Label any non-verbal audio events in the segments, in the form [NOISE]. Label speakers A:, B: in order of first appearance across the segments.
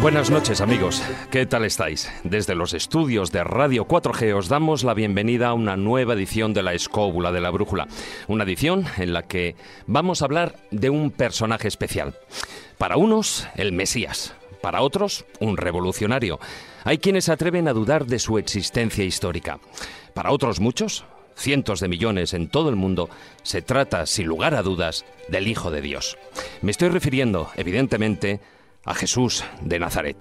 A: Buenas noches amigos, ¿qué tal estáis? Desde los estudios de Radio 4G os damos la bienvenida a una nueva edición de La Escóbula de la Brújula, una edición en la que vamos a hablar de un personaje especial. Para unos, el Mesías, para otros, un revolucionario. Hay quienes se atreven a dudar de su existencia histórica. Para otros muchos, cientos de millones en todo el mundo, se trata, sin lugar a dudas, del Hijo de Dios. Me estoy refiriendo, evidentemente, a Jesús de Nazaret.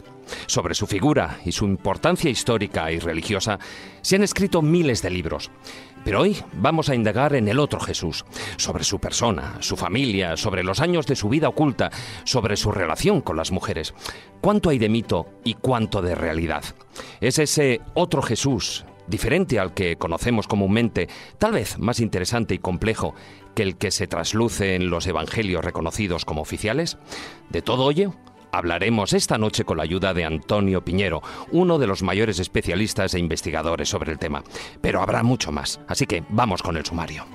A: Sobre su figura y su importancia histórica y religiosa se han escrito miles de libros. Pero hoy vamos a indagar en el otro Jesús, sobre su persona, su familia, sobre los años de su vida oculta, sobre su relación con las mujeres. ¿Cuánto hay de mito y cuánto de realidad? Es ese otro Jesús, diferente al que conocemos comúnmente, tal vez más interesante y complejo que el que se trasluce en los evangelios reconocidos como oficiales? De todo ello Hablaremos esta noche con la ayuda de Antonio Piñero, uno de los mayores especialistas e investigadores sobre el tema. Pero habrá mucho más, así que vamos con el sumario.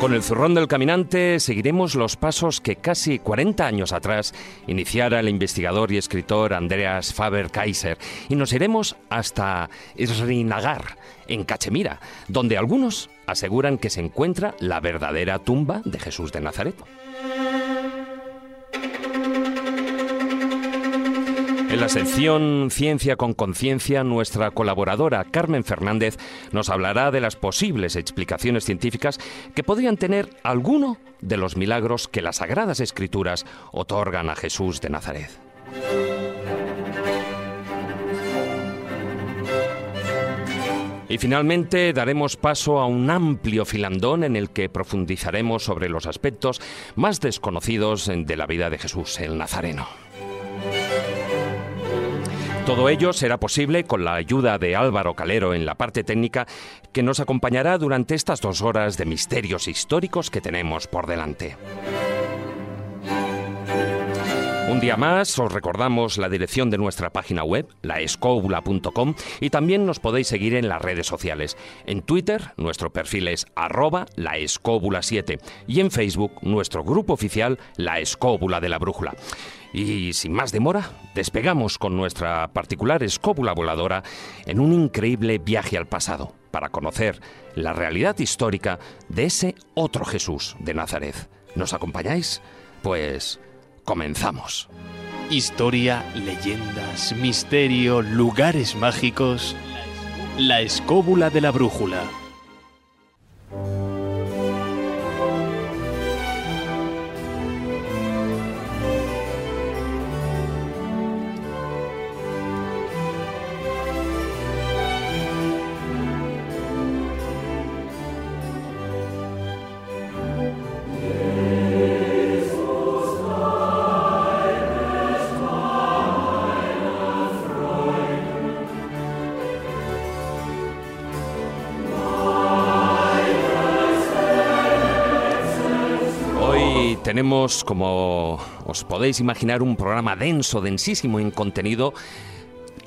A: Con el zurrón del caminante seguiremos los pasos que casi 40 años atrás iniciara el investigador y escritor Andreas Faber-Kaiser y nos iremos hasta Srinagar, en Cachemira, donde algunos aseguran que se encuentra la verdadera tumba de Jesús de Nazaret. En la sección Ciencia con Conciencia, nuestra colaboradora Carmen Fernández nos hablará de las posibles explicaciones científicas que podrían tener alguno de los milagros que las Sagradas Escrituras otorgan a Jesús de Nazaret. Y finalmente daremos paso a un amplio filandón en el que profundizaremos sobre los aspectos más desconocidos de la vida de Jesús, el Nazareno. Todo ello será posible con la ayuda de Álvaro Calero en la parte técnica, que nos acompañará durante estas dos horas de misterios históricos que tenemos por delante. Un día más os recordamos la dirección de nuestra página web, laescobula.com, y también nos podéis seguir en las redes sociales. En Twitter, nuestro perfil es arroba laescóbula7 y en Facebook, nuestro grupo oficial, La Escóbula de la Brújula. Y sin más demora, despegamos con nuestra particular escóbula voladora en un increíble viaje al pasado para conocer la realidad histórica de ese otro Jesús de Nazaret. ¿Nos acompañáis? Pues comenzamos.
B: Historia, leyendas, misterio, lugares mágicos. La escóbula de la brújula.
A: Tenemos, como os podéis imaginar, un programa denso, densísimo en contenido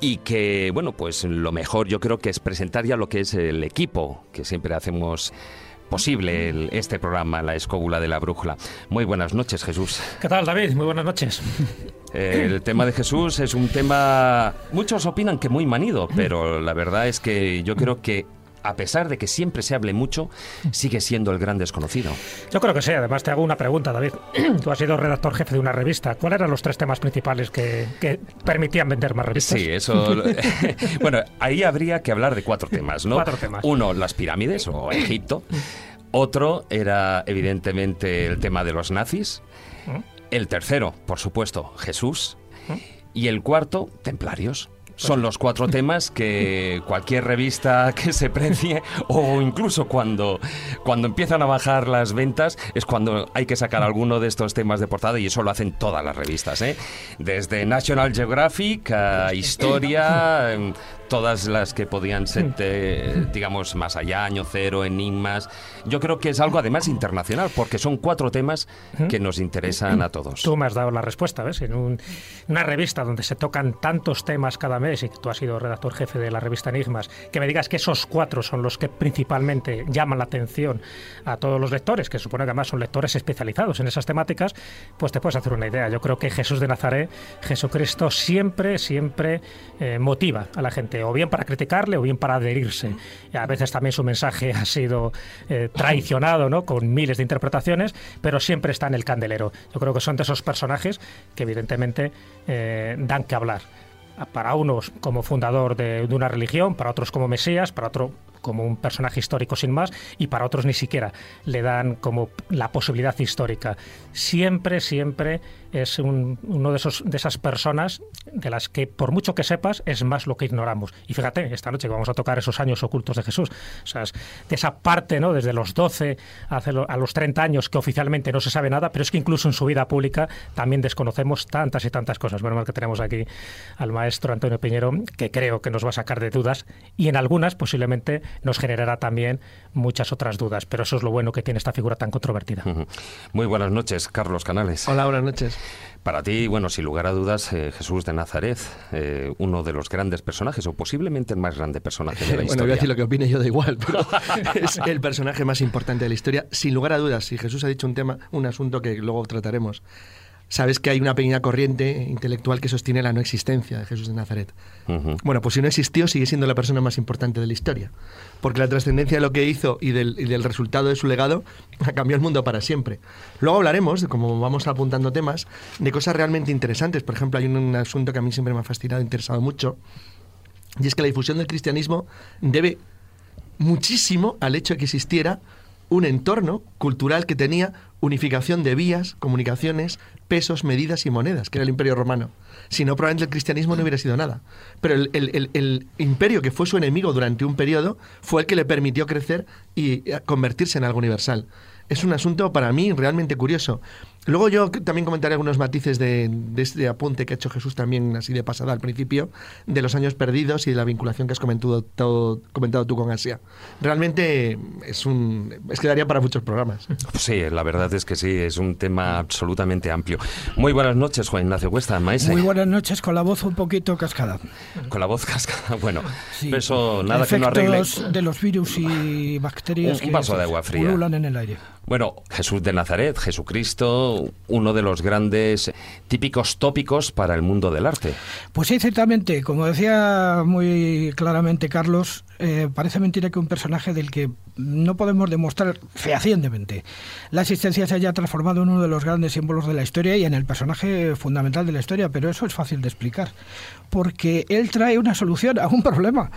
A: y que, bueno, pues lo mejor yo creo que es presentar ya lo que es el equipo que siempre hacemos posible el- este programa, la escóbula de la brújula. Muy buenas noches, Jesús.
C: ¿Qué tal, David? Muy buenas noches.
A: El tema de Jesús es un tema, muchos opinan que muy manido, pero la verdad es que yo creo que a pesar de que siempre se hable mucho, sigue siendo el gran desconocido.
C: Yo creo que sí. Además, te hago una pregunta, David. [CLEARS THROAT] Tú has sido redactor jefe de una revista. ¿Cuáles eran los tres temas principales que, que permitían vender más revistas?
A: Sí, eso. [LAUGHS] [LAUGHS] bueno, ahí habría que hablar de cuatro temas, ¿no?
C: Cuatro temas.
A: Uno, las pirámides o Egipto. Otro era, evidentemente, el tema de los nazis. El tercero, por supuesto, Jesús. Y el cuarto, templarios. Son los cuatro temas que cualquier revista que se precie o incluso cuando, cuando empiezan a bajar las ventas es cuando hay que sacar alguno de estos temas de portada y eso lo hacen todas las revistas. ¿eh? Desde National Geographic a Historia, todas las que podían ser, eh, digamos, más allá, año cero, enigmas. Yo creo que es algo además internacional, porque son cuatro temas que nos interesan a todos.
C: Tú me has dado la respuesta, ¿ves? En una revista donde se tocan tantos temas cada mes y tú has sido redactor jefe de la revista Enigmas, que me digas que esos cuatro son los que principalmente llaman la atención a todos los lectores, que supone que además son lectores especializados en esas temáticas, pues te puedes hacer una idea. Yo creo que Jesús de Nazaret, Jesucristo, siempre, siempre eh, motiva a la gente o bien para criticarle o bien para adherirse. A veces también su mensaje ha sido eh, traicionado, ¿no? Con miles de interpretaciones, pero siempre está en el candelero. Yo creo que son de esos personajes que evidentemente eh, dan que hablar. Para unos como fundador de, de una religión, para otros como Mesías, para otro como un personaje histórico sin más y para otros ni siquiera le dan como la posibilidad histórica. Siempre, siempre es uno de, esos, de esas personas de las que, por mucho que sepas, es más lo que ignoramos. Y fíjate, esta noche vamos a tocar esos años ocultos de Jesús, de esa parte, ¿no? desde los 12 a los 30 años que oficialmente no se sabe nada, pero es que incluso en su vida pública también desconocemos tantas y tantas cosas. Bueno, mal que tenemos aquí al maestro Antonio Piñero, que creo que nos va a sacar de dudas y en algunas posiblemente nos generará también muchas otras dudas. Pero eso es lo bueno que tiene esta figura tan controvertida.
A: Muy buenas noches, Carlos Canales.
D: Hola, buenas noches.
A: Para ti, bueno, sin lugar a dudas, eh, Jesús de Nazaret, eh, uno de los grandes personajes, o posiblemente el más grande personaje de la historia. [LAUGHS]
D: bueno, voy a decir lo que opine yo, da igual, pero [LAUGHS] es el personaje más importante de la historia, sin lugar a dudas. Si Jesús ha dicho un tema, un asunto que luego trataremos, sabes que hay una pequeña corriente intelectual que sostiene la no existencia de Jesús de Nazaret. Bueno, pues si no existió, sigue siendo la persona más importante de la historia. Porque la trascendencia de lo que hizo y del, resultado de su legado ha cambiado el mundo para siempre. Luego hablaremos, como vamos apuntando temas, de cosas realmente interesantes. Por ejemplo, hay un, asunto que a mí siempre me ha fascinado, interesado mucho, y es que la difusión del cristianismo debe muchísimo al hecho de que existiera un entorno cultural que tenía unificación de vías, comunicaciones, pesos, medidas y monedas, que era el imperio romano. Si no, probablemente el cristianismo no hubiera sido nada. Pero el, imperio que fue su enemigo durante un periodo fue el que le permitió crecer y eh, convertirse en algo universal. Es un asunto para mí realmente curioso. Luego yo también comentaré algunos matices de, este apunte que ha hecho Jesús también así de pasada al principio, de los años perdidos y de la vinculación que has comentado, comentado tú con Asia. Realmente es un es que daría para muchos programas.
A: Sí, la verdad es que sí, es un tema absolutamente amplio. Muy buenas noches, Juan Ignacio Cuesta, maestro.
E: Muy buenas noches, con la voz un poquito cascada.
A: Con la voz cascada, [LAUGHS] bueno, eso nada que no arregle.
E: de los virus y bacterias
A: un, vaso de agua fría.
E: en el aire.
A: Bueno, Jesús de Nazaret, Jesucristo, uno de los grandes típicos tópicos para el mundo del arte.
E: Pues sí, ciertamente. Como decía muy claramente Carlos, eh, parece mentira que un personaje del que no podemos demostrar fehacientemente la existencia se haya transformado en uno de los grandes símbolos de la historia y en el personaje fundamental de la historia, pero eso es fácil de explicar, porque él trae una solución a un problema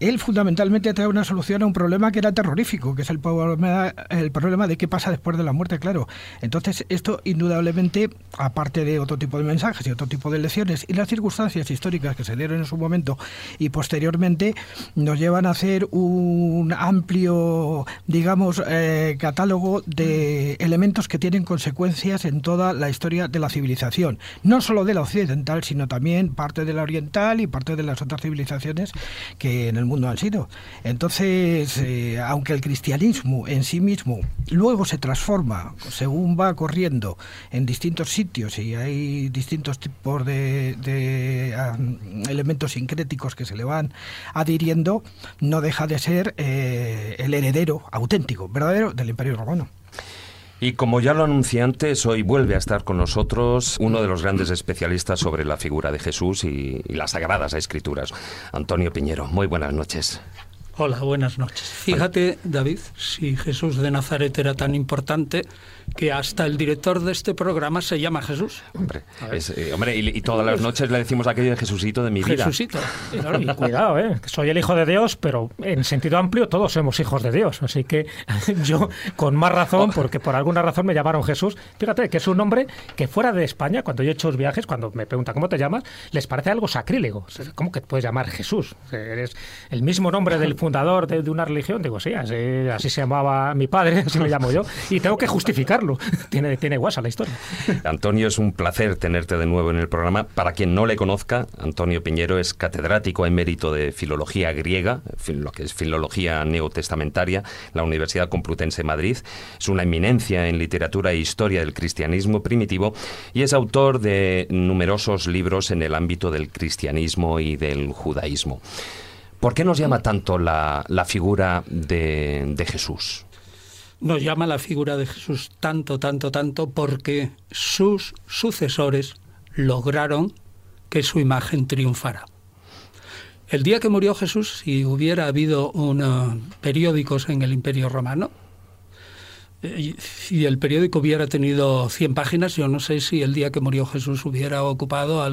E: él fundamentalmente trae una solución a un problema que era terrorífico, que es el problema, el problema de qué pasa después de la muerte, claro. Entonces, esto indudablemente, aparte de otro tipo de mensajes y otro tipo de lecciones y las circunstancias históricas que se dieron en su momento y posteriormente, nos llevan a hacer un amplio, digamos, eh, catálogo de elementos que tienen consecuencias en toda la historia de la civilización. No solo de la occidental, sino también parte de la oriental y parte de las otras civilizaciones que en el mundo han sido. Entonces, eh, aunque el cristianismo en sí mismo luego se transforma según va corriendo en distintos sitios y hay distintos tipos de, elementos sincréticos que se le van adhiriendo, no deja de ser eh, el heredero auténtico, verdadero del Imperio Romano.
A: Y como ya lo anuncié antes, hoy vuelve a estar con nosotros uno de los grandes especialistas sobre la figura de Jesús y, y las sagradas escrituras, Antonio Piñero. Muy buenas noches.
F: Hola, buenas noches. Fíjate, David, si Jesús de Nazaret era tan importante, que hasta el director de este programa se llama Jesús.
A: Hombre, eh, hombre y, todas las noches le decimos aquello de Jesucito de mi vida.
F: Jesucito.
C: Y cuidado, ¿eh? soy el hijo de Dios, pero en sentido amplio todos somos hijos de Dios. Así que [LAUGHS] yo, con más razón, porque por alguna razón me llamaron Jesús, fíjate que es un nombre que fuera de España, cuando yo he hecho los viajes, cuando me preguntan cómo te llamas, les parece algo sacrílego. ¿Cómo que te puedes llamar Jesús? Eres el mismo nombre del [LAUGHS] fundador de, una religión. Digo, sí, así, se llamaba mi padre, así me llamo yo. Y tengo que [LAUGHS] tiene, tiene la historia. [LAUGHS]
A: Antonio, es un placer tenerte de nuevo en el programa. Para quien no le conozca, Antonio Piñero es catedrático en mérito de filología griega, lo que es filología neotestamentaria, la Universidad Complutense de Madrid. Es una eminencia en literatura e historia del cristianismo primitivo y es autor de numerosos libros en el ámbito del cristianismo y del judaísmo. ¿Por qué nos llama tanto la, figura de, Jesús?
F: Nos llama la figura de Jesús tanto, tanto, tanto porque sus sucesores lograron que su imagen triunfara. El día que murió Jesús, si hubiera habido un, periódicos en el Imperio Romano, eh, si el periódico hubiera tenido 100 páginas, yo no sé si el día que murió Jesús hubiera ocupado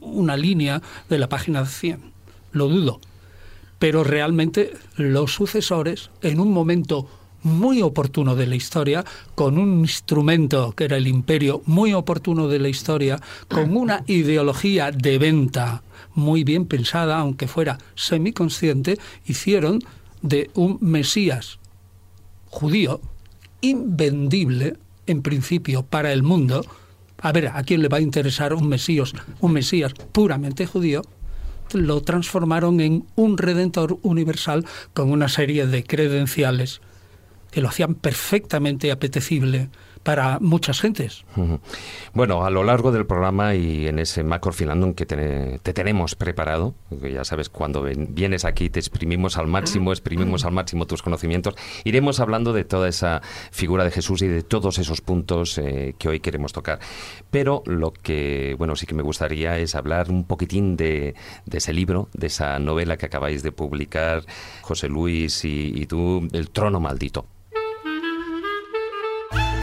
F: una línea de la página 100. Lo dudo pero realmente los sucesores, en un momento muy oportuno de la historia, con un instrumento que era el imperio muy oportuno de la historia, con una ideología de venta muy bien pensada, aunque fuera semiconsciente, hicieron de un Mesías judío invendible, en principio, para el mundo. A ver, ¿a quién le va a interesar un Mesías, un Mesías puramente judío? lo transformaron en un redentor universal con una serie de credenciales que lo hacían perfectamente apetecible para muchas gentes.
A: Bueno, a lo largo del programa y en ese macro filandum que te, tenemos preparado, ya sabes, cuando vienes aquí te exprimimos al máximo, exprimimos al máximo tus conocimientos, iremos hablando de toda esa figura de Jesús y de todos esos puntos eh, que hoy queremos tocar. Pero lo que, bueno, sí que me gustaría es hablar un poquitín de, ese libro, de esa novela que acabáis de publicar, José Luis y tú, El trono maldito.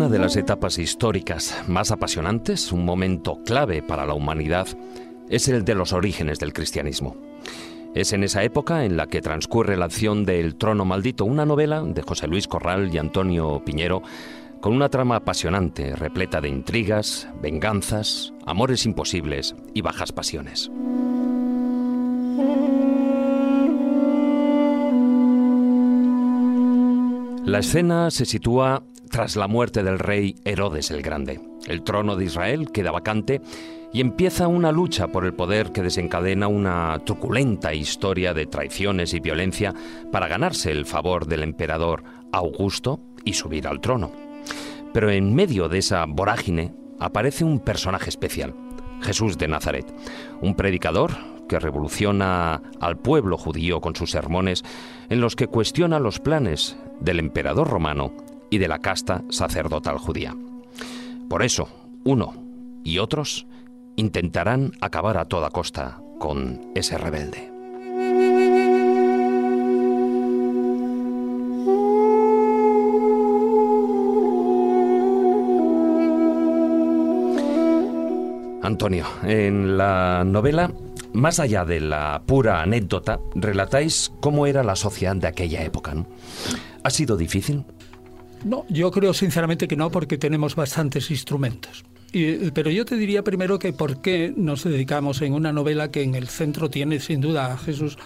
A: Una de las etapas históricas más apasionantes, un momento clave para la humanidad, es el de los orígenes del cristianismo. Es en esa época en la que transcurre la acción de El trono maldito, una novela de José Luis Corral y Antonio Piñero, con una trama apasionante, repleta de intrigas, venganzas, amores imposibles y bajas pasiones. La escena se sitúa tras la muerte del rey Herodes el Grande. El trono de Israel queda vacante y empieza una lucha por el poder que desencadena una truculenta historia de traiciones y violencia para ganarse el favor del emperador Augusto y subir al trono. Pero en medio de esa vorágine aparece un personaje especial, Jesús de Nazaret, un predicador que revoluciona al pueblo judío con sus sermones en los que cuestiona los planes del emperador romano y de la casta sacerdotal judía. Por eso, uno y otros intentarán acabar a toda costa con ese rebelde. Antonio, en la novela, más allá de la pura anécdota, relatáis cómo era la sociedad de aquella época. ¿Ha sido difícil?
F: No, yo creo sinceramente que no, porque tenemos bastantes instrumentos. pero yo te diría primero que por qué nos dedicamos en una novela que en el centro tiene sin duda a Jesús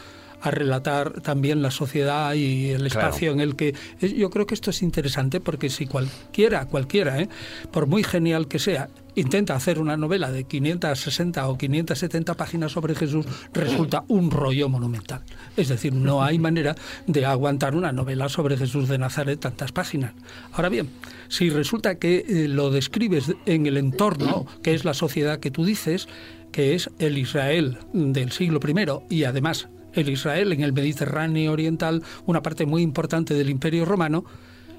F: a relatar también la sociedad y el espacio en el que... Yo creo que esto es interesante porque si cualquiera, cualquiera, ¿eh? por muy genial que sea, intenta hacer una novela de 560 o 570 páginas sobre Jesús, resulta un rollo monumental. Es decir, no hay manera de aguantar una novela sobre Jesús de Nazaret tantas páginas. Ahora bien, si resulta que eh, lo describes en el entorno, que es la sociedad que tú dices, que es el Israel del siglo I y además el Israel en el Mediterráneo oriental, una parte muy importante del Imperio Romano,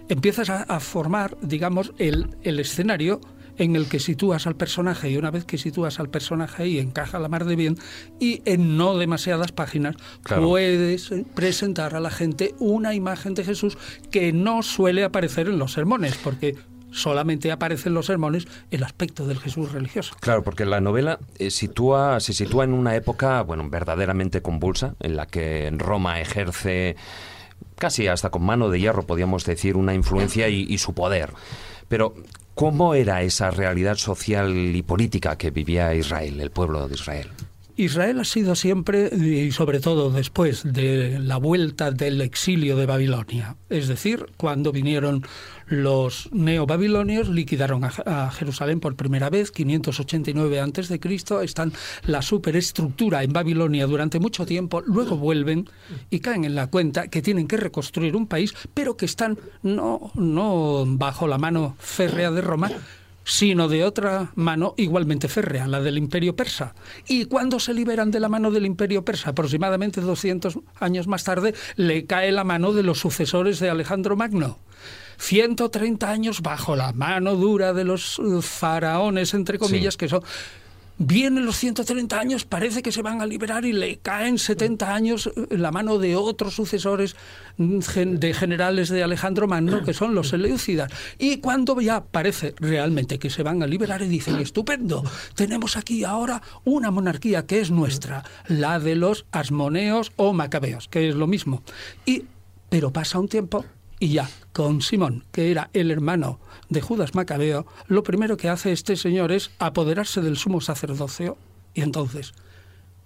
F: empiezas a, formar, digamos, el, el escenario en el que sitúas al personaje y una vez que sitúas al personaje ahí encaja la mar de bien y en no demasiadas páginas puedes presentar a la gente una imagen de Jesús que no suele aparecer en los sermones, porque solamente aparece en los sermones el aspecto del Jesús religioso.
A: Claro, porque la novela eh, sitúa, se sitúa en una época, bueno, verdaderamente convulsa, en la que Roma ejerce casi hasta con mano de hierro, podríamos decir, una influencia y, y su poder. Pero, ¿cómo era esa realidad social y política que vivía Israel, el pueblo de Israel?
F: Israel ha sido siempre, y sobre todo después de la vuelta del exilio de Babilonia, es decir, cuando vinieron los neobabilonios, liquidaron a, Jerusalén por primera vez, 589 a.C., están la superestructura en Babilonia durante mucho tiempo, luego vuelven y caen en la cuenta que tienen que reconstruir un país, pero que están no, no bajo la mano férrea de Roma, sino de otra mano igualmente férrea, la del imperio persa. Y cuando se liberan de la mano del imperio persa, aproximadamente 200 años más tarde, le cae la mano de los sucesores de Alejandro Magno. 130 años bajo la mano dura de los faraones, entre comillas, que son Vienen los 130 años, parece que se van a liberar y le caen 70 años en la mano de otros sucesores de generales de Alejandro Magno, que son los Seleucidas. Y cuando ya parece realmente que se van a liberar y dicen, estupendo, tenemos aquí ahora una monarquía que es nuestra, la de los asmoneos o macabeos, que es lo mismo. Y, pero pasa un tiempo y ya, con Simón, que era el hermano de Judas Macabeo, lo primero que hace este señor es apoderarse del sumo sacerdocio. Y entonces,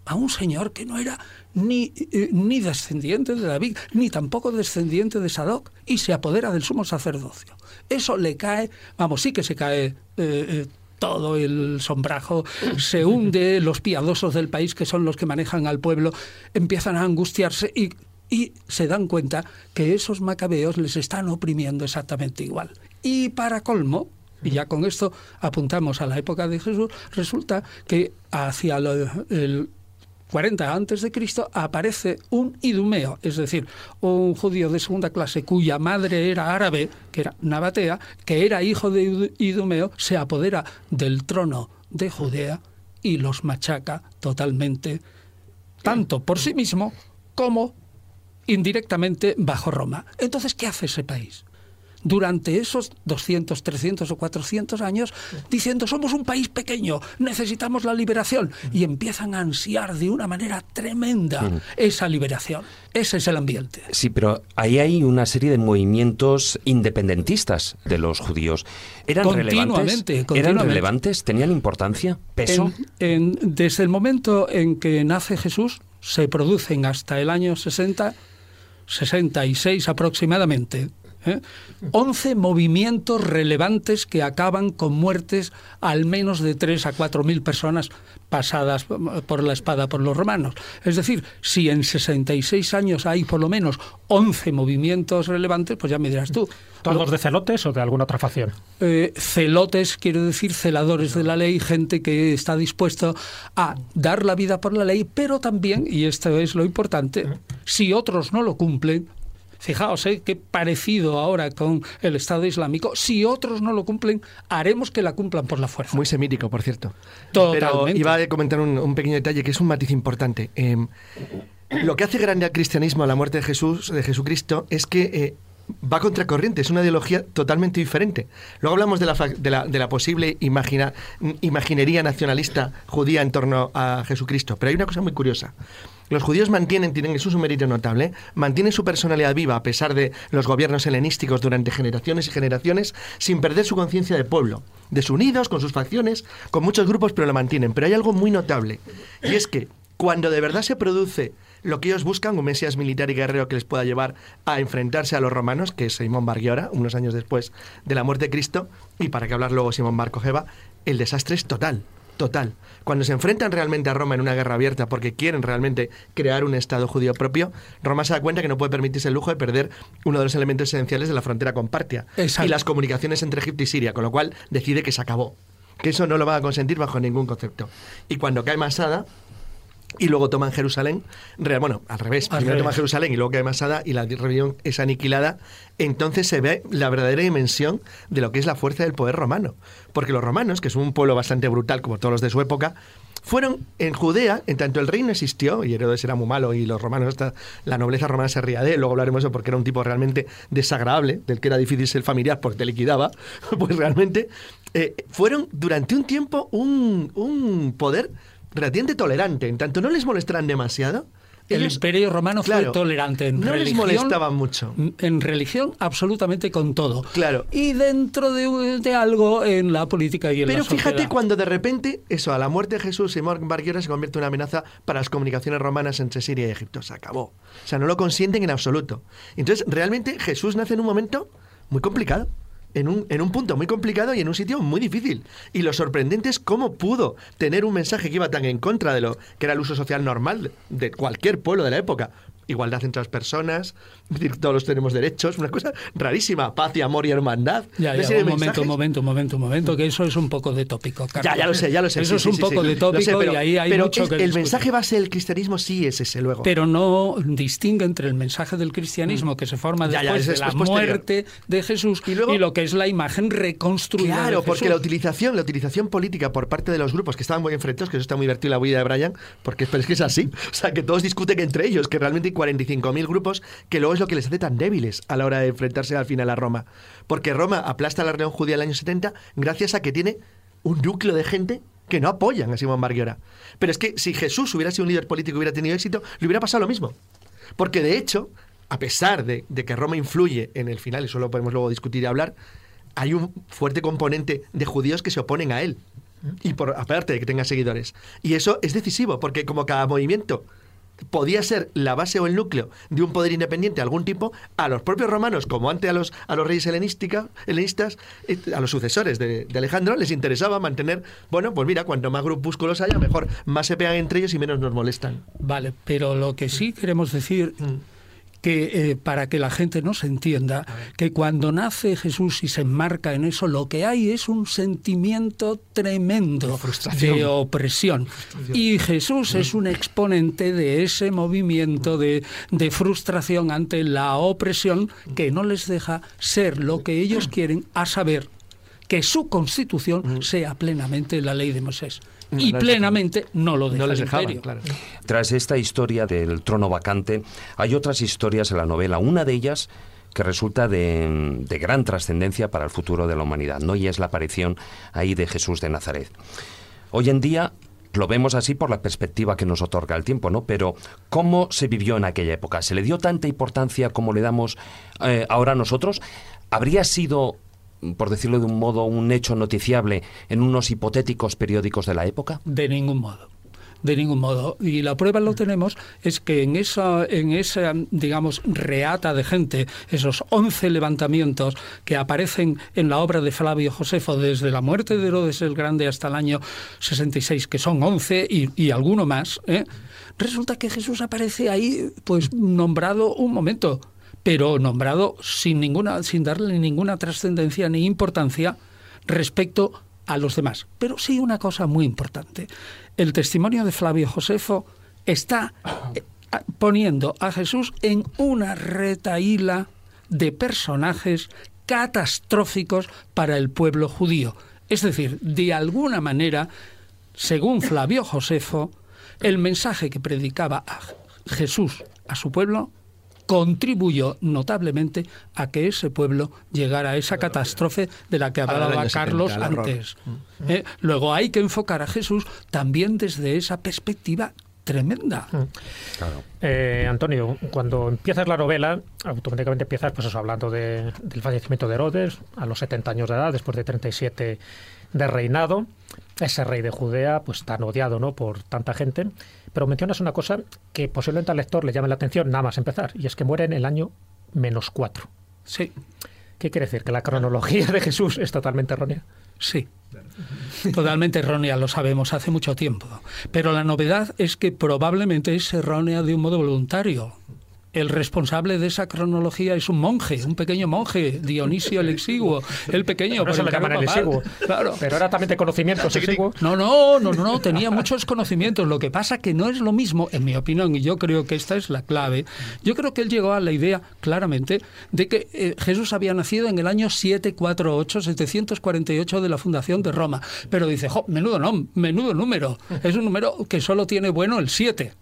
F: a un señor que no era ni, eh, ni descendiente de David, ni tampoco descendiente de Sadoc, y se apodera del sumo sacerdocio. Eso le cae, vamos, sí que se cae eh, eh, todo el sombrajo, se [LAUGHS] hunde, los piadosos del país, que son los que manejan al pueblo, empiezan a angustiarse y y se dan cuenta que esos macabeos les están oprimiendo exactamente igual. Y para colmo, y ya con esto apuntamos a la época de Jesús, resulta que hacia el 40 antes de Cristo aparece un idumeo, es decir, un judío de segunda clase cuya madre era árabe, que era Nabatea, que era hijo de Idumeo, se apodera del trono de Judea y los machaca totalmente, tanto por sí mismo como indirectamente bajo Roma. Entonces, ¿qué hace ese país? durante esos 200, 300 o 400 años diciendo somos un país pequeño, necesitamos la liberación y empiezan a ansiar de una manera tremenda esa liberación. Ese es el ambiente.
A: Sí, pero ahí hay una serie de movimientos independentistas de los judíos. ¿Eran relevantes? ¿Eran relevantes? ¿Tenían importancia? ¿Peso?
F: desde el momento en que nace Jesús, se producen hasta el año 60 66 aproximadamente, 11 ¿eh? movimientos relevantes que acaban con muertes al menos de 3 a 4 mil personas pasadas por la espada por los romanos. Es decir, si en 66 años hay por lo menos 11 movimientos relevantes, pues ya me dirás tú.
C: ¿Todos de celotes o de alguna otra facción?
F: Eh, celotes, quiero decir, celadores de la ley, gente que está dispuesto a dar la vida por la ley, pero también, y esto es lo importante, si otros no lo cumplen, Fijaos, ¿eh? qué parecido ahora con el Estado Islámico. Si otros no lo cumplen, haremos que la cumplan por la fuerza.
D: Muy semítico, por cierto.
F: Totalmente.
D: Pero iba a comentar un, pequeño detalle que es un matiz importante. Em, lo que hace grande al cristianismo a la muerte de Jesús, de Jesucristo, es que eh, va contracorriente, es una ideología totalmente diferente. Luego hablamos de la, de la, de la posible imagina, imaginería nacionalista judía en torno a Jesucristo, pero hay una cosa muy curiosa. Los judíos mantienen, tienen, es un mérito notable, mantienen su personalidad viva a pesar de los gobiernos helenísticos durante generaciones y generaciones, sin perder su conciencia de pueblo. Desunidos, con sus facciones, con muchos grupos, pero lo mantienen. Pero hay algo muy notable, y es que cuando de verdad se produce lo que ellos buscan, un mesías militar y guerrero que les pueda llevar a enfrentarse a los romanos, que es Simón Bargiora, unos años después de la muerte de Cristo, y para que hablar luego Simón Bar el desastre es total total. Cuando se enfrentan realmente a Roma en una guerra abierta porque quieren realmente crear un Estado judío propio, Roma se da cuenta que no puede permitirse el lujo de perder uno de los elementos esenciales de la frontera con Partia y las comunicaciones entre Egipto y Siria, con lo cual decide que se acabó, que eso no lo va a consentir bajo ningún concepto. Y cuando cae Masada, y luego toman Jerusalén, bueno, al revés, primero toman Jerusalén y luego queda Masada y la rebelión es aniquilada, entonces se ve la verdadera dimensión de lo que es la fuerza del poder romano. Porque los romanos, que son un pueblo bastante brutal como todos los de su época, fueron en Judea, en tanto el reino existió, y Herodes era muy malo, y los romanos, hasta la nobleza romana se ría de él, luego hablaremos de eso porque era un tipo realmente desagradable, del que era difícil ser familiar porque te liquidaba, [LAUGHS] pues realmente eh, fueron durante un tiempo un, un poder relativamente tolerante, en tanto no les molestaran demasiado.
F: El imperio romano fue tolerante en
D: no
F: religión.
D: les molestaban mucho.
F: En religión, absolutamente con todo.
D: Claro.
F: Y dentro de, algo en la política y en
D: Pero
F: la sociedad.
D: fíjate cuando de repente, eso, a la muerte de Jesús, Simón Barguera se convierte en una amenaza para las comunicaciones romanas entre Siria y Egipto. Se acabó. O sea, no lo consienten en absoluto. Entonces, realmente Jesús nace en un momento muy complicado en un, en un punto muy complicado y en un sitio muy difícil. Y lo sorprendente es cómo pudo tener un mensaje que iba tan en contra de lo que era el uso social normal de cualquier pueblo de la época, igualdad entre las personas, todos tenemos derechos, una cosa rarísima, paz y amor y hermandad.
F: Ya, ya, un momento, un momento, un momento, un momento, que eso es un poco de tópico.
D: Ya, ya lo sé, ya lo sé.
F: Eso es un poco de tópico y ahí hay mucho que
D: El mensaje base del cristianismo sí es ese luego.
F: Pero no distingue entre el mensaje del cristianismo que se forma después de la muerte de Jesús y, lo que es la imagen reconstruida.
D: Claro, porque la utilización, la utilización política por parte de los grupos que estaban muy enfrentados, que eso está muy divertido la vida de Brian, porque es que es así. O sea, que todos discuten entre ellos, que realmente 45.000 grupos, que luego es lo que les hace tan débiles a la hora de enfrentarse al final a Roma. Porque Roma aplasta a la región judía en el año 70 gracias a que tiene un núcleo de gente que no apoyan a Simón Barguera. Pero es que si Jesús hubiera sido un líder político y hubiera tenido éxito, le hubiera pasado lo mismo. Porque de hecho, a pesar de, que Roma influye en el final, eso lo podemos luego discutir y hablar, hay un fuerte componente de judíos que se oponen a él. Y por aparte de que tenga seguidores. Y eso es decisivo, porque como cada movimiento podía ser la base o el núcleo de un poder independiente de algún tipo, a los propios romanos, como antes a los, a los reyes helenistas, eh, a los sucesores de, Alejandro, les interesaba mantener, bueno, pues mira, cuanto más grupúsculos haya, mejor, más se pegan entre ellos y menos nos molestan.
F: Vale, pero lo que sí queremos decir... Mm que eh, para que la gente no se entienda que cuando nace Jesús y se enmarca en eso, lo que hay es un sentimiento tremendo de opresión. Y Jesús es un exponente de ese movimiento de, de frustración ante la opresión que no les deja ser lo que ellos quieren, a saber que su constitución sea plenamente la ley de Moisés y plenamente no lo deja les
A: Tras esta historia del trono vacante, hay otras historias en la novela. Una de ellas que resulta de, gran trascendencia para el futuro de la humanidad, ¿no? Y es la aparición ahí de Jesús de Nazaret. Hoy en día lo vemos así por la perspectiva que nos otorga el tiempo, ¿no? Pero ¿cómo se vivió en aquella época? ¿Se le dio tanta importancia como le damos eh, ahora nosotros? ¿Habría sido por decirlo de un modo, un hecho noticiable en unos hipotéticos periódicos de la época?
F: De ningún modo de ningún modo. Y la prueba lo tenemos es que en esa, en esa digamos, reata de gente, esos 11 levantamientos que aparecen en la obra de Flavio Josefo desde la muerte de Herodes el Grande hasta el año 66, que son 11 y, y alguno más, ¿eh? resulta que Jesús aparece ahí, pues nombrado un momento pero nombrado sin, ninguna, sin darle ninguna trascendencia ni importancia respecto a los demás. Pero sí una cosa muy importante. El testimonio de Flavio Josefo está eh, poniendo a Jesús en una retaíla de personajes catastróficos para el pueblo judío. Es decir, de alguna manera, según Flavio Josefo, el mensaje que predicaba a Jesús a su pueblo contribuyó notablemente a que ese pueblo llegara a esa catástrofe de la que hablaba Carlos antes. ¿Eh? Luego hay que enfocar a Jesús también desde esa perspectiva tremenda.
C: Eh, Antonio, cuando empiezas la novela, automáticamente empiezas pues hablando del fallecimiento de Herodes a los 70 años de edad, después de 37 de reinado. Ese rey de Judea, pues tan odiado ¿no? por tanta gente. Pero mencionas una cosa que posiblemente al lector le llame la atención nada más empezar, y es que muere en el año menos cuatro.
F: Sí.
C: ¿Qué quiere decir? ¿Que la cronología de Jesús es totalmente errónea?
F: Sí. Totalmente errónea, lo sabemos hace mucho tiempo. Pero la novedad es que probablemente es errónea de un modo voluntario. El responsable de esa cronología es un monje, un pequeño monje, Dionisio el Exiguo, el pequeño.
C: Por eso le llaman el exiguo.
F: Claro.
C: Pero era también de conocimientos exiguo.
F: No, no, no, no, no, tenía muchos conocimientos. Lo que pasa que no es lo mismo, en mi opinión, y yo creo que esta es la clave. Yo creo que él llegó a la idea, claramente, de que eh, Jesús había nacido en el año 748, 748 de la fundación de Roma. Pero dice, jo, menudo, no, menudo número. Es un número que solo tiene bueno el 7.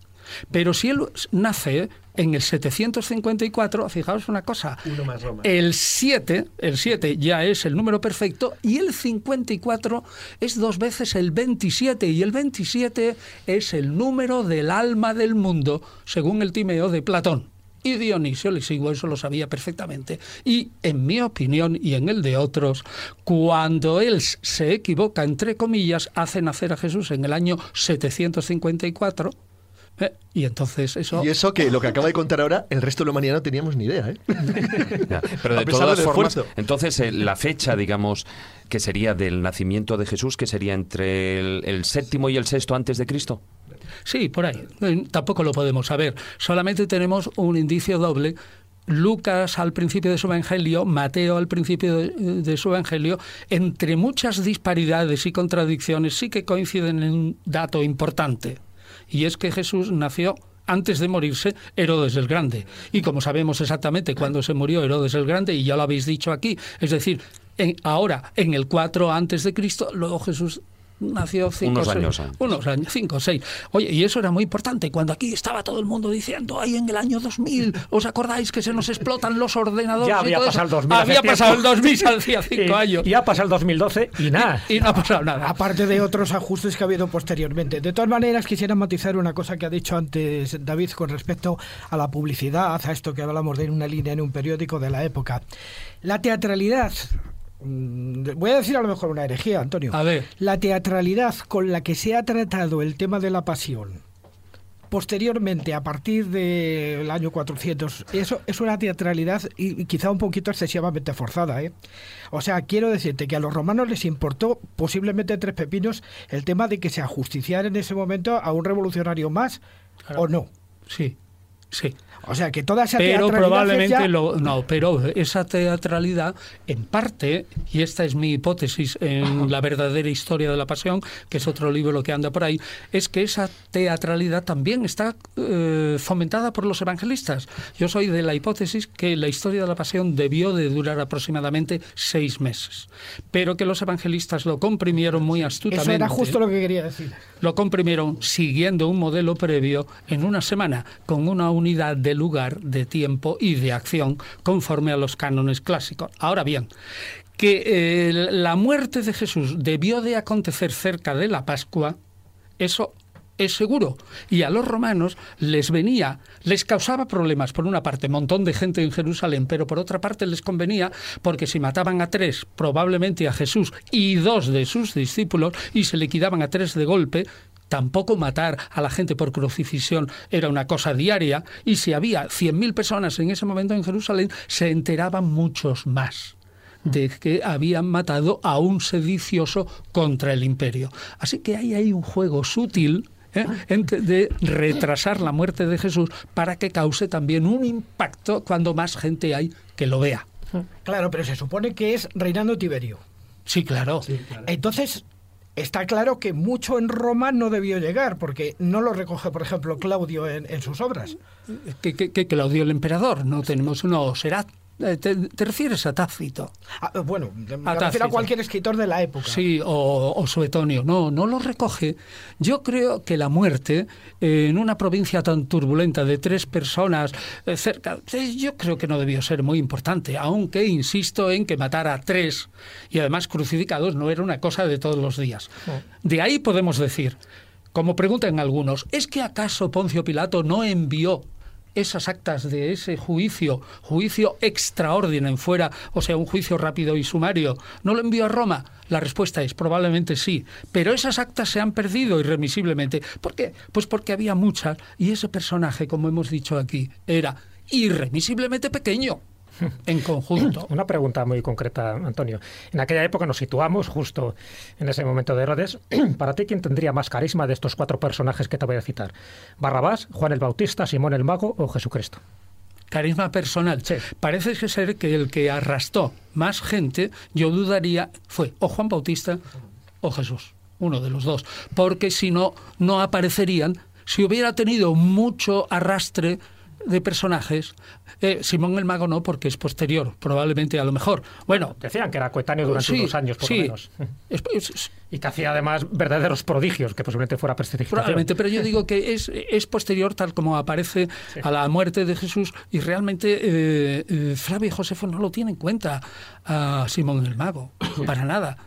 F: Pero si él nace en el 754, fijaos una cosa,
D: Uno más Roma.
F: el 7, el 7 ya es el número perfecto y el 54 es dos veces el 27 y el 27 es el número del alma del mundo, según el Timeo de Platón. Y Dionisio le sigo, eso lo sabía perfectamente. Y en mi opinión y en el de otros, cuando él se equivoca, entre comillas, hace nacer a Jesús en el año 754, ¿eh? y entonces eso...
G: Y eso que lo que acaba de contar ahora, el resto de la humanidad no teníamos ni idea, ¿eh? [LAUGHS]
A: Ya, Pero de todas formas,
G: esfuerzo.
A: entonces eh, la fecha, digamos, que sería del nacimiento de Jesús, que sería entre el, el séptimo y el sexto antes de Cristo.
F: Sí, por ahí. Tampoco lo podemos saber. Solamente tenemos un indicio doble. Lucas al principio de su evangelio, Mateo al principio de, de su evangelio, entre muchas disparidades y contradicciones, sí que coinciden en un dato importante. Y es que Jesús nació antes de morirse Herodes el Grande. Y como sabemos exactamente cuándo se murió Herodes el Grande, y ya lo habéis dicho aquí, es decir, en- ahora en el 4 antes de Cristo, luego Jesús nació cinco
A: Unos
F: o seis-
A: años antes.
F: unos años, cinco o seis. Oye, y eso era muy importante. Cuando aquí estaba todo el mundo diciendo, ay, en el año 2000, ¿os acordáis que se nos explotan los ordenadores?
C: Ya
F: y
C: había
F: todo
C: pasado el
F: eso?
C: 2000 hace
F: Había pasado el
C: tiempo.
F: 2000 hacía [LAUGHS] cinco
C: Y-
F: años.
C: Y ha pasado el 2012 y nada.
F: Y no ha pasado nada.
E: Aparte de otros ajustes que ha habido posteriormente. De todas maneras, quisiera matizar una cosa que ha dicho antes David con respecto a la publicidad, a esto que hablamos de una línea en un periódico de la época. La teatralidad. Mm, Voy a decir a lo mejor una herejía, Antonio.
F: A ver.
E: La teatralidad con la que se ha tratado el tema de la pasión posteriormente, a partir del año 400, eso es una teatralidad y, y quizá un poquito excesivamente forzada. ¿eh? O sea, quiero decirte que a los romanos les importó posiblemente tres pepinos el tema de que se ajusticiara en ese momento a un revolucionario más
F: Claro.
E: o no.
F: Sí, sí.
E: O sea, que toda esa
F: Pero
E: teatralidad es
F: probablemente
E: ya-
F: lo, no, pero esa teatralidad, en parte, y esta es mi hipótesis en la verdadera historia de la pasión, que es otro libro que anda por ahí, es que esa teatralidad también está eh, fomentada por los evangelistas. Yo soy de la hipótesis que la historia de la pasión debió de durar aproximadamente seis meses, pero que los evangelistas lo comprimieron muy astutamente.
E: Eso era justo lo que quería decir.
F: Lo comprimieron siguiendo un modelo previo en una semana, con una unidad de lugar, de tiempo y de acción conforme a los cánones clásicos. Ahora bien, que eh, la muerte de Jesús debió de acontecer cerca de la Pascua, eso es seguro. Y a los romanos les venía, les causaba problemas, por una parte, montón de gente en Jerusalén, pero por otra parte les convenía porque si mataban a tres, probablemente a Jesús y dos de sus discípulos, y se liquidaban a tres de golpe, Tampoco matar a la gente por crucifixión era una cosa diaria y si había 100.000 personas en ese momento en Jerusalén, se enteraban muchos más de que habían matado a un sedicioso contra el imperio. Así que ahí hay un juego sutil ¿eh? de retrasar la muerte de Jesús para que cause también un impacto cuando más gente hay que lo vea.
E: Claro, pero se supone que es reinando Tiberio.
F: Sí, claro.
E: Entonces, está claro que mucho en Roma no debió llegar, porque no lo recoge, por ejemplo, Claudio en, en sus obras.
F: Que, que, que Claudio el emperador, no tenemos, no, será. Eh, Te, te refieres a Tácito?
E: Ah, bueno, me
F: A
E: refiero a cualquier escritor de la época.
F: Sí, o, o Suetonio. No, no lo recoge. Yo creo que la muerte eh, en una provincia tan turbulenta de tres personas eh, cerca, eh, yo creo que no debió ser muy importante, aunque insisto en que matar a tres y además crucificados no era una cosa de todos los días. De ahí podemos decir, como preguntan algunos, ¿es que acaso Poncio Pilato no envió esas actas de ese juicio, juicio extraordinario fuera, o sea, un juicio rápido y sumario, ¿no lo envió a Roma? La respuesta es probablemente sí, pero esas actas se han perdido irremisiblemente. ¿Por qué? Pues porque había muchas y ese personaje, como hemos dicho aquí, era irremisiblemente pequeño en conjunto.
C: Una pregunta muy concreta, Antonio. En aquella época nos situamos justo en ese momento de Herodes. [CLEARS THROAT] Para ti, ¿quién tendría más carisma de estos cuatro personajes que te voy a citar? ¿Barrabás, Juan el Bautista, Simón el Mago o Jesucristo?
F: carisma personal. Parece ser que el que arrastró más gente, yo dudaría, fue o Juan Bautista o Jesús, uno de los dos, porque si no, no aparecerían. Si hubiera tenido mucho arrastre de personajes. Eh, Simón el Mago no, porque es posterior, probablemente a lo mejor. Bueno,
C: decían que era coetáneo durante unos años, por lo menos. [LAUGHS] y que hacía además verdaderos prodigios, que posiblemente fuera prestigitación.
F: Probablemente, pero yo digo que es, es posterior, tal como aparece a la muerte de Jesús, y realmente eh, eh, Flavio Josefo no lo tiene en cuenta a Simón el Mago, para nada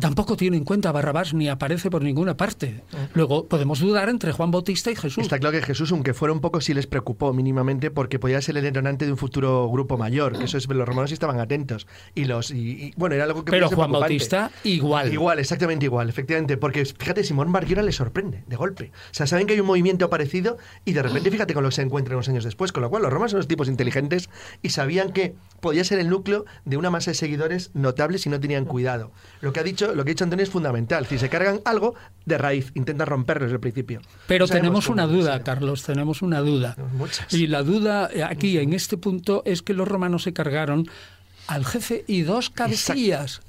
F: tampoco tiene en cuenta a Barrabás ni aparece por ninguna parte. Luego podemos dudar entre Juan Bautista y Jesús.
D: Está claro que Jesús, aunque fuera un poco, sí les preocupó mínimamente porque podía ser el detonante de un futuro grupo mayor, que eso es, los romanos estaban atentos. Y los y, bueno, era algo que
F: Pero Juan Bautista igual.
D: Igual, exactamente igual, efectivamente, porque fíjate, Simón Barguera le sorprende de golpe. O sea, saben que hay un movimiento parecido y de repente fíjate con lo que se encuentran unos años después, con lo cual los romanos son los tipos inteligentes y sabían que podía ser el núcleo de una masa de seguidores notables si no tenían cuidado. Lo que ha dicho, lo que ha dicho Antonio es fundamental. Si se cargan algo, de raíz, intentan romperlo desde el principio.
F: Pero tenemos una duda, Carlos, tenemos una duda. Y la duda aquí, en este punto, es que los romanos se cargaron al jefe y dos cabecillas.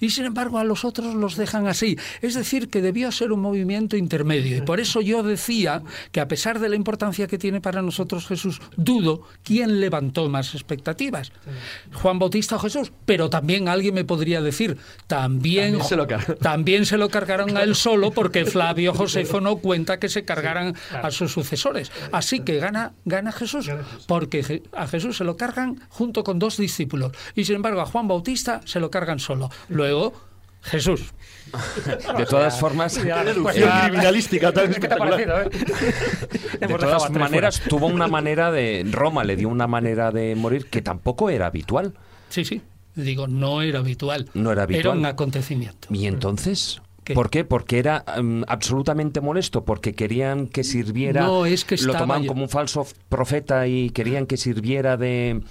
F: Y sin embargo a los otros los dejan así. Es decir, que debió ser un movimiento intermedio. Y por eso yo decía que a pesar de la importancia que tiene para nosotros Jesús, dudo quién levantó más expectativas. Juan Bautista o Jesús. Pero también alguien me podría decir, también,
D: también, se, lo
F: también se lo cargaron a él solo porque Flavio Josefo no cuenta que se cargaran a sus sucesores. Así que gana, gana Jesús, porque a Jesús se lo cargan junto con dos discípulos y sin embargo a Juan Bautista se lo cargan solo. Luego, Jesús. [LAUGHS]
A: De todas formas,
D: criminalística
A: De todas maneras, tuvo una manera de. Roma le dio una manera de morir que tampoco era habitual.
F: Sí, sí. Digo, no era habitual.
A: No era habitual.
F: Era un acontecimiento.
A: ¿Y entonces? ¿Por qué? Porque era em, absolutamente molesto, porque querían que sirviera.
F: No, es que
A: Lo tomaban como un falso profeta y querían que sirviera de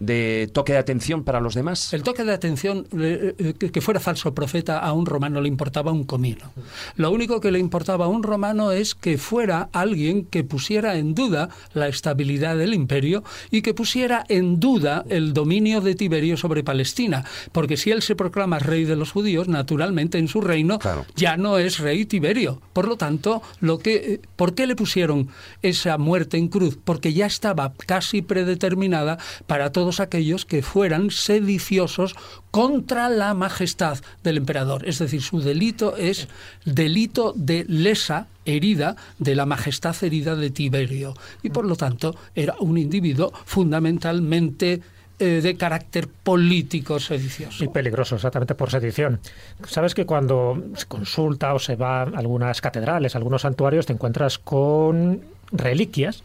A: de toque de atención para los demás?
F: El toque de atención, eh, eh, que fuera falso profeta, a un romano le importaba un comino. Lo único que le importaba a un romano es que fuera alguien que pusiera en duda la estabilidad del imperio y que pusiera en duda el dominio de Tiberio sobre Palestina. Porque si él se proclama rey de los judíos, naturalmente en su reino ya no es rey Tiberio. Por lo tanto, lo que, eh, ¿por qué le pusieron esa muerte en cruz? Porque ya estaba casi predeterminada para todos aquellos que fueran sediciosos contra la majestad del emperador. Es decir, su delito es delito de lesa herida de la majestad herida de Tiberio. Y por lo tanto era un individuo fundamentalmente eh, de carácter político sedicioso.
C: Y peligroso, exactamente por sedición. Sabes que cuando se consulta o se va a algunas catedrales, algunos santuarios, te encuentras con reliquias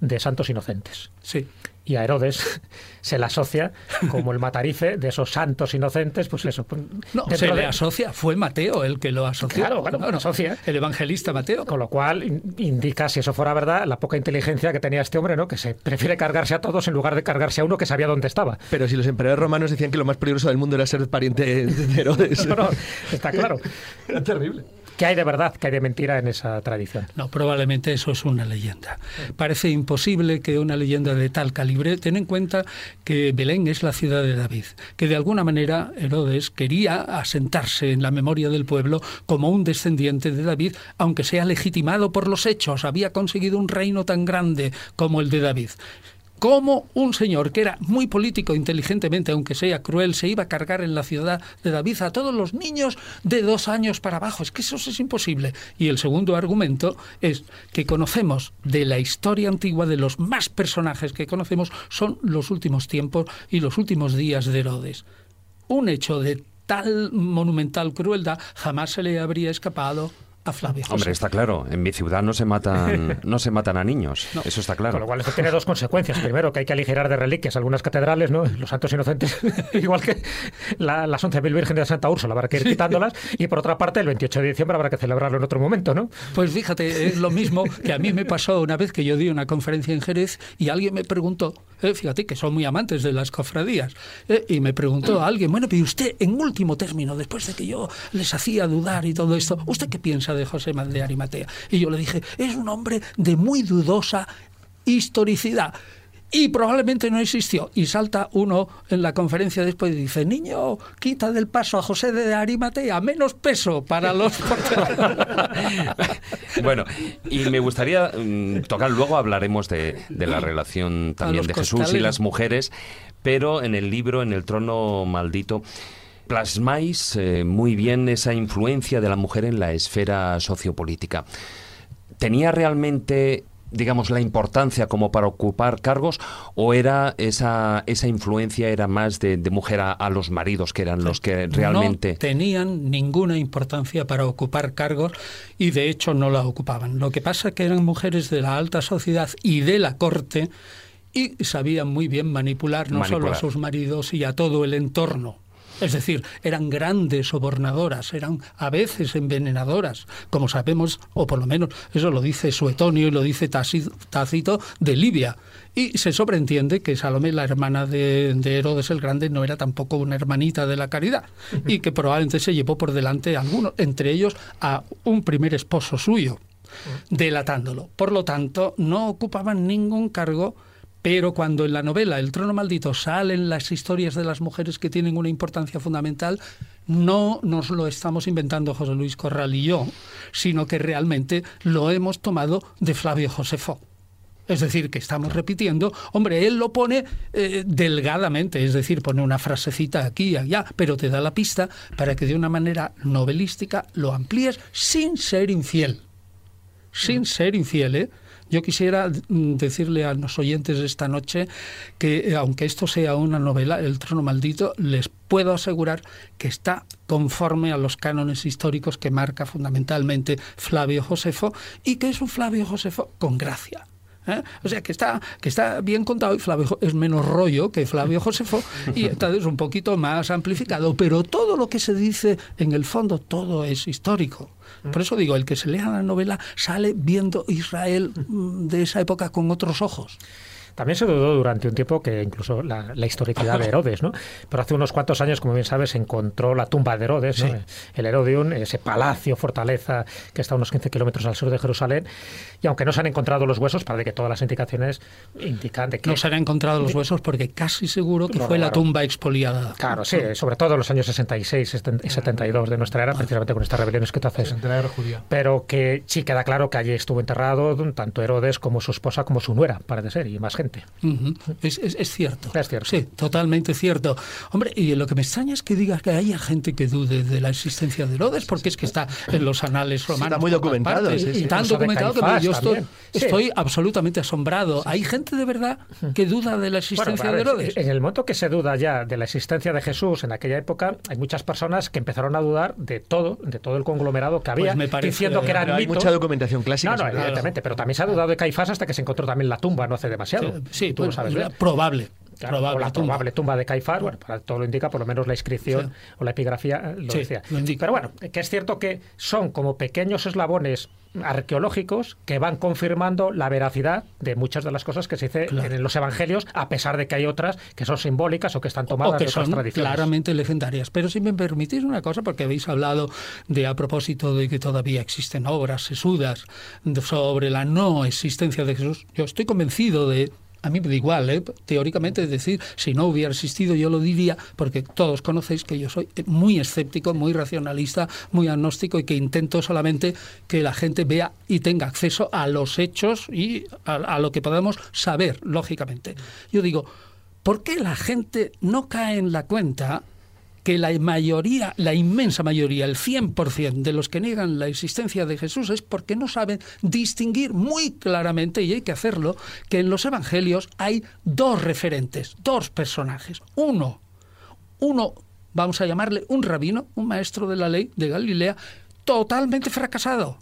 C: de santos inocentes.
F: Sí
C: y a Herodes [LAUGHS] se le asocia como el matarife de esos santos inocentes, pues eso. Pues,
F: no, se le asocia, fue Mateo el que lo asoció.
C: Claro, bueno, asocia.
F: El evangelista Mateo.
C: Con lo cual indica, si eso fuera verdad, la poca inteligencia que tenía este hombre, ¿no? Que se prefiere cargarse a todos en lugar de cargarse a uno que sabía dónde estaba.
D: Pero si los emperadores romanos decían que lo más peligroso del mundo era ser pariente de Herodes. [LAUGHS]
C: no, está claro.
D: Era terrible.
C: ¿Qué hay de verdad, qué hay de mentira en esa tradición?
F: No, probablemente eso es una leyenda. Parece imposible que una leyenda de tal calibre, ten en cuenta que Belén es la ciudad de David, que de alguna manera Herodes quería asentarse en la memoria del pueblo como un descendiente de David, aunque sea legitimado por los hechos, había conseguido un reino tan grande como el de David cómo un señor que era muy político inteligentemente, aunque sea cruel, se iba a cargar en la ciudad de David a todos los niños de dos años para abajo. Es que eso es imposible. Y el segundo argumento es que conocemos de la historia antigua, de los más personajes que conocemos, son los últimos tiempos y los últimos días de Herodes. Un hecho de tal monumental crueldad jamás se le habría escapado
A: Hombre, está claro, en mi ciudad no se matan, [LAUGHS] no se matan a niños, eso está claro.
C: Con lo cual eso tiene dos consecuencias. Primero, que hay que aligerar de reliquias algunas catedrales, ¿no? Los santos inocentes, [LAUGHS] igual que las 11.000 vírgenes de Santa Úrsula, habrá que ir quitándolas. Y por otra parte, el 28 de diciembre habrá que celebrarlo en otro momento, ¿no?
F: Pues fíjate, es lo mismo que a mí me pasó una vez que yo di una conferencia en Jerez y alguien me preguntó, eh, fíjate que son muy amantes de las cofradías, eh, y me preguntó a alguien, bueno, pero usted, en último término, después de que yo les hacía dudar y todo esto, ¿usted qué piensa de José de Arimatea? Y yo le dije, es un hombre de muy dudosa historicidad. y probablemente no existió. Y salta uno en la conferencia después y dice, niño, quita del paso a José de Arimatea, menos peso para los... [LAUGHS]
A: bueno, y me gustaría mm, tocar, luego hablaremos de, la relación también de Jesús y las mujeres, pero en el libro, en el trono maldito, plasmáis eh, muy bien esa influencia de la mujer en la esfera sociopolítica. ¿Tenía realmente digamos, la importancia como para ocupar cargos o era esa, esa influencia era más de, mujer a, los maridos que eran los que realmente...
F: No tenían ninguna importancia para ocupar cargos y de hecho no la ocupaban. Lo que pasa es que eran mujeres de la alta sociedad y de la corte y sabían muy bien manipular no solo a sus maridos y a todo el entorno. Es decir, eran grandes sobornadoras, eran a veces envenenadoras, como sabemos, o por lo menos eso lo dice Suetonio y lo dice Tácito de Libia. Y se sobreentiende que Salomé, la hermana de, Herodes el Grande, no era tampoco una hermanita de la caridad y que probablemente se llevó por delante a algunos, entre ellos a un primer esposo suyo, delatándolo. Por lo tanto, no ocupaban ningún cargo pero cuando en la novela El trono maldito salen las historias de las mujeres que tienen una importancia fundamental, no nos lo estamos inventando José Luis Corral y yo, sino que realmente lo hemos tomado de Flavio Josefo. Es decir, que estamos repitiendo, hombre, él lo pone eh, delgadamente, es decir, pone una frasecita aquí y allá, pero te da la pista para que de una manera novelística lo amplíes sin ser infiel. Sin ser infiel, ¿eh? Yo quisiera mm, decirle a los oyentes de esta noche que, eh, aunque esto sea una novela, El trono maldito, les puedo asegurar que está conforme a los cánones históricos que marca fundamentalmente Flavio Josefo y que es un Flavio Josefo con gracia. ¿eh? O sea, que está, que está bien contado y Flavio es menos rollo que Flavio Josefo y [LAUGHS] entonces un poquito más amplificado, pero todo lo que se dice en el fondo, todo es histórico. Por eso digo, el que se lea la novela sale viendo Israel mm, de esa época con otros ojos.
C: También se dudó durante un tiempo que incluso la, historicidad de [LAUGHS] Herodes, ¿no? Pero hace unos cuantos años, como bien sabes, se encontró la tumba de Herodes, el Herodium, ese palacio, fortaleza que está a unos 15 kilómetros al sur de Jerusalén. Y aunque no se han encontrado los huesos, parece que todas las indicaciones indican de que...
F: No se han encontrado los huesos porque casi seguro que fue la tumba expoliada.
C: Claro, sí, sobre todo en los años 66 y 72 de nuestra era, precisamente con estas rebeliones que tú haces. Pero que sí queda claro que allí estuvo enterrado tanto Herodes como su esposa como su nuera, parece ser, y más gente
F: es, cierto.
C: Es cierto.
F: Sí, totalmente cierto. Hombre, y lo que me extraña es que digas que haya gente que dude de la existencia de Herodes, porque es que está en los anales romanos.
D: está muy documentado.
F: y tan documentado que yo estoy, absolutamente asombrado. Hay gente de verdad que duda de la existencia de Herodes.
C: En el momento que se duda ya de la existencia de Jesús en aquella época, hay muchas personas que empezaron a dudar de todo, de todo el conglomerado que había, pues diciendo que eran
D: Hay mucha documentación clásica.
C: No, no, evidentemente, pero también se ha dudado de Caifás hasta que se encontró también la tumba no hace demasiado.
F: Sí, tú sabes. Probable.
C: probable, o la tumba. probable tumba de Caifás, bueno, para todo lo indica, por lo menos la inscripción o la epigrafía lo decía. Pero bueno, que es cierto que son como pequeños eslabones arqueológicos que van confirmando la veracidad de muchas de las cosas que se dice en los evangelios, a pesar de que hay otras que son simbólicas o que están tomadas
F: o que
C: de
F: son
C: tradiciones.
F: claramente legendarias. Pero si me permitís una cosa, porque habéis hablado de a propósito de que todavía existen obras sesudas sobre la no existencia de Jesús, yo estoy convencido de a mí me da igual, ¿eh? teóricamente, es decir, si no hubiera existido yo lo diría, porque todos conocéis que yo soy muy escéptico, muy racionalista, muy agnóstico y que intento solamente que la gente vea y tenga acceso a los hechos y a lo que podemos saber, lógicamente. Yo digo, ¿por qué la gente no cae en la cuenta que la mayoría, la inmensa mayoría, el 100% de los que niegan la existencia de Jesús es porque no saben distinguir muy claramente, y hay que hacerlo, que en los evangelios hay dos referentes, dos personajes. Uno, uno, vamos a llamarle un rabino, un maestro de la ley de Galilea, totalmente fracasado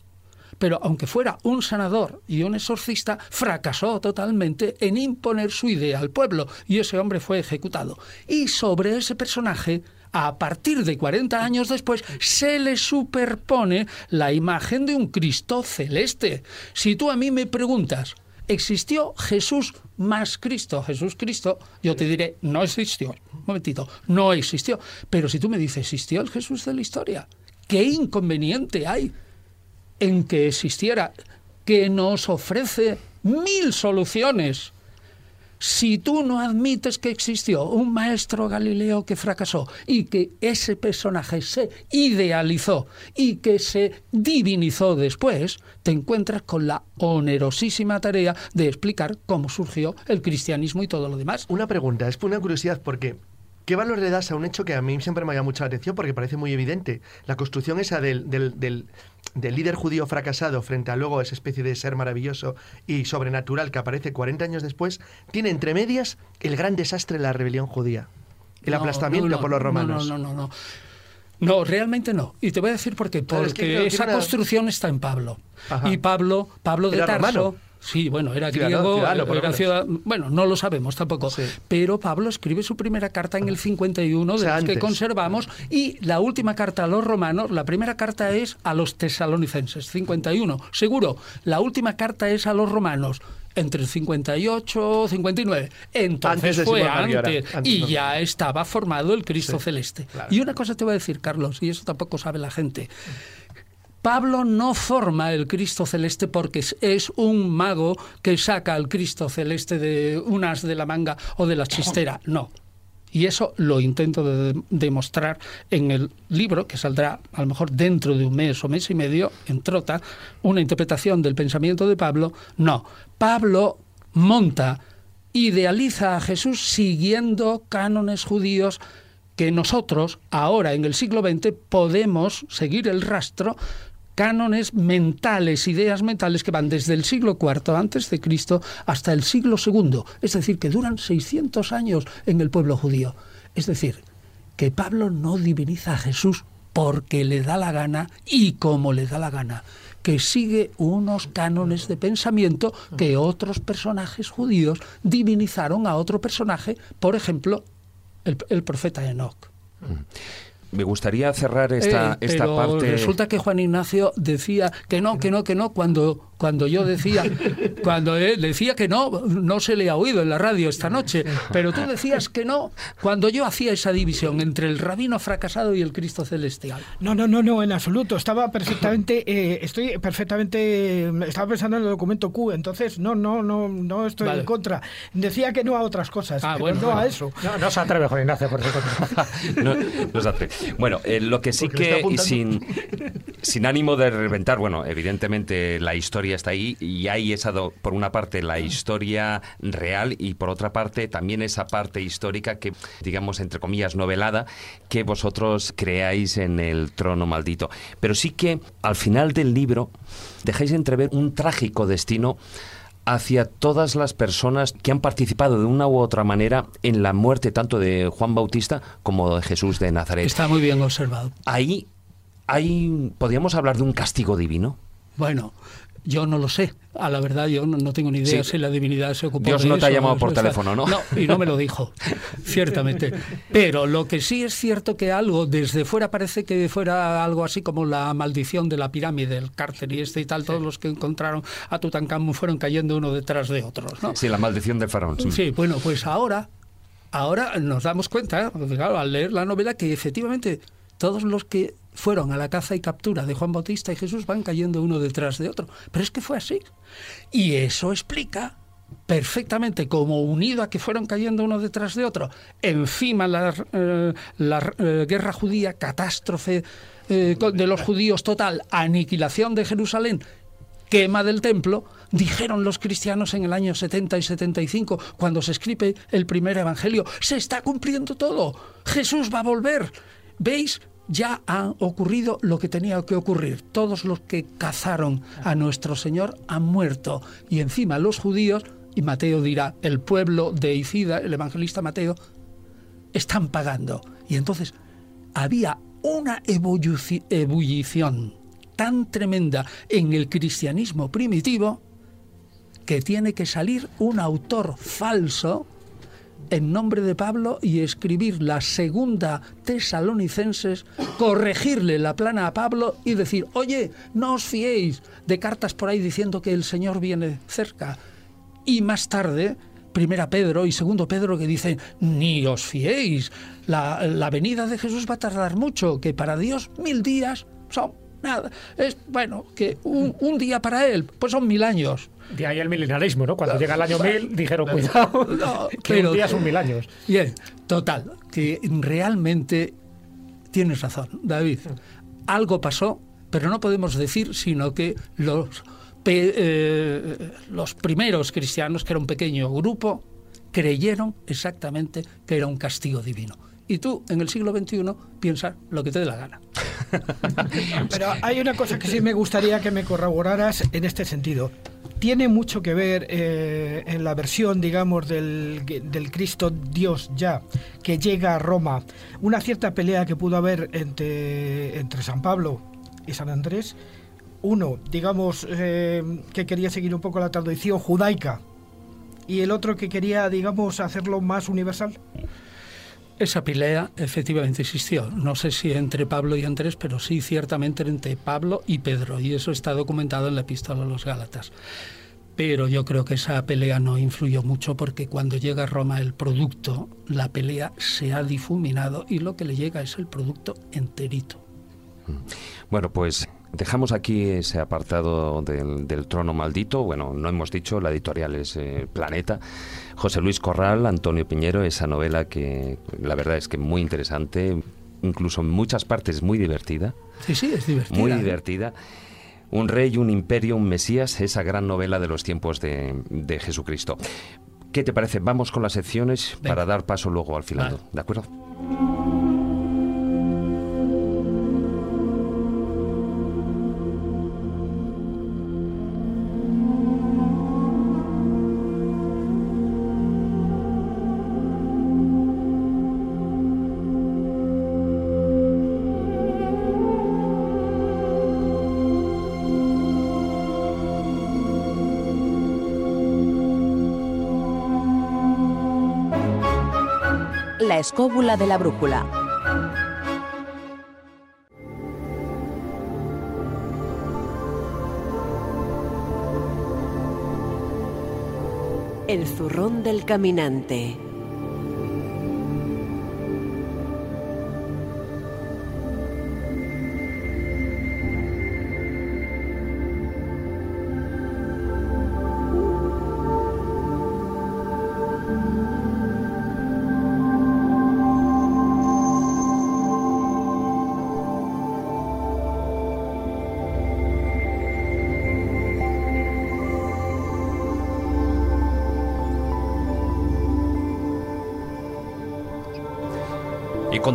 F: pero aunque fuera un sanador y un exorcista, fracasó totalmente en imponer su idea al pueblo y ese hombre fue ejecutado. Y sobre ese personaje a partir de 40 años después, se le superpone la imagen de un Cristo celeste. Si tú a mí me preguntas, ¿existió Jesús más Cristo? Jesús Cristo, yo te diré, no existió. Un momentito, no existió. Pero si tú me dices, ¿existió el Jesús de la historia? ¿Qué inconveniente hay en que existiera? Que nos ofrece mil soluciones si tú no admites que existió un maestro galileo que fracasó y que ese personaje se idealizó y que se divinizó después, te encuentras con la onerosísima tarea de explicar cómo surgió el cristianismo y todo lo demás.
D: Una pregunta, es una curiosidad porque ¿Qué valor le das a un hecho que a mí siempre me ha llamado mucho la atención porque parece muy evidente? La construcción esa del, del, del, del, líder judío fracasado frente a luego esa especie de ser maravilloso y sobrenatural que aparece 40 años después, tiene entre medias el gran desastre de la rebelión judía. El
F: No,
D: aplastamiento
F: no, no,
D: por los romanos.
F: No, no, no, no. No, realmente no. Y te voy a decir por qué. Porque
D: es que
F: esa
D: una-
F: construcción está en Pablo.
D: Ajá.
F: Y Pablo, Pablo de
D: Era
F: Tarso.
D: romano.
F: Sí, bueno, era
D: Ciudadano,
F: griego,
D: ciudadano,
F: era
D: menos.
F: ciudad- bueno, no lo sabemos tampoco.
D: Sí.
F: Pero Pablo escribe su primera carta en el 51
D: O
F: de
D: sea,
F: las que conservamos y la última carta a los romanos, la primera carta es a los tesalonicenses, 51. Seguro, la última carta es a los romanos. Entre el 58 y 59. Entonces
D: Antes
F: fue antes.
D: antes
F: y
D: no.
F: ya estaba formado el Cristo
D: Sí,
F: celeste.
D: claro.
F: Y una cosa te voy a decir, Carlos, y eso tampoco sabe la gente. Pablo no forma el Cristo celeste porque es- un mago que saca al Cristo celeste de unas de la manga o de la [LAUGHS] chistera. No. Y eso lo intento de- demostrar en el libro, que saldrá a lo mejor dentro de un mes o mes y medio, en Trota, una interpretación del pensamiento de Pablo. No. Pablo monta, idealiza a Jesús siguiendo cánones judíos que nosotros, ahora en el siglo XX, podemos seguir el rastro cánones mentales, ideas mentales que van desde el siglo IV antes de Cristo hasta el siglo II, es decir, que duran 600 años en el pueblo judío. Es decir, que Pablo no diviniza a Jesús porque le da la gana y como le da la gana, que sigue unos cánones de pensamiento que otros personajes judíos divinizaron a otro personaje, por ejemplo, el, el profeta Enoch.
A: Me gustaría cerrar esta,
F: Eh,
A: esta
F: pero
A: parte.
F: resulta que Juan Ignacio decía que no, que no, que no, cuando, cuando yo decía, cuando decía que no, no se le ha oído en la radio esta noche, pero tú decías que no, cuando yo hacía esa división entre el rabino fracasado y el Cristo celestial.
E: No, no, no, no, en absoluto. Estaba perfectamente, eh, estoy perfectamente, estaba pensando en el documento Q, entonces no, no, no, no estoy
F: Vale.
E: en contra. Decía que no a otras cosas,
F: Ah, bueno,
E: no
F: bueno.
E: a eso.
C: No, no se atreve Juan Ignacio, por cierto. [LAUGHS]
A: no, no se atreve. Bueno, eh, lo que sí
D: Porque
A: que, y sin, sin ánimo de reventar, bueno, evidentemente la historia está ahí y hay esa, do- por una parte, la historia real y por otra parte también esa parte histórica que, digamos, entre comillas, novelada, que vosotros creáis en el trono maldito. Pero sí que al final del libro dejáis entrever un trágico destino hacia todas las personas que han participado de una u otra manera en la muerte tanto de Juan Bautista como de Jesús de Nazaret.
F: Está muy bien observado.
A: Ahí, ahí podríamos hablar de un castigo divino.
F: Bueno, yo no lo sé. A la verdad, yo no, no tengo ni idea
A: Sí.
F: si la divinidad se ocupó
A: Dios
F: de
A: no te ha llamado por teléfono, ¿no?
F: No, y no me lo dijo, [LAUGHS] ciertamente. Pero lo que sí es cierto que algo desde fuera parece que fuera algo así como la maldición de la pirámide, el cárter y este y tal. Todos los que encontraron a Tutankamón fueron cayendo uno detrás de otros, ¿no?
A: Sí, la maldición del faraón. sí.
F: Sí, bueno, pues ahora, ahora nos damos cuenta, claro, al leer la novela, que efectivamente todos los que fueron a la caza y captura de Juan Bautista y Jesús van cayendo uno detrás de otro. Pero es que fue así. Y eso explica perfectamente, como unido a que fueron cayendo uno detrás de otro, encima la, eh, la eh, guerra judía, catástrofe eh, de los judíos total, aniquilación de Jerusalén, quema del templo, dijeron los cristianos en el año 70 y 75, cuando se escribe el primer evangelio, se está cumpliendo todo, Jesús va a volver. ¿Veis? Ya ha ocurrido lo que tenía que ocurrir. Todos los que cazaron a nuestro Señor han muerto. Y encima los judíos, y Mateo dirá, el pueblo de Icida, el evangelista Mateo, están pagando. Y entonces había una ebullici- ebullición tan tremenda en el cristianismo primitivo que tiene que salir un autor falso en nombre de Pablo y escribir la segunda tesalonicenses, corregirle la plana a Pablo y decir, oye, no os fiéis de cartas por ahí diciendo que el Señor viene cerca. Y más tarde, primera Pedro y segundo Pedro que dicen, ni os fiéis, la, la venida de Jesús va a tardar mucho, que para Dios mil días son nada. Es, bueno, que un, día para él, pues son mil años.
C: De ahí el milenarismo, ¿no? Cuando llega el año mil, dijeron, cuidado, que un día son mil años.
F: Bien, total, que realmente tienes razón, David. Algo pasó, pero no podemos decir sino que los, eh, los primeros cristianos, que era un pequeño grupo, creyeron exactamente que era un castigo divino y tú en el siglo XXI piensas lo que te dé la gana. [LAUGHS]
E: Pero hay una cosa que sí me gustaría que me corroboraras en este sentido. Tiene mucho que ver eh, en la versión, digamos, del, del, Cristo Dios ya, que llega a Roma, una cierta pelea que pudo haber entre, entre San Pablo y San Andrés. Uno, digamos, eh, que quería seguir un poco la tradición judaica y el otro que quería, digamos, hacerlo más universal.
F: Esa pelea efectivamente existió. No sé si entre Pablo y Andrés, pero sí ciertamente entre Pablo y Pedro. Y eso está documentado en la epístola a los Gálatas. Pero yo creo que esa pelea no influyó mucho porque cuando llega a Roma el producto, la pelea se ha difuminado y lo que le llega es el producto enterito.
A: Bueno, pues Dejamos aquí ese apartado del, trono maldito. Bueno, no hemos dicho, la editorial es eh, Planeta. José Luis Corral, Antonio Piñero, esa novela que la verdad es que muy interesante, incluso en muchas partes muy divertida.
F: Sí, sí, es divertida.
A: Muy divertida. Un rey, un imperio, un mesías, esa gran novela de los tiempos de, Jesucristo. ¿Qué te parece? Vamos con las secciones para dar paso luego al filando. ¿De acuerdo?
H: Escóbula de la brújula. El zurrón del caminante.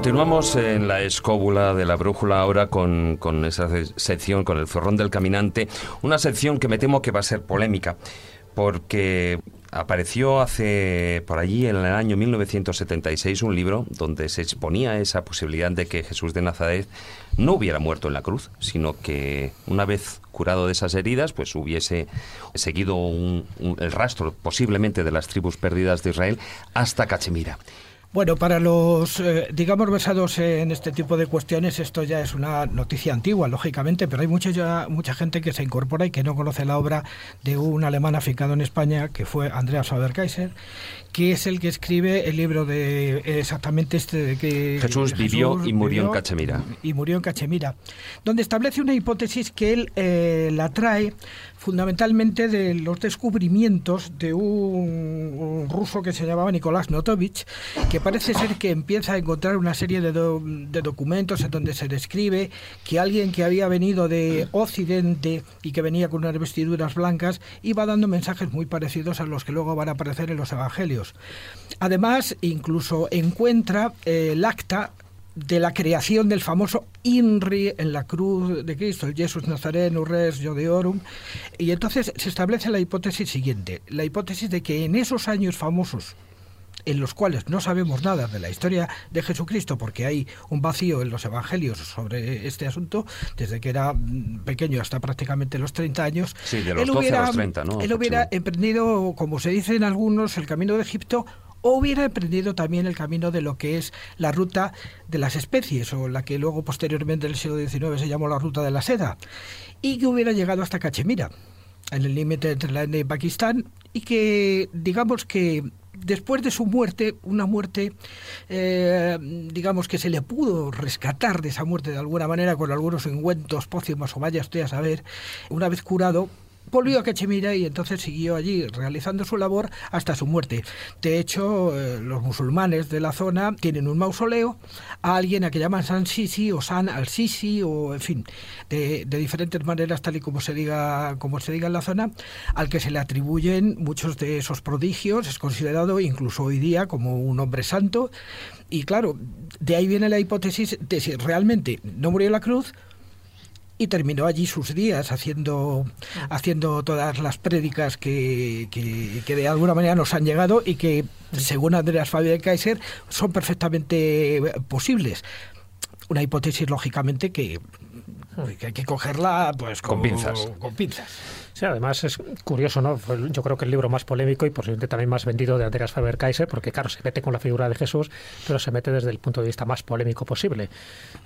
A: Continuamos en la escóbula de la brújula ahora con, esa sección, con el zorrón del caminante, una sección que me temo que va a ser polémica, porque apareció hace por allí en el año 1976 un libro donde se exponía esa posibilidad de que Jesús de Nazaret no hubiera muerto en la cruz, sino que una vez curado de esas heridas, pues hubiese seguido el rastro posiblemente de las tribus perdidas de Israel hasta Cachemira.
E: Bueno, para los, eh, digamos, versados en este tipo de cuestiones, esto ya es una noticia antigua, lógicamente, pero hay mucha, ya, mucha gente que se incorpora y que no conoce la obra de un alemán aficado en España, que fue Andreas Faber-Kaiser, que es el que escribe el libro de exactamente este de que
A: Jesús vivió y murió en Cachemira.
E: Y murió en Cachemira, donde establece una hipótesis que él eh, la trae fundamentalmente de los descubrimientos de un, ruso que se llamaba Nicolás Notovich, que parece ser que empieza a encontrar una serie de, de, documentos en donde se describe que alguien que había venido de Occidente y que venía con unas vestiduras blancas iba dando mensajes muy parecidos a los que luego van a aparecer en los evangelios. Además, incluso encuentra eh, el acta de la creación del famoso INRI en la cruz de Cristo, el Jesus Nazareno Res Jodeorum, y entonces se establece la hipótesis siguiente, la hipótesis de que en esos años famosos en los cuales no sabemos nada de la historia de Jesucristo porque hay un vacío en los evangelios sobre este asunto, desde que era mm, pequeño hasta prácticamente los 30 años.
A: Sí, de los él hubiera, a los 30, ¿no?
E: Él hubiera emprendido, como se dice en algunos, el camino de Egipto o hubiera emprendido también el camino de lo que es la ruta de las especies, o la que luego posteriormente en el siglo XIX se llamó la ruta de la seda, y que hubiera llegado hasta Cachemira, en el límite entre la India y Pakistán, y que digamos que después de su muerte, una muerte, eh, digamos que se le pudo rescatar de esa muerte de alguna manera con algunos encuentros pócimos o vaya usted a saber, una vez curado, volvió a Cachemira y entonces siguió allí realizando su labor hasta su muerte. De hecho, eh, los musulmanes de la zona tienen un mausoleo a alguien a que llaman San Sisi o San al-Sisi o en fin, de, de, diferentes maneras tal y como se diga como se diga en la zona, al que se le atribuyen muchos de esos prodigios, es considerado incluso hoy día como un hombre santo y claro, de ahí viene la hipótesis de si realmente no murió en la cruz y terminó allí sus días haciendo, haciendo todas las prédicas que, que, de alguna manera nos han llegado y que, según Andreas Fabian Kaiser, son perfectamente posibles. Una hipótesis, lógicamente, que, que hay que cogerla pues,
A: con, pinzas.
E: Con pinzas.
C: Sí, además es curioso, ¿no? Yo creo que el libro más polémico y posiblemente también más vendido de Andreas Faber-Kaiser, porque claro, se mete con la figura de Jesús, pero se mete desde el punto de vista más polémico posible.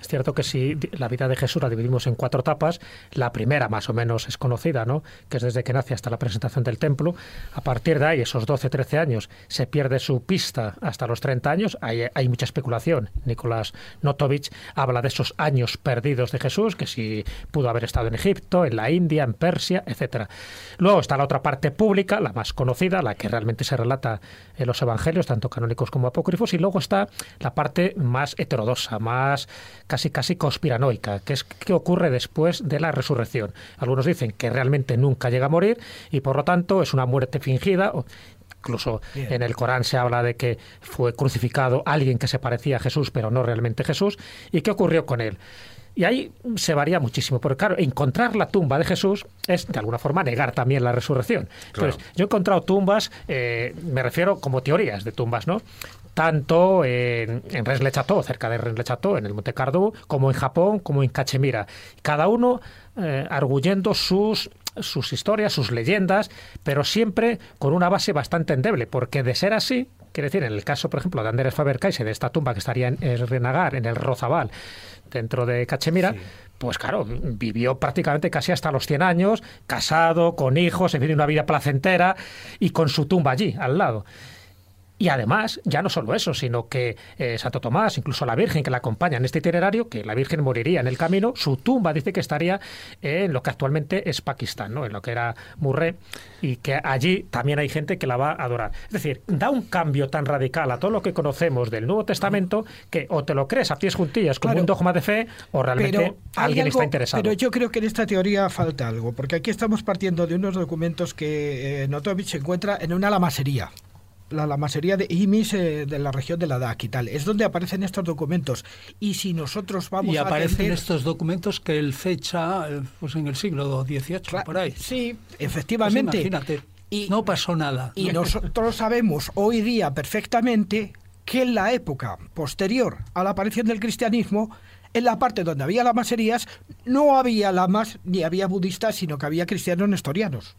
C: Es cierto que si la vida de Jesús la dividimos en cuatro etapas, la primera más o menos es conocida, ¿no? Que es desde que nace hasta la presentación del templo. A partir de ahí, esos 12, 13 años, se pierde su pista hasta los 30 años. Hay, hay mucha especulación. Nicolás Notovich habla de esos años perdidos de Jesús, que si pudo haber estado en Egipto, en la India, en Persia, etcétera. Luego está la otra parte pública, la más conocida, la que realmente se relata en los evangelios, tanto canónicos como apócrifos, y luego está la parte más heterodoxa, más casi casi conspiranoica, que es qué ocurre después de la resurrección. Algunos dicen que realmente nunca llega a morir y por lo tanto es una muerte fingida, incluso en el Corán se habla de que fue crucificado alguien que se parecía a Jesús, pero no realmente Jesús, y qué ocurrió con él. Y ahí se varía muchísimo, porque claro, encontrar la tumba de Jesús es de alguna forma negar también la resurrección. Entonces, yo he encontrado tumbas, eh, me refiero como teorías de tumbas, ¿no? tanto en, en Rennes le Chateau, cerca de Rennes le Chateau, en el Monte Cardo, como en Japón, como en Cachemira. Cada uno eh, arguyendo sus sus historias, sus leyendas, pero siempre con una base bastante endeble, porque de ser así, quiere decir, en el caso, por ejemplo, de Andrés Faber-Cayse, de esta tumba que estaría en el Renagar, en el Rozabal, dentro de Cachemira, pues claro, vivió prácticamente casi hasta los 100 años, casado, con hijos, en fin, una vida placentera y con su tumba allí, al lado. Y además, ya no solo eso, sino que eh, Santo Tomás, incluso la Virgen que la acompaña en este itinerario, que la Virgen moriría en el camino, su tumba dice que estaría en lo que actualmente es Pakistán, ¿no? en lo que era Murré, y que allí también hay gente que la va a adorar. Es decir, da un cambio tan radical a todo lo que conocemos del Nuevo Testamento que o te lo crees a pies juntillas como un dogma de fe o realmente alguien está interesado.
E: Pero yo creo que en esta teoría falta algo, porque aquí estamos partiendo de unos documentos que eh, Notovich se encuentra en una lamasería la lamasería de Imis eh, de la región de la DAC y tal. Es donde aparecen estos documentos. Y si nosotros vamos
F: y aparecen estos documentos que él fecha eh, pues en el siglo XVIII, por ahí.
E: Sí, efectivamente.
F: Pues imagínate, y, no pasó nada.
E: Y nosotros sabemos hoy día perfectamente que en la época posterior a la aparición del cristianismo, en la parte donde había lamaserías, no había lamas ni había budistas, sino que había cristianos nestorianos.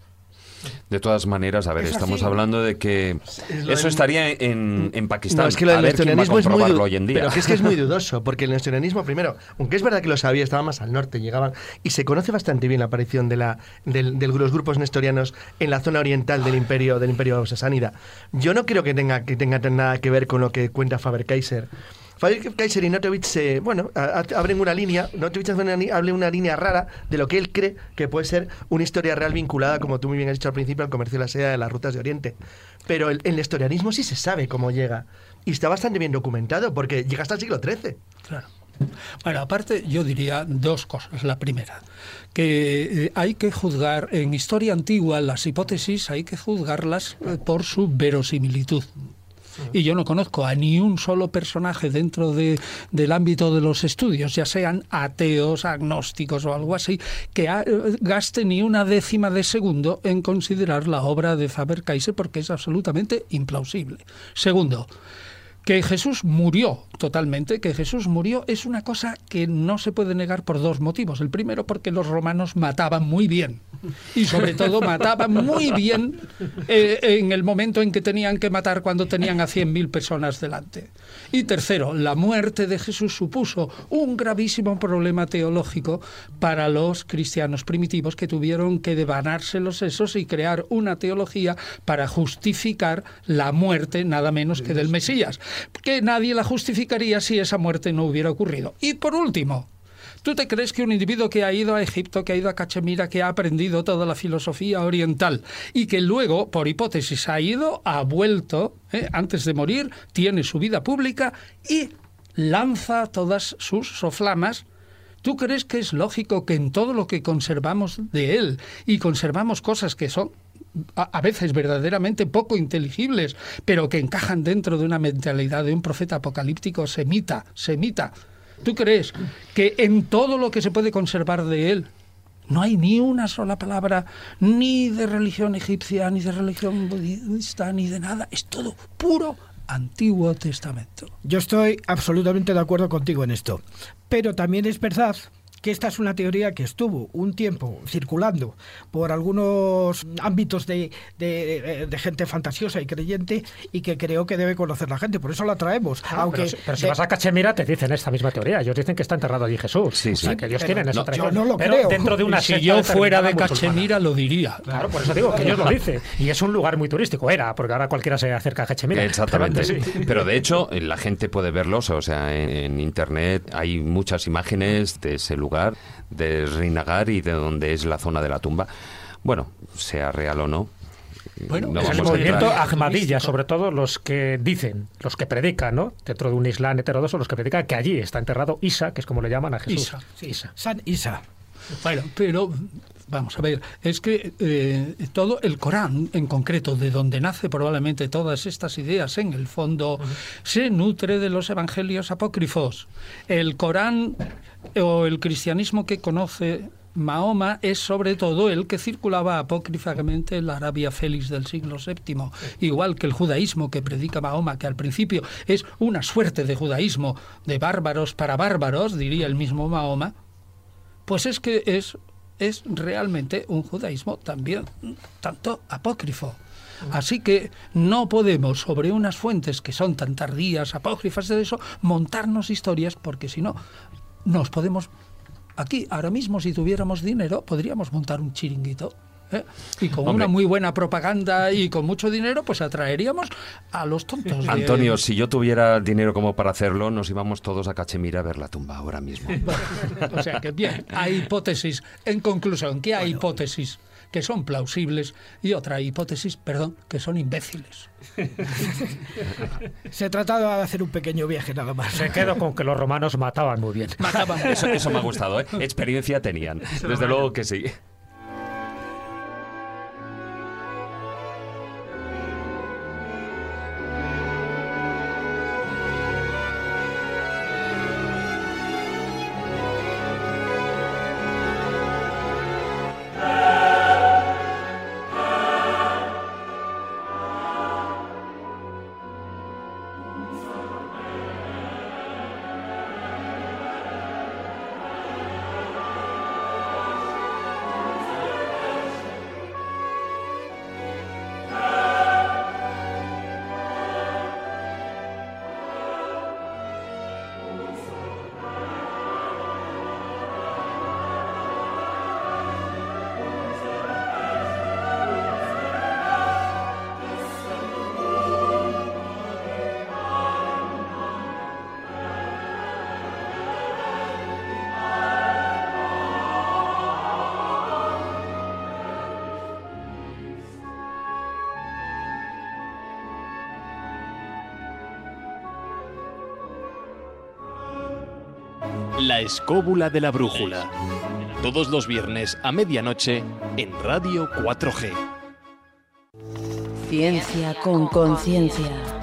A: De todas maneras, a ver, estamos hablando de que eso estaría en, en Pakistán.
D: No, es que lo del nestorianismo es muy hoy en día. Pero que es que es muy [LAUGHS] dudoso, porque el nestorianismo, primero, aunque es verdad que lo sabía, estaba más al norte, llegaban y se conoce bastante bien la aparición de la del, de los grupos nestorianos en la zona oriental del imperio del imperio sasánida. Yo no creo que tenga que tenga nada que ver con lo que cuenta Faber Kaiser Kaiser y Notovich bueno, abren una línea, Notovich abre una línea rara de lo que él cree que puede ser una historia real vinculada, como tú muy bien has dicho al principio, al comercio de la seda de las rutas de Oriente. Pero el, el historianismo sí se sabe cómo llega. Y está bastante bien documentado, porque llega hasta el siglo XIII.
F: Claro. Bueno, aparte yo diría dos cosas. La primera, que eh, hay que juzgar en historia antigua las hipótesis, hay que juzgarlas eh, por su verosimilitud. Y yo no conozco a ni un solo personaje dentro de, del ámbito de los estudios, ya sean ateos, agnósticos o algo así, que eh, gaste ni una décima de segundo en considerar la obra de Faber-Cayse porque es absolutamente implausible. Segundo, Que Jesús murió totalmente, que Jesús murió es una cosa que no se puede negar por dos motivos. El primero porque los romanos mataban muy bien y sobre todo mataban muy bien eh, en el momento en que tenían que matar cuando tenían a 100.000 personas delante. Y tercero, la muerte de Jesús supuso un gravísimo problema teológico para los cristianos primitivos que tuvieron que devanarse los sesos y crear una teología para justificar la muerte nada menos que del Mesías que nadie la justificaría si esa muerte no hubiera ocurrido. Y por último, ¿Tú te crees que un individuo que ha ido a Egipto, que ha ido a Cachemira, que ha aprendido toda la filosofía oriental y que luego, por hipótesis, ha ido, ha vuelto, eh, antes de morir, tiene su vida pública y lanza todas sus soflamas? ¿Tú crees que es lógico que en todo lo que conservamos de él y conservamos cosas que son a, veces verdaderamente poco inteligibles, pero que encajan dentro de una mentalidad de un profeta apocalíptico semita, semita. ¿Tú crees que en todo lo que se puede conservar de él no hay ni una sola palabra ni de religión egipcia, ni de religión budista, ni de nada? Es todo puro Antiguo Testamento.
E: Yo estoy absolutamente de acuerdo contigo en esto. Pero también es verdad que esta es una teoría que estuvo un tiempo circulando por algunos ámbitos de, gente fantasiosa y creyente y que creo que debe conocer la gente. Por eso la traemos.
C: Ah,
E: aunque
C: pero, si, vas a Cachemira te dicen esta misma teoría. Ellos dicen que está enterrado allí Jesús.
A: Sí, sí.
C: que ellos tienen esa
E: Yo no lo creo.
C: dentro de una
F: si yo fuera de Cachemira lo diría.
C: Claro, por eso digo que ellos lo dicen. Y es un lugar muy turístico. Era, porque ahora cualquiera se acerca a Cachemira.
A: Exactamente. Pero de hecho, la gente puede verlos. O sea, en, en internet hay muchas imágenes de ese lugar lugar, de Rinagar y de donde es la zona de la tumba. Bueno, sea real o no,
C: bueno, es el movimiento Ahmadiyya, sobre todo los que dicen, los que predican, ¿no? Dentro de un Islam heterodoxo, los que predican que allí está enterrado Isa, que es como le llaman a Jesús.
F: Isa. Isa. San Isa. Bueno, pero vamos a ver, es que eh, todo el Corán en concreto, de donde nace probablemente todas estas ideas, en el fondo, se nutre de los evangelios apócrifos. El Corán o el cristianismo que conoce Mahoma es sobre todo el que circulaba apócrifamente en la Arabia Félix del siglo VII, igual que el judaísmo que predica Mahoma, que al principio es una suerte de judaísmo de bárbaros para bárbaros, diría el mismo Mahoma, pues es que es, es realmente un judaísmo también tanto apócrifo. Así que no podemos, sobre unas fuentes que son tan tardías, apócrifas de eso, montarnos historias, porque si no, nos podemos... Aquí, ahora mismo, si tuviéramos dinero, podríamos montar un chiringuito. ¿eh? Y con una muy buena propaganda y con mucho dinero, pues atraeríamos a los tontos.
A: Antonio, si yo tuviera dinero como para hacerlo, nos íbamos todos a Cachemira a ver la tumba ahora mismo. [LAUGHS]
F: o sea que bien, hay hipótesis. En conclusión, ¿qué hay hipótesis? Que son plausibles y otra hipótesis, perdón, que son imbéciles.
E: Se trataba de hacer un pequeño viaje nada más.
C: Se quedó con que los romanos mataban muy bien.
A: Mataban. Eso, eso me ha gustado, ¿eh? Experiencia tenían. Desde luego que sí.
B: La escóbula de la brújula. Todos los viernes a medianoche en Radio 4G.
H: Ciencia con conciencia.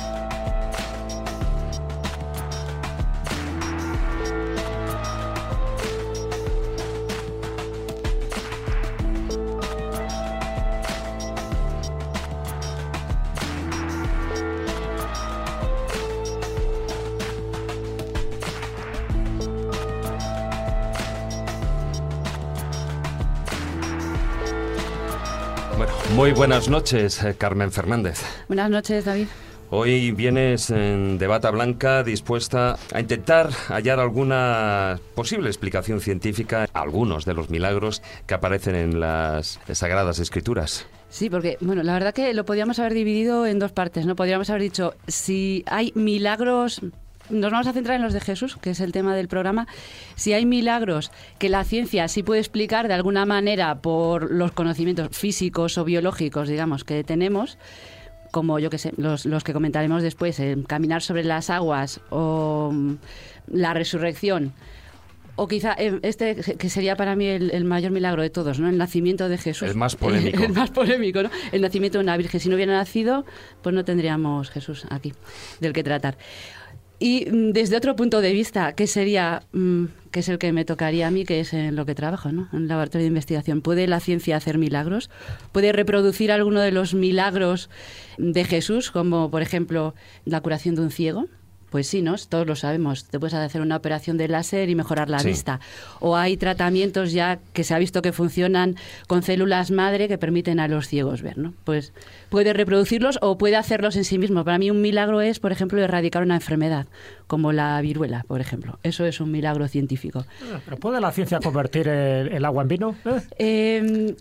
A: Muy buenas noches, eh, Carmen Fernández.
I: Buenas noches, David.
A: Hoy vienes en de bata blanca dispuesta a intentar hallar alguna posible explicación científica a algunos de los milagros que aparecen en las Sagradas Escrituras.
I: Sí, porque, bueno, la verdad que lo podríamos haber dividido en dos partes, ¿no? Podríamos haber dicho, si hay milagros nos vamos a centrar en los de Jesús, que es el tema del programa. Si hay milagros que la ciencia sí puede explicar de alguna manera por los conocimientos físicos o biológicos, digamos, que tenemos, como yo que sé, los, los que comentaremos después, el caminar sobre las aguas o mm, la resurrección. O quizá eh, este que sería para mí el, el mayor milagro de todos, ¿no? El nacimiento de Jesús.
A: El más polémico. [LAUGHS]
I: el más polémico, ¿no? El nacimiento de una virgen. Si no hubiera nacido, pues no tendríamos Jesús aquí del que tratar. Y mm, desde otro punto de vista, que sería, mm, que es el que me tocaría a mí, que es en lo que trabajo, ¿no? En el laboratorio de investigación. ¿Puede la ciencia hacer milagros? ¿Puede reproducir alguno de los milagros de Jesús, como por ejemplo la curación de un ciego? Pues sí, ¿no? Todos lo sabemos. Te puedes hacer una operación de láser y mejorar la
A: Sí.
I: vista. O hay tratamientos ya que se ha visto que funcionan con células madre que permiten a los ciegos ver, ¿no? Pues puede reproducirlos o puede hacerlos en sí mismo. Para mí un milagro es, por ejemplo, erradicar una enfermedad, como la viruela, por ejemplo. Eso es un milagro científico.
C: ¿Pero puede la ciencia convertir el, el agua en vino? ¿Eh?
I: Eh,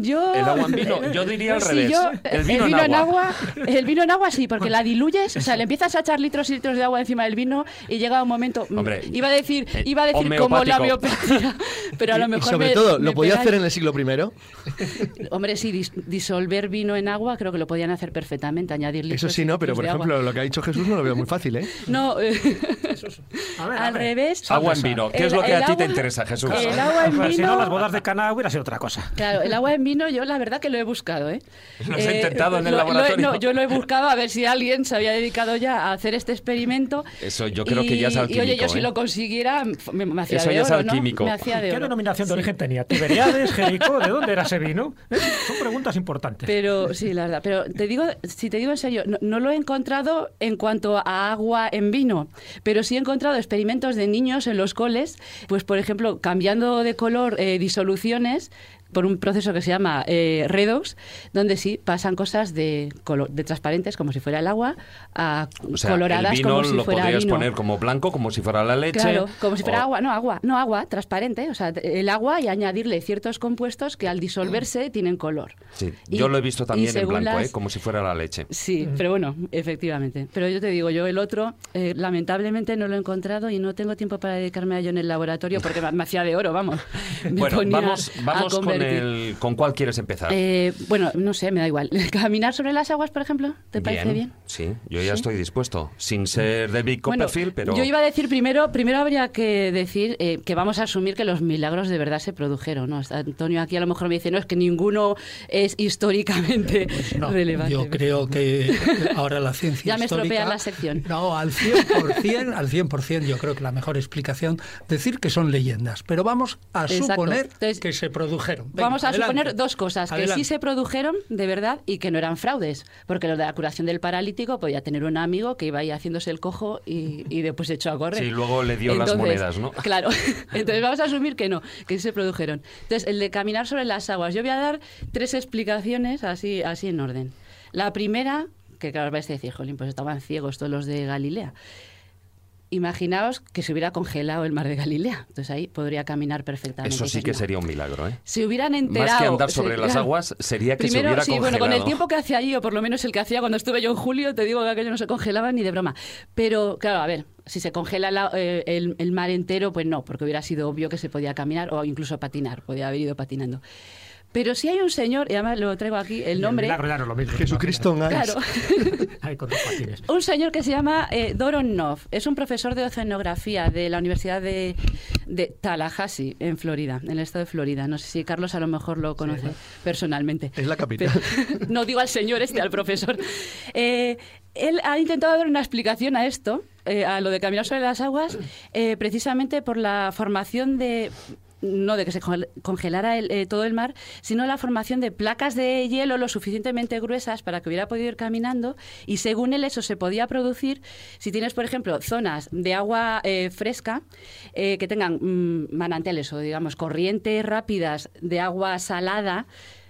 I: yo...
A: El agua en vino, yo diría al
I: Sí,
A: revés.
I: yo-
A: el vino, en agua.
I: El vino en agua sí, porque la diluyes, o sea, le empiezas a echar litros y litros de agua encima del vino y llega un momento. mm,
A: Hombre,
I: iba a decir,
A: eh,
I: iba a decir como la homeopatía, [LAUGHS] pero a lo mejor
D: y sobre
I: me-
D: todo,
I: me
D: ¿lo podía hacer en el siglo I? [LAUGHS]
I: Hombre, sí, dis- disolver vino en agua creo que lo podían hacer perfectamente, añadir litros
D: Eso sí, no, pero por
I: agua.
D: ejemplo, lo que ha dicho Jesús no lo veo muy fácil, ¿eh? [LAUGHS]
I: No, eh,
C: A ver, a
I: al
C: ver.
I: revés.
A: Agua en vino. ¿Qué
I: El-
A: es lo que a ti te
I: agua-
A: interesa, Jesús?
I: El agua en
C: Pues si no,
I: vino-
C: las bodas de Cana hubiera sido otra cosa.
I: Claro, el agua en vino yo la verdad que lo he buscado, ¿eh? [LAUGHS]
A: ¿Lo has
I: Eh,
A: intentado en el
I: lo- lo
A: laboratorio?
I: no, yo lo he buscado a ver si alguien se había dedicado ya a hacer este experimento.
A: Eso yo creo que ya es
I: Y- Y oye,
A: alquímico,
I: yo si
A: ¿eh?
I: lo consiguiera, me, me hacía
A: Eso
I: de
A: ya es
I: oro, ¿no?
A: alquímico.
I: De
C: ¿Qué denominación de
I: Sí.
C: origen tenía? ¿Tiberiades, Jericó? ¿De dónde era ese vino? ¿Eh? Son preguntas importantes.
I: Pero sí, la verdad. Pero te digo, si te digo en serio, no, no lo he encontrado en cuanto a agua en vino, pero sí he encontrado experimentos de niños en los coles, pues por ejemplo, cambiando de color eh, disoluciones por un proceso que se llama eh, redox, donde sí pasan cosas de, color, de transparentes, como si fuera el agua, a
A: O sea,
I: coloradas
A: el vino
I: como si
A: lo
I: fuera
A: podrías
I: vino.
A: poner como blanco, como si fuera la leche.
I: Claro, como si fuera
A: o-
I: agua, no agua, no agua, transparente, o sea, el agua y añadirle ciertos compuestos que al disolverse tienen color.
A: Sí,
I: Y-
A: yo lo he visto también en blanco,
I: las-
A: ¿eh? como si fuera la leche.
I: Sí, pero bueno, efectivamente. Pero yo te digo, yo el otro, eh, lamentablemente no lo he encontrado y no tengo tiempo para dedicarme a ello en el laboratorio porque me, me hacía de oro, vamos. [LAUGHS] Me
A: Bueno,
I: ponía
A: vamos,
I: a
A: vamos con
I: convertir.
A: el. ¿Con cuál quieres empezar?
I: Eh, bueno, no sé, me da igual. [LAUGHS] ¿Caminar sobre las aguas, por ejemplo? ¿Te parece bien?
A: Sí, yo ya
I: ¿Sí?
A: estoy dispuesto. Sin ser David
I: Bueno,
A: Copperfield, pero.
I: yo iba a decir primero, primero habría que decir eh, que vamos a asumir que los milagros de verdad se produjeron. ¿no? Antonio aquí a lo mejor me dice, no, es que ninguno es históricamente [LAUGHS]
F: No,
I: relevante.
F: yo creo que ahora la ciencia
I: Ya me estropean la sección.
F: No, al 100%, al 100% yo creo que la mejor explicación decir que son leyendas, pero vamos a
I: Exacto.
F: suponer
I: Entonces,
F: que se produjeron. Venga,
I: Vamos a
F: adelante.
I: suponer dos cosas, que
F: Adelante.
I: sí se produjeron de verdad y que no eran fraudes, porque lo de la curación del paralítico podía tener un amigo que iba ahí haciéndose el cojo y, y después se echó a correr.
A: Sí, luego le dio las monedas, ¿no?
I: Claro, [LAUGHS] entonces vamos a asumir que no, que sí se produjeron. Entonces, el de caminar sobre las aguas, yo voy a dar tres explicaciones así, así en orden. La primera, que claro, os vais a decir, jolín, pues estaban ciegos todos los de Galilea. Imaginaos que se hubiera congelado el mar de Galilea. Entonces ahí podría caminar perfectamente.
A: Eso sí que sería un milagro, ¿eh?
I: Se hubieran enterado.
A: Más que andar
I: se-
A: sobre las aguas, sería que se
I: Primero,
A: hubiera
I: sí, bueno, con el tiempo que hace allí, o por lo menos el que hacía cuando estuve yo en julio, te digo que aquello no se congelaba ni de broma. Pero, claro, a ver, si se congela la- eh, el, el mar entero, pues no, porque hubiera sido obvio que se podía caminar o incluso patinar, podía haber ido patinando. Pero si hay un señor, y además lo traigo aquí, el nombre.
C: milagro no es lo mismo.
D: Jesucristo en.
I: Claro. [LAUGHS] Un señor que se llama eh. Es un profesor de oceanografía de la Universidad de, de Tallahassee, en Florida, en el estado de Florida. No sé si Carlos a lo mejor lo conoce personalmente.
D: Es la capital.
I: Pero- [LAUGHS] no digo al señor este, al profesor. Eh, él ha intentado dar una explicación a esto, eh, a lo de caminar sobre las aguas, eh, precisamente por la formación de no de que se congel- congelara el- eh, todo el mar, sino la formación de placas de hielo lo suficientemente gruesas para que hubiera podido ir caminando y según él eso se podía producir si tienes, por ejemplo, zonas de agua eh, fresca eh, que tengan mm, manantiales o digamos corrientes rápidas de agua salada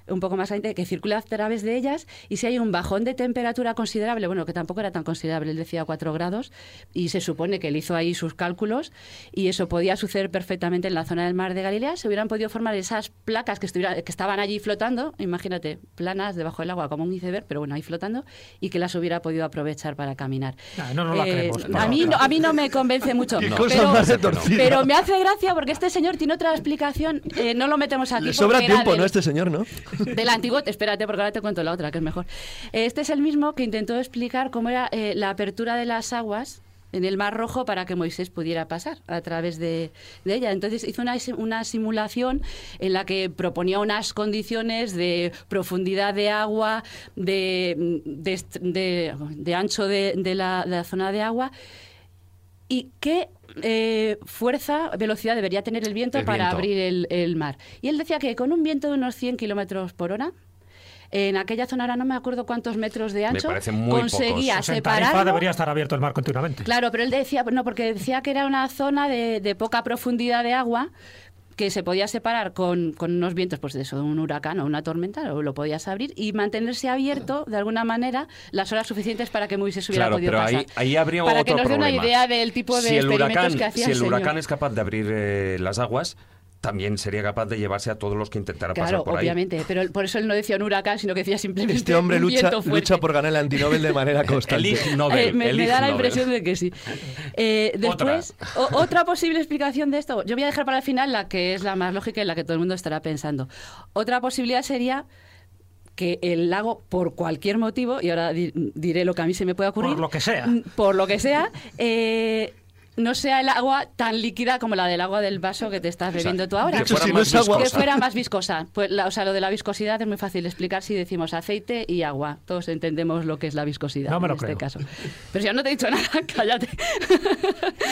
I: un poco más caliente, que circula a través de ellas y si hay un bajón de temperatura considerable, bueno, que tampoco era tan considerable, él decía 4 grados, y se supone que él hizo ahí sus cálculos y eso podía suceder perfectamente en la zona del mar de Galilea, se hubieran podido formar esas placas que, estuviera, que estaban allí flotando, imagínate, planas debajo del agua como un iceberg, pero bueno, ahí flotando, y que las hubiera podido aprovechar para caminar.
C: Ah, no la
I: Eh,
C: creemos.
I: a, mí no, a mí no me convence mucho. [LAUGHS] Pero,
G: cosa más de torcida.
I: pero me hace gracia porque este señor tiene otra explicación, eh, no lo metemos aquí.
G: Le sobra tiempo,
I: del-
G: ¿no? Este señor, ¿no?
I: Del antiguo, espérate, porque ahora te cuento la otra, que es mejor. Este es el mismo que intentó explicar cómo era eh, la apertura de las aguas en el Mar Rojo para que Moisés pudiera pasar a través de, de ella. Entonces hizo una, una simulación en la que proponía unas condiciones de profundidad de agua, de, de, ancho de la zona de agua y qué eh, fuerza, velocidad debería tener el viento
A: El
I: para
A: viento.
I: abrir el, el mar. Y él decía que con un viento de unos 100 kilómetros por hora, en aquella zona, ahora no me acuerdo cuántos metros de ancho,
A: muy
I: conseguía
A: pocos.
C: En
I: separarlo.
C: debería estar abierto el mar continuamente.
I: Claro, pero él decía, no, porque decía que era una zona de, de poca profundidad de agua que se podía separar con, con unos vientos, pues de eso, de un huracán o una tormenta, o lo podías abrir y mantenerse abierto de alguna manera las horas suficientes para que Moisés hubiera
A: Claro,
I: podido
A: pero
I: pasar.
A: ahí, ahí habría
I: para
A: otro
I: que nos dé una idea del tipo de
A: si el
I: experimentos
A: huracán,
I: que hacía
A: Si el huracán es capaz de abrir eh, las aguas, también sería capaz de llevarse a todos los que intentara
I: Claro,
A: pasar por ahí.
I: obviamente, pero por eso él no decía un huracán, sino que decía simplemente
G: Este hombre
I: un
G: lucha, lucha por ganar el antinobel de manera [LAUGHS]
A: El
G: constante.
A: Nobel.
I: Eh, me,
A: el
I: da la impresión de que sí. Eh, después, o- otra posible explicación de esto, yo voy a dejar para el final la que es la más lógica y la que todo el mundo estará pensando. Otra posibilidad sería que el lago, por cualquier motivo, y ahora di- diré lo que a mí se me puede ocurrir,
C: Por lo que sea.
I: por lo que sea, eh, no sea el agua tan líquida como la del agua del vaso que te estás bebiendo tú ahora.
A: que fuera
G: si no
A: más
G: es agua-
I: Que
A: viscosa.
I: fuera más viscosa. Pues la- o sea, lo de la viscosidad es muy fácil de explicar si decimos aceite y agua. Todos entendemos lo que es la viscosidad
C: No me lo
I: en este
C: creo.
I: caso. Pero si yo no te he dicho nada, [LAUGHS] cállate.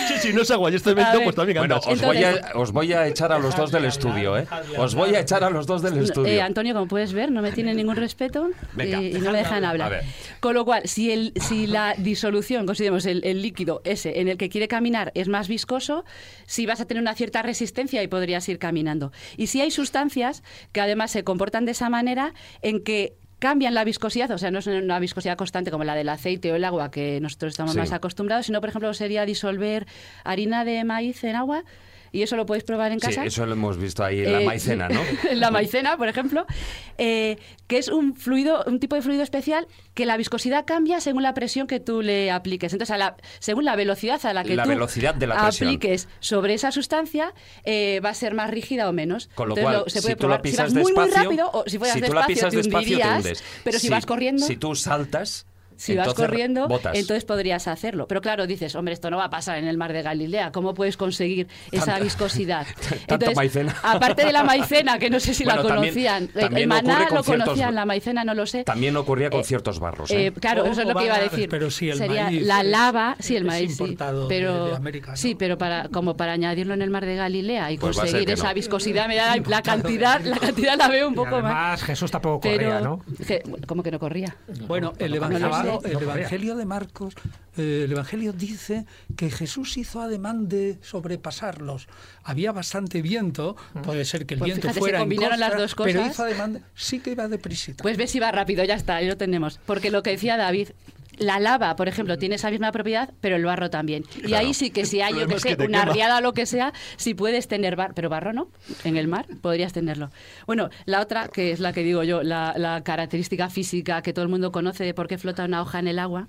G: Sí, sí, no es agua y este
I: A
G: evento,
I: ver.
G: pues también
A: Bueno, os, voy a,
I: Entonces-
A: os voy a echar a los dos del estudio, ¿eh? Os voy a echar a los dos del estudio.
I: Eh, Antonio, como puedes ver, no me tiene ningún respeto
A: Venga.
I: y, y no me dejan
A: A
I: hablar.
A: ver.
I: Con lo cual, si, el, si la disolución, consideremos el, el líquido ese en el que quiere caminar es más viscoso, sí vas a tener una cierta resistencia y podrías ir caminando. Y si hay sustancias que además se comportan de esa manera en que cambian la viscosidad, o sea, no es una viscosidad constante como la del aceite o el agua que nosotros estamos
A: Sí.
I: más acostumbrados, sino, por ejemplo, sería disolver harina de maíz en agua. Y eso lo podéis probar en
A: Sí,
I: casa.
A: eso lo hemos visto ahí en la
I: Eh,
A: maicena, ¿no? [LAUGHS]
I: en la maicena, por ejemplo, eh, que es un fluido, un tipo de fluido especial que la viscosidad cambia según la presión que tú le apliques. Entonces, a la- según la velocidad a la que
A: La
I: tú
A: velocidad de la
I: apliques sobre esa sustancia, eh, va a ser más rígida o menos.
A: Con lo
I: Entonces,
A: cual,
I: se
A: si
I: puede
A: tú la
I: probar. Si
A: pisas
I: vas muy, muy
A: despacio,
I: rápido o si
A: si tú la
I: despacio,
A: pisas
I: te
A: despacio, te
I: hundirías,
A: hundes.
I: Pero si, vas corriendo...
A: Si tú saltas,
I: Si vas corriendo,
A: botas.
I: entonces podrías hacerlo. Pero claro, dices, hombre, esto no va a pasar en el mar de Galilea. ¿Cómo puedes conseguir esa
A: Tanta-
I: viscosidad?
A: maicena.
I: Aparte de la maicena, que no sé si la
A: Bueno,
I: conocían. El-
A: también
I: el
A: ocurre
I: maná
A: con
I: lo
A: ciertos-
I: conocían, la maicena no lo sé.
A: También ocurría con
I: Eh,
A: ciertos barros. ¿eh?
I: Eh, claro, eso es lo que iba a decir.
F: pero sí, el
I: Sería
F: maíz
I: la
F: es-
I: lava, sí, el maíz, sí,
F: de-
I: pero
F: de América, ¿no?
I: sí, pero para como para añadirlo en el mar de Galilea y
A: Pues
I: conseguir esa
A: no.
I: viscosidad, me da la, cantidad, la cantidad la veo un poco más.
C: Jesús tampoco corría, ¿no?
I: ¿cómo que no corría?
F: Bueno, el evangelio, el
C: No corría.
F: evangelio de Marcos, eh, el evangelio dice que Jesús hizo ademán de sobrepasarlos. Había bastante viento, puede ser que el
I: Pues
F: viento
I: fíjate, se
F: fuera en
I: combinaron las dos
F: pero
I: cosas.
F: hizo ademán de, sí que iba deprisa.
I: Pues ves si va rápido, ya está, ahí lo tenemos. Porque lo que decía David, la lava, por ejemplo, tiene esa misma propiedad, pero el barro también. Y ahí sí que si hay, yo que sé,
G: que
I: una
G: quema.
I: riada o lo que sea, si puedes tener barro, pero barro no, en el mar podrías tenerlo. Bueno, la otra, que es la que digo yo, la, la característica física que todo el mundo conoce de por qué flota una hoja en el agua.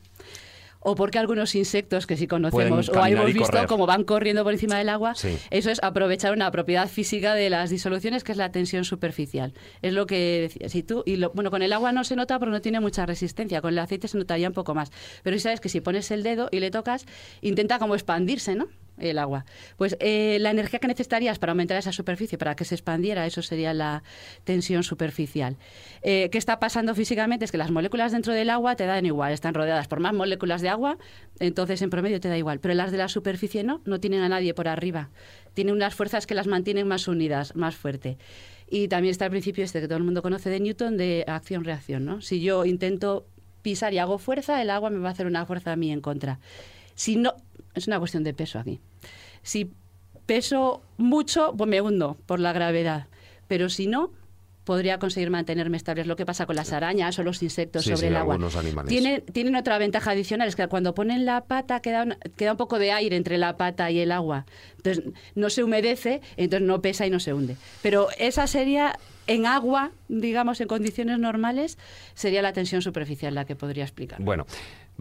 I: O porque algunos insectos que sí conocemos o hemos visto
A: correr.
I: como van corriendo por encima del agua,
A: Sí.
I: eso es aprovechar una propiedad física de las disoluciones que es la tensión superficial. Es lo que decía. Si tú, y lo- bueno, con el agua no se nota porque no tiene mucha resistencia, con el aceite se notaría un poco más. Pero sí sabes que si pones el dedo y le tocas, intenta como expandirse, ¿no? El agua. Pues eh, la energía que necesitarías para aumentar esa superficie, para que se expandiera, eso sería la tensión superficial. Eh, ¿Qué está pasando físicamente? Es que las moléculas dentro del agua te dan igual, están rodeadas por más moléculas de agua, entonces en promedio te da igual. Pero las de la superficie no, no tienen a nadie por arriba. Tienen unas fuerzas que las mantienen más unidas, más fuerte. Y también está el principio este que todo el mundo conoce de Newton de acción-reacción, ¿no? Si yo intento pisar y hago fuerza, el agua me va a hacer una fuerza a mí en contra. Si no, es una cuestión de peso aquí. Si peso mucho, pues me hundo por la gravedad. Pero si no, podría conseguir mantenerme estable. Es lo que pasa con las arañas o los insectos
A: Sí,
I: sobre
A: sí,
I: el agua.
A: algunos animales.
I: Tienen, tienen otra ventaja adicional, es que cuando ponen la pata queda un, queda un poco de aire entre la pata y el agua. Entonces no se humedece, entonces no pesa y no se hunde. Pero esa sería en agua, digamos, en condiciones normales, sería la tensión superficial la que podría explicar.
A: Bueno,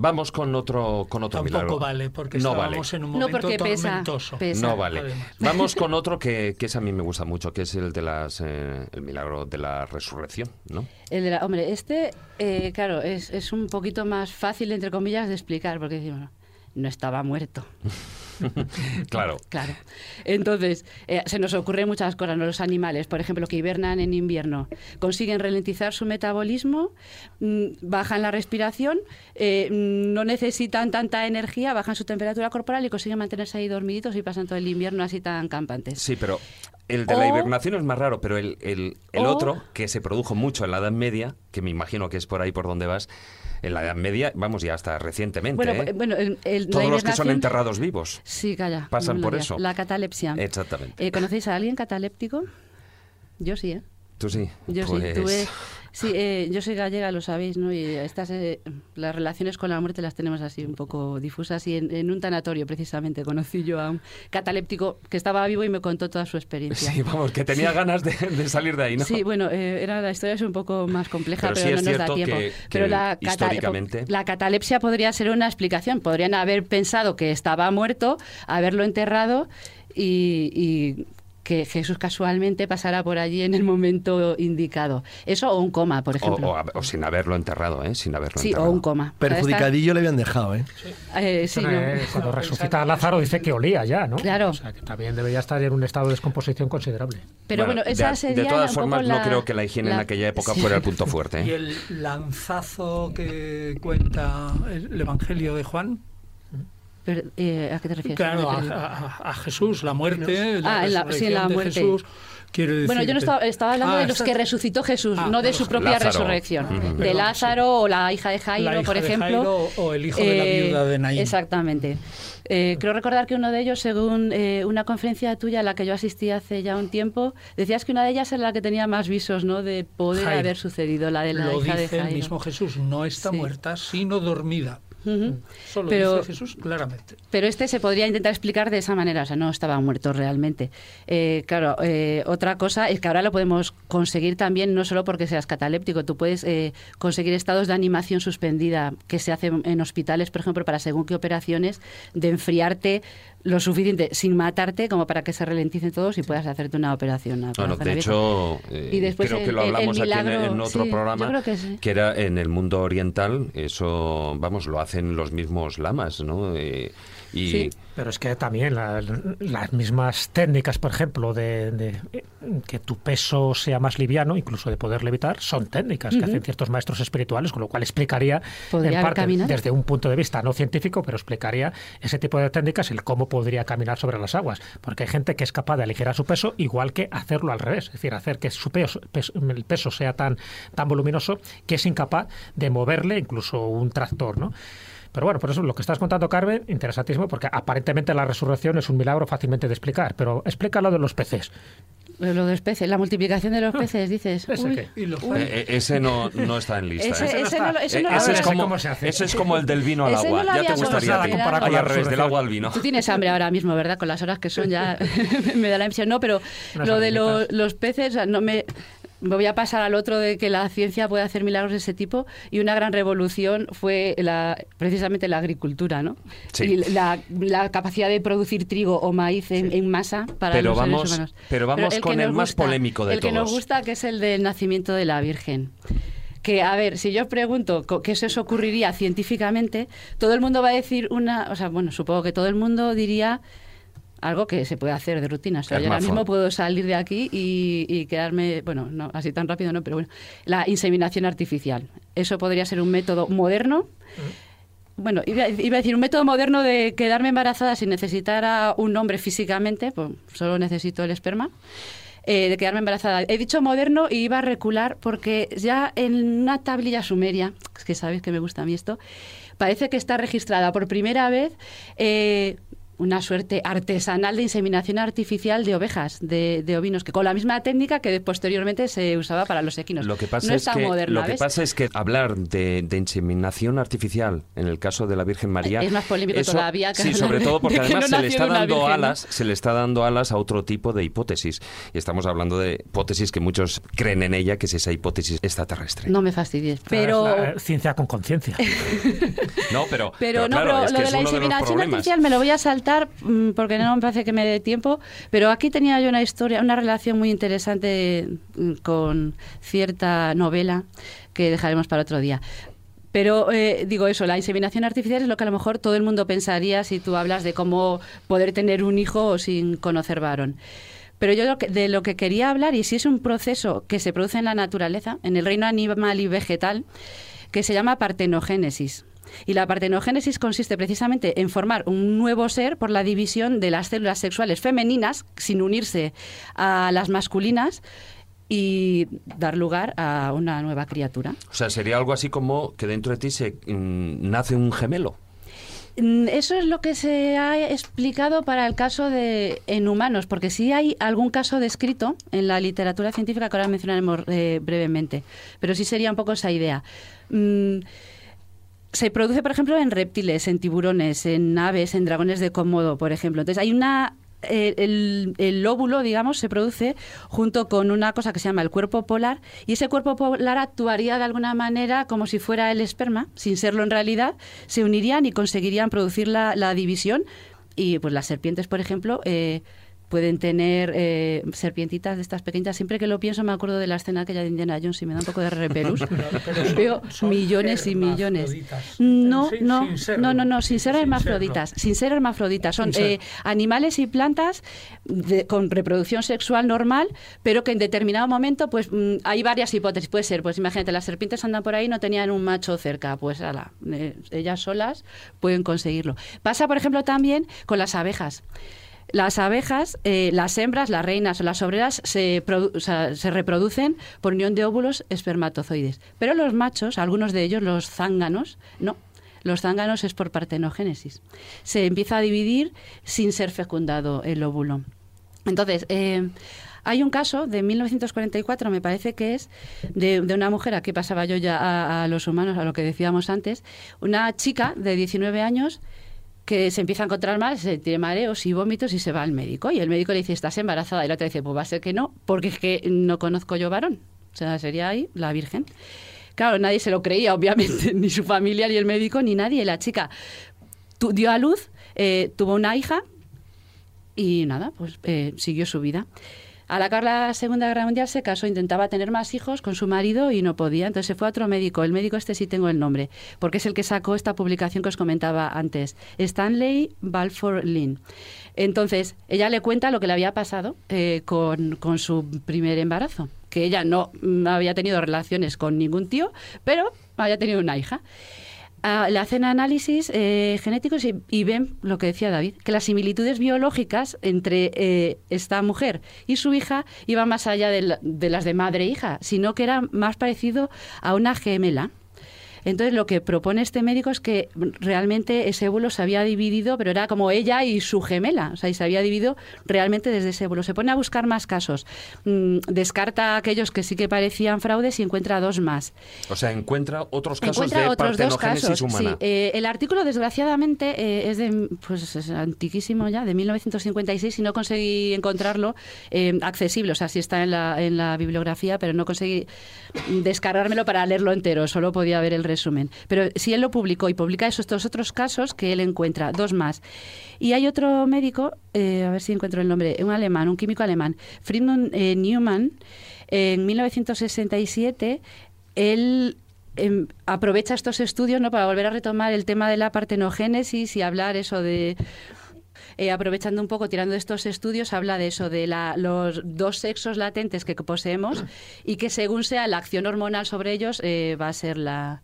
A: vamos con otro, con otro
F: Tampoco
A: milagro.
F: vale, porque
A: no
F: estábamos
A: vale.
F: en un
I: No,
F: momento
I: porque pesa,
F: tormentoso.
I: pesa.
A: No vale.
F: Además.
A: Vamos con [LAUGHS] otro que, que ese a mí me gusta mucho, que es el de las eh, el milagro de la resurrección, ¿no?
I: El de la- hombre, este, eh, claro, es, es un poquito más fácil, entre comillas, de explicar, porque decimos, no, no estaba muerto. [LAUGHS] [LAUGHS]
A: Claro.
I: Claro. Entonces, eh, se nos ocurren muchas cosas, ¿no? Los animales, por ejemplo, que hibernan en invierno, consiguen ralentizar su metabolismo, mm, bajan la respiración, eh, no necesitan tanta energía, bajan su temperatura corporal y consiguen mantenerse ahí dormiditos y pasan todo el invierno así tan campantes.
A: Sí, pero el de la hibernación es más raro, pero el, el- el
I: o-
A: otro, que se produjo mucho en la Edad Media, que me imagino que es por ahí por donde vas, en la Edad Media, vamos, ya hasta recientemente,
I: Bueno,
A: ¿eh?
I: bueno, el- el- la
A: Todos los que son enterrados vivos.
I: Sí, calla.
A: pasan
I: no
A: por eso.
I: La catalepsia.
A: Exactamente.
I: Eh, ¿Conocéis a alguien cataléptico? Yo sí, ¿eh?
A: Tú sí.
I: Yo
A: Pues-
I: sí, tuve... Sí, eh, yo soy gallega, lo sabéis, ¿no? Y estas, eh, las relaciones con la muerte las tenemos así un poco difusas. Y en, en un tanatorio, precisamente, conocí yo a un cataléptico que estaba vivo y me contó toda su experiencia.
A: Sí, vamos, que tenía ganas de, de salir de ahí, ¿no?
I: Sí, bueno, eh, era, la historia es un poco más compleja,
A: Pero
I: pero,
A: sí
I: no
A: es
I: nos da tiempo.
A: que-
I: pero
A: que
I: la,
A: históricamente-
I: la catalepsia podría ser una explicación. Podrían haber pensado que estaba muerto, haberlo enterrado y, y que Jesús casualmente pasara por allí en el momento indicado. Eso o un coma, por ejemplo.
A: o sin haberlo enterrado, ¿eh? Sin haberlo
I: sí,
A: enterrado.
I: o un coma.
G: Perjudicadillo le habían dejado, ¿eh?
I: Eh, sí, no.
C: Eh, Cuando resucita a Lázaro dice que olía ya, ¿no?
I: Claro.
C: O sea, que también debería estar en un estado de descomposición considerable.
I: Pero bueno,
A: de-
I: esa
A: de,
I: sería
A: todas
I: un poco
A: formas, no creo que la higiene en
I: la-
A: aquella época
I: Sí.
A: fuera el punto fuerte. [LAUGHS]
F: Y
A: ¿eh?
F: el lanzazo que cuenta el Evangelio de Juan,
I: Eh, ¿A qué te refieres?
F: claro, a, Jesús, la muerte, la
I: Ah, en la- sí, la
F: resurrección de
I: muerte.
F: Jesús. Quiero
I: Bueno, yo no estaba, estaba hablando
F: Ah,
I: de los
F: está-
I: que resucitó Jesús,
F: Ah,
I: no de su propia
A: Lázaro.
I: resurrección. De
F: Perdón,
I: Lázaro o la hija de Jairo,
F: hija
I: por
F: de
I: ejemplo. Eh,
F: Jairo o el hijo de la viuda de Naín.
I: Exactamente. Eh, creo recordar que uno de ellos, según eh, una conferencia tuya a la que yo asistí hace ya un tiempo, decías que una de ellas era la que tenía más visos ¿no? de poder
F: Jairo.
I: haber sucedido, la de la
F: Lo
I: hija de
F: dice
I: Jairo.
F: el mismo Jesús, no está
I: Sí.
F: muerta, sino dormida.
I: Ujú.
F: Eso lo
I: Pero-
F: dice Jesús claramente.
I: Pero este se podría intentar explicar de esa manera, o sea, no estaba muerto realmente. Eh, claro, eh, otra cosa es que ahora lo podemos conseguir también, no solo porque seas cataléptico, tú puedes eh, conseguir estados de animación suspendida que se hacen en hospitales, por ejemplo, para según qué operaciones, de enfriarte lo suficiente sin matarte como para que se ralenticen todos y puedas hacerte una operación.
A: Bueno, de hecho, eh,
I: Y después
A: creo que lo
I: el- el
A: hablamos aquí en- otro
I: sí,
A: programa,
I: que sí.
A: era en el mundo oriental, eso, vamos, lo hacen los mismos lamas, ¿no? Eh, y
I: Sí.
C: Pero es que también la- las mismas técnicas, por ejemplo, de, de, que tu peso sea más liviano, incluso de poder levitar, son técnicas que hacen ciertos maestros espirituales, con lo cual explicaría, en parte, desde un punto de vista no científico, pero explicaría ese tipo de técnicas y el cómo podría caminar sobre las aguas. Porque hay gente que es capaz de aligerar su peso, igual que hacerlo al revés, es decir, hacer que su peso, peso- el peso sea tan, tan voluminoso que es incapaz de moverle incluso un tractor, ¿no? Pero bueno, por eso lo que estás contando, Carmen, interesantísimo, porque aparentemente la resurrección es un milagro fácilmente de explicar, pero explica lo de los peces.
I: Lo de los peces, la multiplicación de los peces, dices. [LAUGHS]
C: ¿Ese
I: uy?
F: Y los
A: eh, eh, ese no, no está en lista.
I: Ese-
A: ¿eh?
I: ese no ese
A: Eh,
I: no
A: es como,
C: ¿Cómo se hace?
A: ese es como el del vino al
I: no
A: agua. ya te gustaría a ti.
I: considerado.
A: Ay, al revés, del agua al vino.
I: Tú tienes hambre ahora mismo, ¿verdad? Con las horas que son ya [LAUGHS] me da la impresión. No, pero
C: Unas
I: lo de lo-
C: amiguitas.
I: los peces, o sea, no me... Me voy a pasar al otro de que la ciencia puede hacer milagros de ese tipo y una gran revolución fue la, precisamente la agricultura, ¿no?
A: Sí.
I: Y la, la capacidad de producir trigo o maíz en, en masa para
A: Pero
I: los seres
A: vamos-
I: humanos.
A: pero vamos
I: que
A: con
I: nos
A: el más polémico de
I: El que nos
A: todos.
I: gusta, que es el del nacimiento de la Virgen que, a ver, si yo os pregunto qué se os ocurriría científicamente, todo el mundo va a decir una, o sea, bueno, supongo que todo el mundo diría algo que se puede hacer de rutina. O sea, yo ahora mismo puedo salir de aquí y, y quedarme, bueno, no así tan rápido, no, pero bueno, la inseminación artificial. Eso podría ser un método moderno. Bueno, iba, iba a decir un método moderno de quedarme embarazada sin necesitar a un hombre físicamente, pues solo necesito el esperma eh, de quedarme embarazada. He dicho moderno y iba a recular porque ya en una tablilla sumeria, es que sabéis que me gusta a mí esto, parece que está registrada por primera vez eh, una suerte artesanal de inseminación artificial de ovejas, de, de ovinos, que con la misma técnica que posteriormente se usaba para los equinos.
A: Lo que pasa,
I: no
A: es,
I: tan
A: que,
I: moderna,
A: lo que pasa es que hablar de, de inseminación artificial en el caso de la Virgen María
I: Es más polémico
A: eso-
I: todavía que
A: sí, sobre todo porque
I: de que
A: además
I: no
A: se le está dando
I: virgen, ¿no?
A: alas, se le está dando alas a otro tipo de hipótesis y estamos hablando de hipótesis que muchos creen en ella, que es esa hipótesis extraterrestre.
I: No me fastidies. Pero,
C: la, eh, ciencia con conciencia. [LAUGHS]
A: No, pero,
I: Pero, no,
A: claro,
I: pero
A: es
I: lo
A: que
I: de
A: es
I: la inseminación artificial me lo voy a saltar mm, porque no me parece que me dé tiempo. Pero aquí tenía yo una historia, una relación muy interesante mm, con cierta novela que dejaremos para otro día. Pero eh, digo eso, la inseminación artificial es lo que a lo mejor todo el mundo pensaría si tú hablas de cómo poder tener un hijo sin conocer varón. Pero yo de lo que quería hablar, y si es un proceso que se produce en la naturaleza, en el reino animal y vegetal, que se llama partenogénesis. Y la partenogénesis consiste precisamente en formar un nuevo ser por la división de las células sexuales femeninas sin unirse a las masculinas y dar lugar a una nueva criatura.
A: O sea, sería algo así como que dentro de ti se mm, nace un gemelo.
I: Mm, Eso es lo que se ha explicado para el caso de en humanos, porque sí hay algún caso descrito en la literatura científica que ahora mencionaremos eh, brevemente, pero sí sería un poco esa idea. Mm, se produce, por ejemplo, en reptiles, en tiburones, en aves, en dragones de Komodo, por ejemplo. Entonces hay una eh, el, el óvulo, digamos, se produce junto con una cosa que se llama el cuerpo polar y ese cuerpo polar actuaría de alguna manera como si fuera el esperma, sin serlo en realidad, se unirían y conseguirían producir la, la división y pues las serpientes, por ejemplo, eh, pueden tener eh, serpientitas de estas pequeñitas. Siempre que lo pienso me acuerdo de la escena aquella de Indiana Jones y me da un poco de repelús. [LAUGHS] Veo millones y millones. No, no, no, no, no, sin ser hermafroditas. Sin ser hermafroditas. Son eh, animales y plantas de- con reproducción sexual normal, pero que en determinado momento, pues mm, hay varias hipótesis. Puede ser, pues imagínate, las serpientes andan por ahí y no tenían un macho cerca. Pues ala, eh, ellas solas pueden conseguirlo. Pasa, por ejemplo, también con las abejas. Las abejas, eh, las hembras, las reinas o las obreras se, se reproducen por unión de óvulos espermatozoides. Pero los machos, algunos de ellos, los zánganos, no. Los zánganos es por partenogénesis. Se empieza a dividir sin ser fecundado el óvulo. Entonces, eh, hay un caso de 1944, me parece que es, de, una mujer, aquí pasaba yo ya a los humanos, a lo que decíamos antes, una chica de 19 años que se empieza a encontrar mal, se tiene mareos y vómitos y se va al médico. Y el médico le dice, ¿estás embarazada? Y la otra dice, pues va a ser que no, porque es que no conozco yo varón. O sea, sería ahí la virgen. Claro, nadie se lo creía, obviamente, [LAUGHS] ni su familia, ni el médico, ni nadie. La chica tu- dio a luz, eh, tuvo una hija y nada, pues eh, siguió su vida. Al acabar la Segunda Guerra Mundial se casó, intentaba tener más hijos con su marido y no podía. Entonces se fue a otro médico. El médico este sí tengo el nombre, porque es el que sacó esta publicación que os comentaba antes. Stanley Balfour Lynn. Entonces, ella le cuenta lo que le había pasado eh, con, con su primer embarazo. Que ella no había tenido relaciones con ningún tío, pero había tenido una hija. Ah, le hacen análisis eh, genéticos y, y ven lo que decía David, que las similitudes biológicas entre eh, esta mujer y su hija iban más allá de, de las de madre e hija, sino que era más parecido a una gemela. Entonces lo que propone este médico es que realmente ese óvulo se había dividido, pero era como ella y su gemela, o sea, y se había dividido realmente desde ese óvulo. Se pone a buscar más casos, Mm, descarta aquellos que sí que parecían fraudes y encuentra dos más.
A: O sea, encuentra otros casos
I: Encuentra
A: de
I: otros dos casos.
A: humana.
I: Sí, eh, el artículo, desgraciadamente, eh, es de pues es antiquísimo ya, de 1956, y no conseguí encontrarlo eh, accesible. O sea, sí está en la, en la bibliografía, pero no conseguí descargármelo para leerlo entero. Solo podía ver el resumen. Pero sí él lo publicó y publica esos estos otros casos que él encuentra, dos más. Y hay otro médico, eh, a ver si encuentro el nombre, un alemán, un químico alemán, Friedmund eh, Neumann, en 1967, él em, aprovecha estos estudios ¿no? para volver a retomar el tema de la partenogénesis y hablar eso de eh, aprovechando un poco, tirando de estos estudios, habla de eso, de la- los dos sexos latentes que poseemos [CLEARS THROAT] y que según sea la acción hormonal sobre ellos, eh, va a ser la...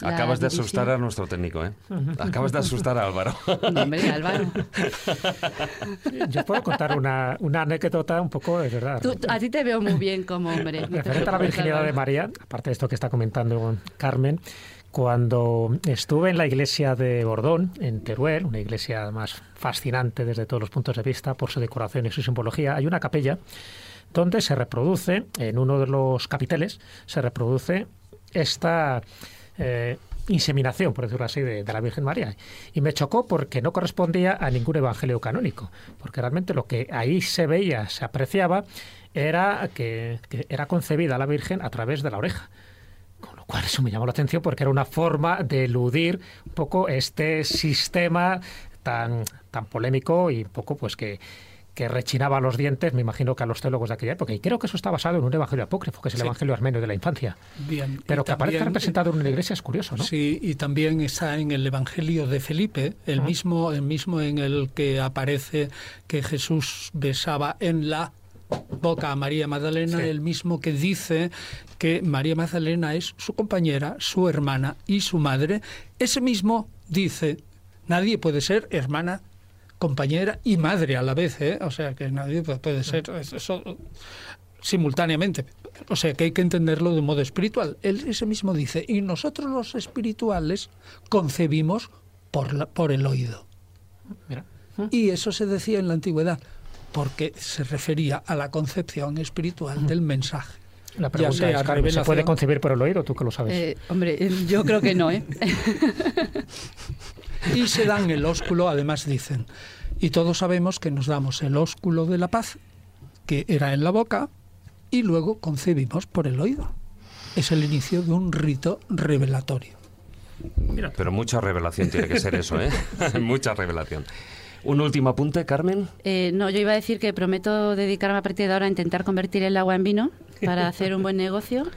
I: la
A: Acabas de asustar a nuestro técnico, ¿eh? Acabas de asustar a Álvaro.
I: No, [LAUGHS] hombre, Álvaro. [LAUGHS]
C: Yo puedo contar una, una anécdota un poco, de verdad.
I: Tú- a ti te veo muy bien como hombre.
C: Referente a la virginidad de. María, aparte de esto que está comentando Carmen, Cuando estuve en la iglesia de Bordón, en Teruel, una iglesia más fascinante desde todos los puntos de vista por su decoración y su simbología, hay una capilla donde se reproduce, en uno de los capiteles, se reproduce esta eh, inseminación, por decirlo así, de, la Virgen María. Y me chocó porque no correspondía a ningún evangelio canónico, porque realmente lo que ahí se veía, se apreciaba, era que, que era concebida la Virgen a través de la oreja. Cual eso me llamó la atención porque era una forma de eludir un poco este sistema tan, tan polémico y un poco pues que, que rechinaba los dientes, me imagino que a los teólogos de aquella época. Y creo que eso está basado en un evangelio apócrifo, que es el evangelio armenio de la infancia.
F: Bien.
C: Pero que aparezca representado en una iglesia es curioso, ¿no?
F: Sí, y también está en el evangelio de Felipe, el, mismo, el mismo en el que aparece que Jesús besaba en la boca a María Magdalena, el mismo que dice que María Magdalena es su compañera, su hermana y su madre. Ese mismo dice, nadie puede ser hermana compañera y madre a la vez, ¿eh? o sea que nadie puede ser eso simultáneamente. O sea que hay que entenderlo de modo espiritual. Él ese mismo dice, y nosotros los espirituales concebimos por, la, por el oído. Y eso se decía en la antigüedad, porque se refería a la concepción espiritual del mensaje.
C: La pregunta es, ¿se puede concebir por el oído? ¿Tú que lo sabes?
I: Eh, hombre, yo creo que no, ¿eh? [LAUGHS]
F: y se dan el ósculo, además dicen. Y todos sabemos que nos damos el ósculo de la paz, que era en la boca, y luego concebimos por el oído. Es el inicio de un rito revelatorio.
A: Mira, pero mucha revelación tiene que ser eso, ¿eh? [LAUGHS] mucha revelación. ¿Un último apunte, Carmen?
I: Eh, no, yo iba a decir que prometo dedicarme a partir de ahora a intentar convertir el agua en vino para hacer un buen negocio. [LAUGHS]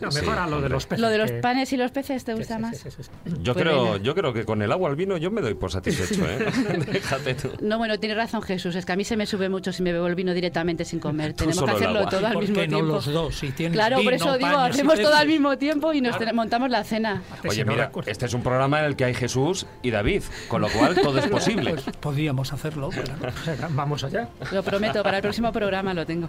C: No, mejor a lo de los peces.
I: Lo de los panes y los peces te gusta más.
A: yo pues creo, yo creo que con el agua al vino yo me doy por satisfecho, ¿eh? [LAUGHS] Déjate tú.
I: No, bueno, tiene razón Jesús, es que a mí se me sube mucho si me bebo el vino directamente sin comer. Tenemos que hacerlo todo al mismo tiempo.
F: los dos? Si
I: claro, por eso digo, hacemos todo al mismo tiempo y nos montamos la cena.
A: Oye, mira, este es un programa en el que hay Jesús y David, con lo cual todo es posible.
F: Pues podríamos hacerlo.
C: Vamos allá.
I: Lo prometo, para el próximo programa lo tengo.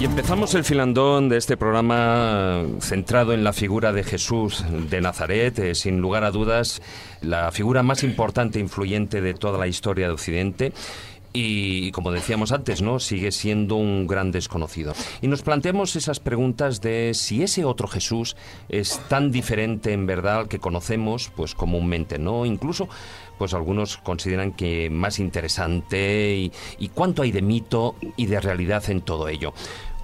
A: Y empezamos el filandón de este programa centrado en la figura de Jesús de Nazaret, eh, sin lugar a dudas la figura más importante e influyente de toda la historia de Occidente y, como decíamos antes, ¿no? Sigue siendo un gran desconocido. Y nos planteamos esas preguntas de si ese otro Jesús es tan diferente en verdad al que conocemos, pues comúnmente, ¿no? Incluso pues algunos consideran que más interesante y, y cuánto hay de mito y de realidad en todo ello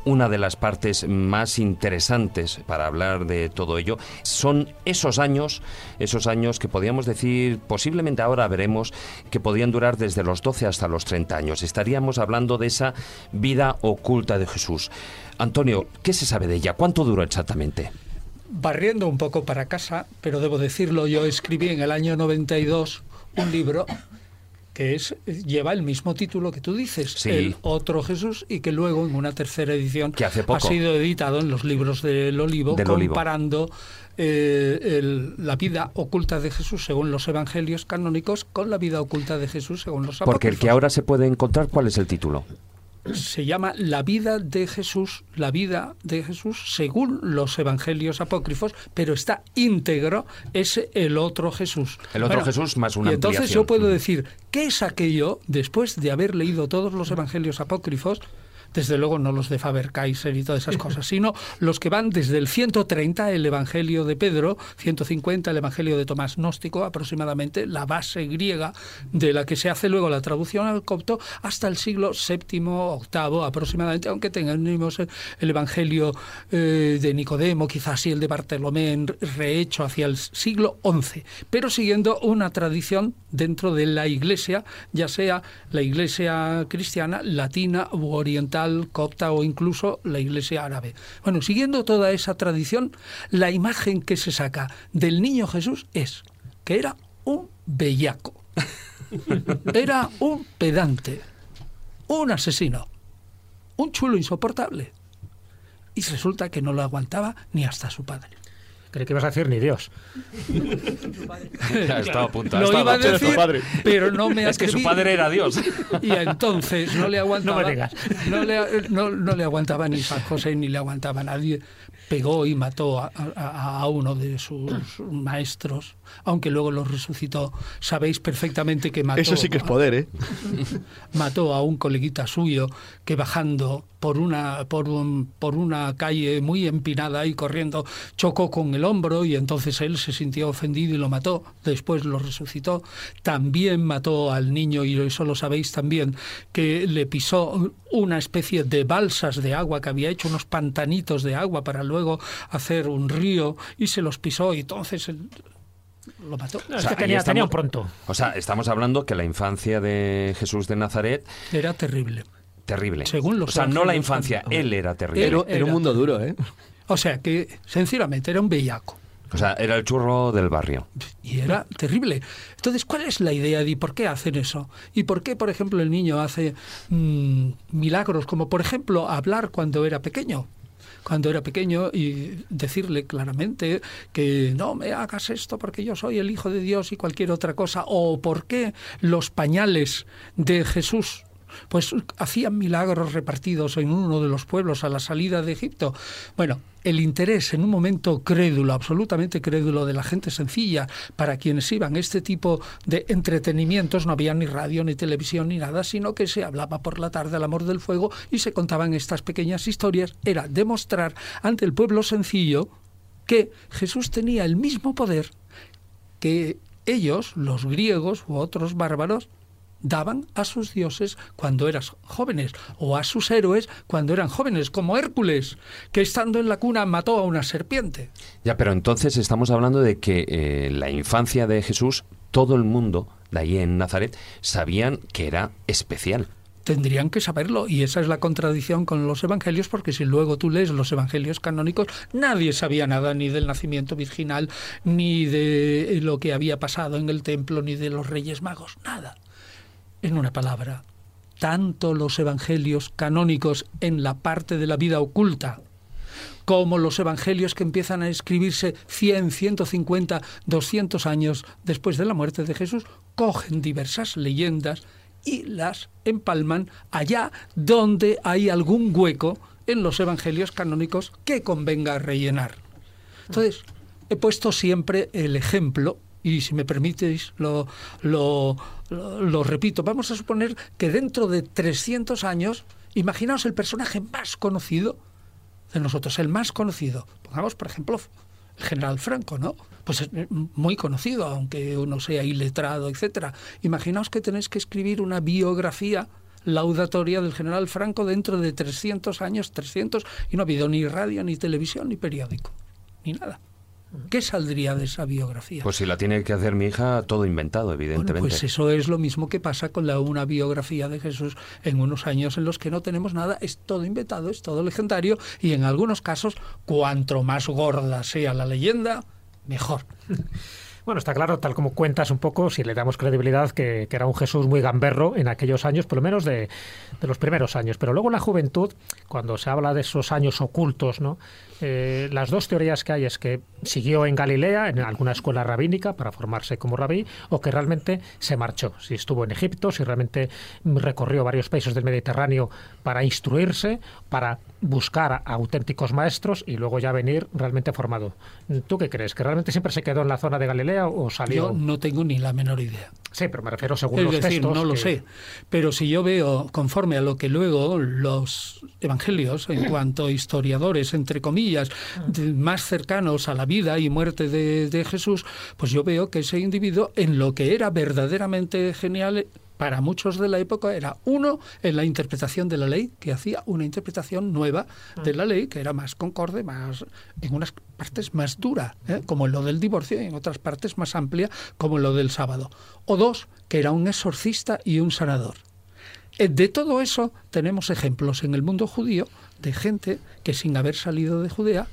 A: una de las partes más interesantes para hablar de todo ello son esos años, esos años que podríamos decir, posiblemente ahora veremos, que podían durar desde los 12 hasta los 30 años. Estaríamos hablando de esa vida oculta de Jesús. Antonio, ¿qué se sabe de ella? ¿Cuánto duró exactamente?
F: Barriendo un poco para casa, pero debo decirlo, yo escribí en el año 92 un libro que es lleva el mismo título que tú dices, el otro Jesús, y que luego en una tercera edición ha sido editado en los libros del Olivo, comparando eh, la vida oculta de Jesús según los evangelios canónicos con la vida oculta de Jesús según los apócrifos.
A: Porque el que ahora se puede encontrar, ¿cuál es el título?
F: Se llama La vida de Jesús, la vida de Jesús según los evangelios apócrifos, pero está íntegro ese el otro Jesús.
A: El otro Jesús más una
F: Y entonces
A: ampliación.
F: yo puedo decir, ¿qué es aquello después de haber leído todos los evangelios apócrifos? Desde luego no los de Faber-Kaiser y todas esas cosas, sino los que van desde el 130, el Evangelio de Pedro, 150, el Evangelio de Tomás Gnóstico, aproximadamente la base griega de la que se hace luego la traducción al copto, hasta el siglo VII, VIII aproximadamente, aunque tengamos el Evangelio eh, de Nicodemo, quizás sí el de Bartolomé, rehecho hacia el siglo XI, pero siguiendo una tradición dentro de la Iglesia, ya sea la Iglesia cristiana, latina u oriental, copta o incluso la Iglesia árabe. Bueno, siguiendo toda esa tradición, la imagen que se saca del niño Jesús es que era un bellaco, [LAUGHS] era un pedante, un asesino, un chulo insoportable. Y resulta que no lo aguantaba ni hasta su padre.
C: Creí que ibas a decir ni Dios.
A: Ya estaba a punto.
F: Lo iba a decir, pero no me [LAUGHS]
A: Es que su padre era Dios.
F: Y entonces no le aguantaba. [LAUGHS]
C: No me digas.
F: No le, no- no le aguantaba ni San José ni le aguantaba nadie. Pegó y mató a, a- a uno de sus maestros, aunque luego lo resucitó. Sabéis perfectamente que mató.
G: Eso sí que es poder, ¿eh? [LAUGHS]
F: mató a un coleguita suyo que bajando por una por un, por una calle muy empinada y corriendo chocó con el hombro y entonces él se sintió ofendido y lo mató después lo resucitó también mató al niño y eso lo sabéis también que le pisó una especie de balsas de agua que había hecho unos pantanitos de agua para luego hacer un río y se los pisó y entonces él lo mató
A: O
C: es
A: sea,
C: que
A: ahí
C: tenía,
A: estamos-
C: tenía un pronto.
A: O sea, estamos hablando que la infancia de Jesús de Nazaret,
F: era terrible
A: terrible.
F: Según los
A: o sea, no la infancia, él era terrible.
G: Era, era un mundo duro, ¿eh?
F: o sea que sencillamente era un bellaco
A: O sea, era el churro del barrio.
F: Y era terrible. Entonces, ¿cuál es la idea de por qué hacen eso? ¿Y por qué, por ejemplo, el niño hace mm, milagros como, por ejemplo, hablar cuando era pequeño? Cuando era pequeño y decirle claramente que no me hagas esto porque yo soy el Hijo de Dios y cualquier otra cosa. O por qué los pañales de Jesús pues hacían milagros repartidos en uno de los pueblos a la salida de Egipto. Bueno, el interés en un momento crédulo, absolutamente crédulo de la gente sencilla, para quienes iban este tipo de entretenimientos, no había ni radio, ni televisión, ni nada, sino que se hablaba por la tarde al amor del fuego y se contaban estas pequeñas historias, era demostrar ante el pueblo sencillo que Jesús tenía el mismo poder que ellos, los griegos u otros bárbaros, daban a sus dioses cuando eran jóvenes, o a sus héroes cuando eran jóvenes, como Hércules, que estando en la cuna mató a una serpiente.
A: Ya, pero entonces estamos hablando de que eh, la infancia de Jesús, todo el mundo de ahí en Nazaret sabían que era especial.
F: Tendrían que saberlo, y esa es la contradicción con los evangelios, porque si luego tú lees los evangelios canónicos, nadie sabía nada ni del nacimiento virginal, ni de lo que había pasado en el templo, ni de los reyes magos, nada. En una palabra, tanto los evangelios canónicos en la parte de la vida oculta, como los evangelios que empiezan a escribirse 100, 150, 200 años después de la muerte de Jesús, cogen diversas leyendas y las empalman allá donde hay algún hueco en los evangelios canónicos que convenga rellenar. Entonces, he puesto siempre el ejemplo, y si me permitéis lo, lo, lo, lo repito, vamos a suponer que dentro de 300 años, imaginaos el personaje más conocido de nosotros, el más conocido. Pongamos, por ejemplo, el general Franco, ¿no? Pues es muy conocido, aunque uno sea iletrado, etcétera. Imaginaos que tenéis que escribir una biografía laudatoria del general Franco dentro de 300 años, 300, y no ha habido ni radio, ni televisión, ni periódico, ni nada. ¿Qué saldría de esa biografía?
A: Pues si la tiene que hacer mi hija, todo inventado, evidentemente.
F: Bueno, pues eso es lo mismo que pasa con la, una biografía de Jesús en unos años en los que no tenemos nada, es todo inventado, es todo legendario y en algunos casos, cuanto más gorda sea la leyenda, mejor. [LAUGHS]
C: Bueno, está claro, tal como cuentas un poco, si le damos credibilidad, que, que era un Jesús muy gamberro en aquellos años, por lo menos de, de, los primeros años. Pero luego en la juventud, cuando se habla de esos años ocultos, ¿no? Eh, las dos teorías que hay es que siguió en Galilea, en alguna escuela rabínica, para formarse como rabí, o que realmente se marchó. Si estuvo en Egipto, si realmente recorrió varios países del Mediterráneo para instruirse, para buscar a auténticos maestros y luego ya venir realmente formado. ¿Tú qué crees? ¿Que realmente siempre se quedó en la zona de Galilea o salió?
F: Yo no tengo ni la menor idea.
C: Sí, pero me refiero según
F: es
C: los
F: decir,
C: textos.
F: no lo
C: que-
F: sé. Pero si yo veo, conforme a lo que luego los evangelios, en cuanto a historiadores, entre comillas, de- más cercanos a la vida y muerte de, Jesús, pues yo veo que ese individuo, en lo que era verdaderamente genial para muchos de la época, era uno en la interpretación de la ley, que hacía una interpretación nueva de la ley, que era más concorde, más en unas partes más dura, ¿eh? como en lo del divorcio, y en otras partes más amplia, como en lo del sábado. O dos, que era un exorcista y un sanador. Eh, De todo eso tenemos ejemplos en el mundo judío de gente que sin haber salido de Judea,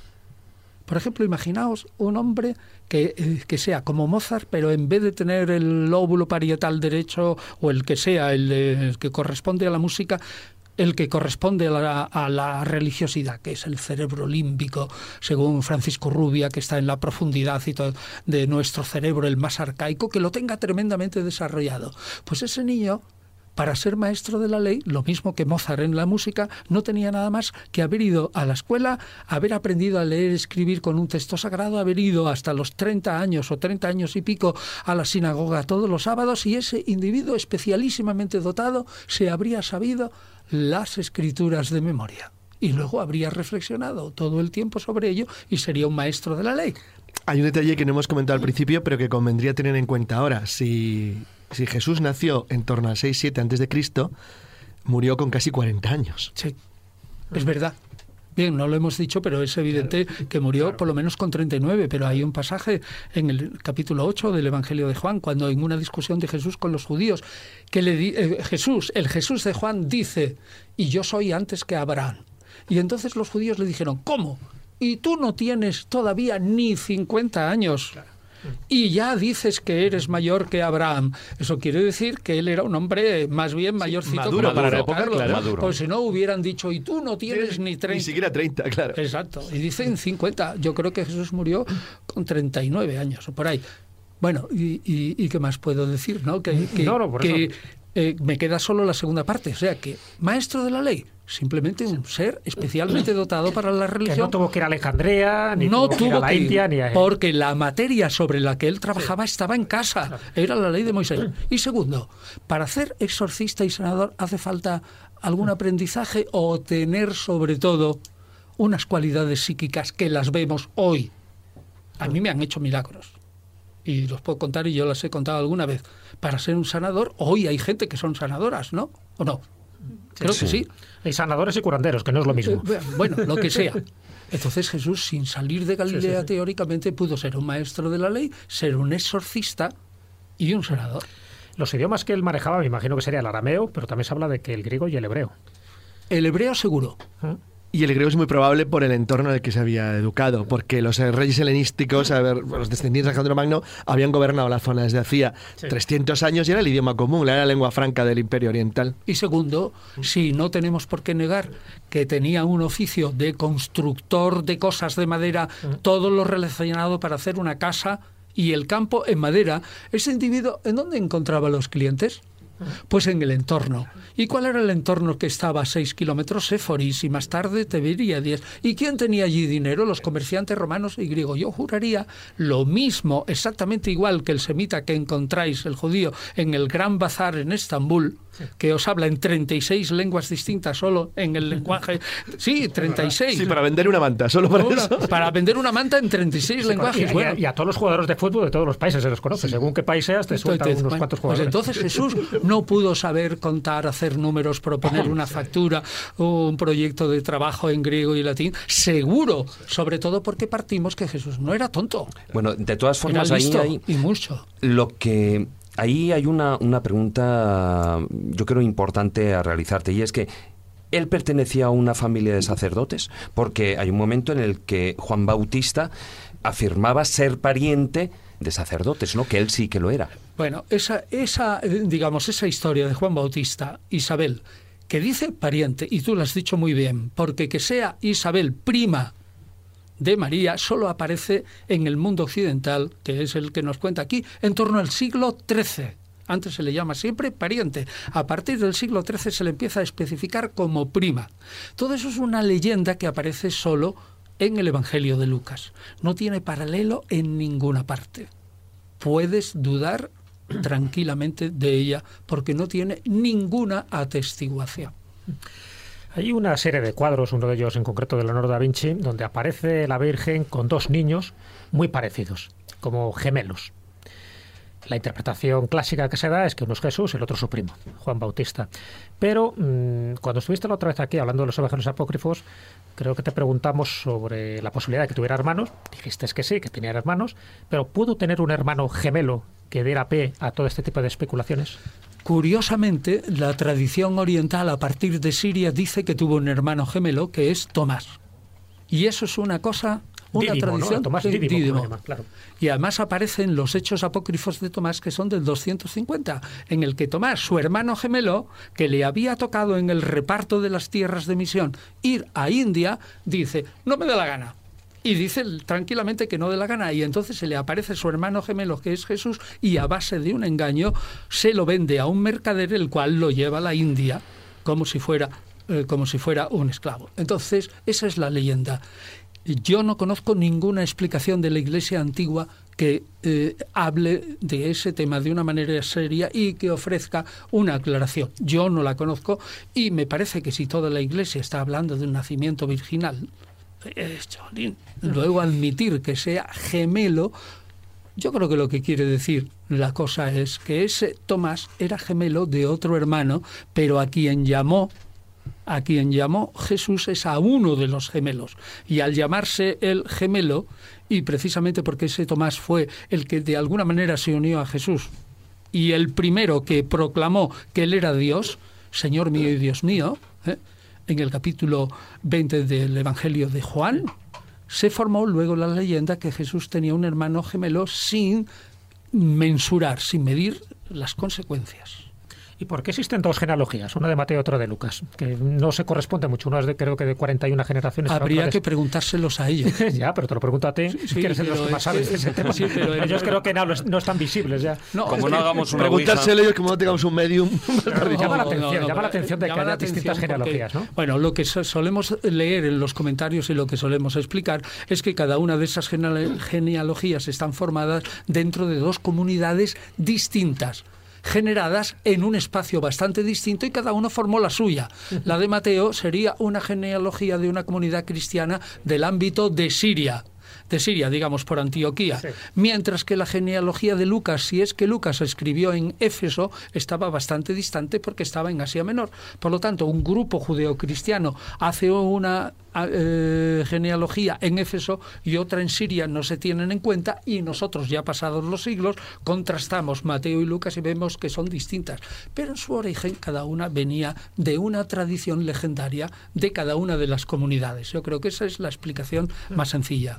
F: por ejemplo, imaginaos un hombre que, eh, que sea como Mozart, pero en vez de tener el lóbulo parietal derecho o el que sea, el, de- el que corresponde a la música, el que corresponde a la, a la religiosidad, que es el cerebro límbico, según Francisco Rubia, que está en la profundidad y todo, de nuestro cerebro, el más arcaico, que lo tenga tremendamente desarrollado. Pues ese niño para ser maestro de la ley, lo mismo que Mozart en la música, no tenía nada más que haber ido a la escuela, haber aprendido a leer y escribir con un texto sagrado, haber ido hasta los 30 años o 30 años y pico a la sinagoga todos los sábados y ese individuo especialísimamente dotado se habría sabido las escrituras de memoria. Y luego habría reflexionado todo el tiempo sobre ello y sería un maestro de la ley.
D: Hay un detalle que no hemos comentado al principio, pero que convendría tener en cuenta ahora. Si, si Jesús nació en torno al 6-7 antes de Cristo, murió con casi 40 años.
F: Sí, es verdad. Bien, no lo hemos dicho, pero es evidente que murió por lo menos con 39, pero hay un pasaje en el capítulo 8 del Evangelio de Juan, cuando en una discusión de Jesús con los judíos, que le di- eh, Jesús, el Jesús de Juan dice, y yo soy antes que Abraham. Y entonces los judíos le dijeron, ¿cómo? Y tú no tienes todavía ni 50 años. Y ya dices que eres mayor que Abraham. Eso quiere decir que él era un hombre más bien mayorcito
D: maduro
F: como
D: para la época,
F: Carlos.
D: claro.
A: Maduro.
F: Pues si no hubieran dicho, y tú no tienes ni 30.
D: Ni siquiera 30, claro.
F: Exacto. Y dicen 50. Yo creo que Jesús murió con 39 años o por ahí. Bueno, ¿y, y- y qué más puedo decir? ¿no? Que, que-
C: No, no, por
F: que,
C: eso.
F: eh, me queda solo la segunda parte. O sea, que maestro de la ley, simplemente un ser especialmente dotado para la
C: Que
F: religión.
C: no tuvo que ir a Alejandría, ni
F: no
C: tuvo que ir a la India, ni a...
F: porque la materia sobre la que él trabajaba estaba en casa, era la ley de Moisés. Y segundo, para ser exorcista y senador hace falta algún aprendizaje o tener sobre todo unas cualidades psíquicas que las vemos hoy. A mí me han hecho milagros. Y los puedo contar y yo las he contado alguna vez. Para ser un sanador, hoy hay gente que son sanadoras, ¿no? ¿O no? Creo que sí.
C: Hay sanadores y curanderos, que no es lo mismo.
F: Bueno, [LAUGHS] lo que sea. Entonces Jesús, sin salir de Galilea, teóricamente pudo ser un maestro de la ley, ser un exorcista y un senador.
C: Los idiomas que él manejaba, me imagino que sería el arameo, pero también se habla de que el griego y el hebreo.
F: El hebreo seguro.
D: Y el griego es muy probable por el entorno en el que se había educado, porque los eh, reyes helenísticos, a ver, los descendientes de Alejandro Magno, habían gobernado la zona desde hacía 300 años y era el idioma común, era la lengua franca del Imperio Oriental.
F: Y segundo, si no tenemos por qué negar que tenía un oficio de constructor de cosas de madera, todo lo relacionado para hacer una casa y el campo en madera, ese individuo, ¿en dónde encontraba los clientes? Pues en el entorno. ¿Y cuál era el entorno que estaba a 6 kilómetros? Éforis y más tarde Tiberíades. ¿Y quién tenía allí dinero? Los comerciantes romanos y griegos. Yo juraría lo mismo, exactamente igual que el semita que encontráis, el judío, en el Gran Bazar en Estambul, que os habla en 36 lenguas distintas solo en el lenguaje. Sí, 36.
D: Sí, para vender una manta, solo para
F: Una-
D: eso.
F: para vender una manta en 36
C: Y,
F: lenguajes.
C: y
F: Bueno,
C: a, y a todos los jugadores de fútbol de todos los países se los conoce. Según qué país seas, te sueltan
F: Entonces,
C: unos
F: bueno,
C: cuantos
F: pues
C: jugadores.
F: entonces Jesús no pudo saber contar, hacer números, proponer una factura, un proyecto de trabajo en griego y latín. Seguro, sobre todo porque partimos que Jesús no era tonto.
A: Bueno, de todas
F: Era
A: formas, ahí
F: listo
A: hay
F: y mucho.
A: lo que ahí hay una, una pregunta, yo creo importante a realizarte y es que él pertenecía a una familia de sacerdotes, porque hay un momento en el que Juan Bautista afirmaba ser pariente de sacerdotes, ¿no? Que él sí que lo era.
F: Bueno, esa, esa, digamos, esa historia de Juan Bautista, Isabel, que dice pariente, y tú lo has dicho muy bien, porque que sea Isabel prima de María solo aparece en el mundo occidental, que es el que nos cuenta aquí, en torno al siglo XIII. Antes se le llama siempre pariente. A partir del siglo XIII se le empieza a especificar como prima. Todo eso es una leyenda que aparece solo en el Evangelio de Lucas. No tiene paralelo en ninguna parte. Puedes dudar tranquilamente de ella porque no tiene ninguna atestiguación.
C: Hay una serie de cuadros, uno de ellos en concreto de Leonardo da Vinci, donde aparece la Virgen con dos niños muy parecidos, como gemelos. La interpretación clásica que se da es que uno es Jesús y el otro su primo, Juan Bautista. Pero mmm, cuando estuviste la otra vez aquí hablando de los evangelios apócrifos, creo que te preguntamos sobre la posibilidad de que tuviera hermanos. Dijiste que sí, que tenía hermanos, pero ¿pudo tener un hermano gemelo que diera pie a todo este tipo de especulaciones?
F: Curiosamente, la tradición oriental a partir de Siria dice que tuvo un hermano gemelo que es Tomás. Y eso es una cosa una
C: Dídimo,
F: tradición
C: ¿no? Tomás
F: de
C: Dídimo,
F: Dídimo.
C: como llaman, claro.
F: Y además aparecen los hechos apócrifos de Tomás que son del 250, en el que Tomás, su hermano gemelo, que le había tocado en el reparto de las tierras de misión ir a India, dice, no me da la gana. Y dice tranquilamente que no de la gana. Y entonces se le aparece su hermano gemelo, que es Jesús, y a base de un engaño se lo vende a un mercader, el cual lo lleva a la India como si fuera, eh, como si fuera un esclavo. Entonces, esa es la leyenda. Yo no conozco ninguna explicación de la Iglesia antigua que eh, hable de ese tema de una manera seria y que ofrezca una aclaración. Yo no la conozco y me parece que si toda la Iglesia está hablando de un nacimiento virginal, eh, jolín, luego admitir que sea gemelo, yo creo que lo que quiere decir la cosa es que ese Tomás era gemelo de otro hermano, pero a quien llamó a quien llamó Jesús es a uno de los gemelos. Y al llamarse el gemelo, y precisamente porque ese Tomás fue el que de alguna manera se unió a Jesús, y el primero que proclamó que él era Dios, Señor mío y Dios mío, ¿eh? en el capítulo 20 del Evangelio de Juan, se formó luego la leyenda que Jesús tenía un hermano gemelo sin mensurar, sin medir las consecuencias.
C: ¿Y por qué existen dos genealogías? Una de Mateo y otra de Lucas, que no se corresponde mucho. Una es de creo que de 41 generaciones.
F: Habría que preguntárselos a ellos. [LAUGHS]
C: ya, pero te lo pregunto a ti,
F: sí,
C: que eres de los que más
F: es
C: sabes
F: que-
C: de ese [LAUGHS] tema.
F: sí, pero es
C: Ellos creo que no, no están visibles ya.
F: No,
A: Como
F: es
A: no
F: que-
A: hagamos una
G: Preguntárselo ellos como no tengamos un medium. [LAUGHS]
C: llama la atención,
F: no, no,
C: llama la atención de que haya distintas
F: porque,
C: genealogías, ¿no?
F: Bueno, lo que so- solemos leer en los comentarios y lo que solemos explicar es que cada una de esas geneal- genealogías están formadas dentro de dos comunidades distintas generadas en un espacio bastante distinto y cada uno formó la suya. La de Mateo sería una genealogía de una comunidad cristiana del ámbito de Siria, de Siria, digamos, por Antioquía.
C: Sí.
F: Mientras que la genealogía de Lucas, si es que Lucas escribió en Éfeso, estaba bastante distante porque estaba en Asia Menor. Por lo tanto, un grupo judeocristiano hace una eh, genealogía en Éfeso y otra en Siria, no se tienen en cuenta y nosotros, ya pasados los siglos, contrastamos Mateo y Lucas y vemos que son distintas. Pero en su origen cada una venía de una tradición legendaria de cada una de las comunidades. Yo creo que esa es la explicación más sencilla.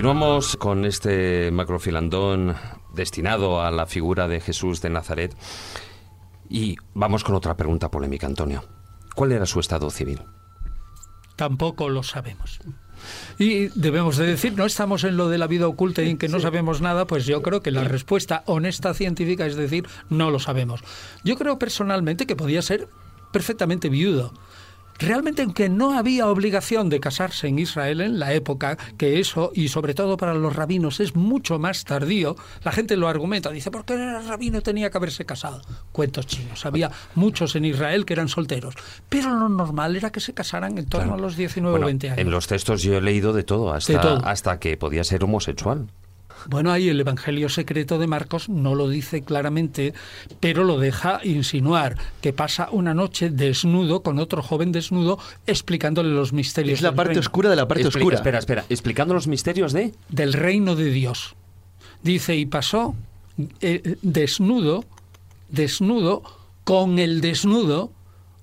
A: Continuamos con este macrofilandón destinado a la figura de Jesús de Nazaret y vamos con otra pregunta polémica, Antonio. ¿Cuál era su estado civil?
F: Tampoco lo sabemos. Y debemos de decir, no estamos en lo de la vida oculta y en que no sabemos nada, pues yo creo que la respuesta honesta científica es decir, no lo sabemos. Yo creo personalmente que podía ser perfectamente viudo realmente aunque no había obligación de casarse en Israel en la época, que eso, y sobre todo para los rabinos, es mucho más tardío, la gente lo argumenta, dice, ¿por qué el rabino tenía que haberse casado? Cuentos chinos, había muchos en Israel que eran solteros, pero lo normal era que se casaran en torno a los 19 o 20 años.
A: En los textos yo he leído de todo, hasta, hasta que podía ser homosexual.
F: Bueno, ahí el Evangelio secreto de Marcos no lo dice claramente, pero lo deja insinuar, que pasa una noche desnudo con otro joven desnudo explicándole los misterios.
D: Es la parte oscura de la parte oscura.
A: Espera, espera, explicando los misterios de...
F: Del reino de Dios. Dice, y pasó eh, desnudo, desnudo, con el desnudo,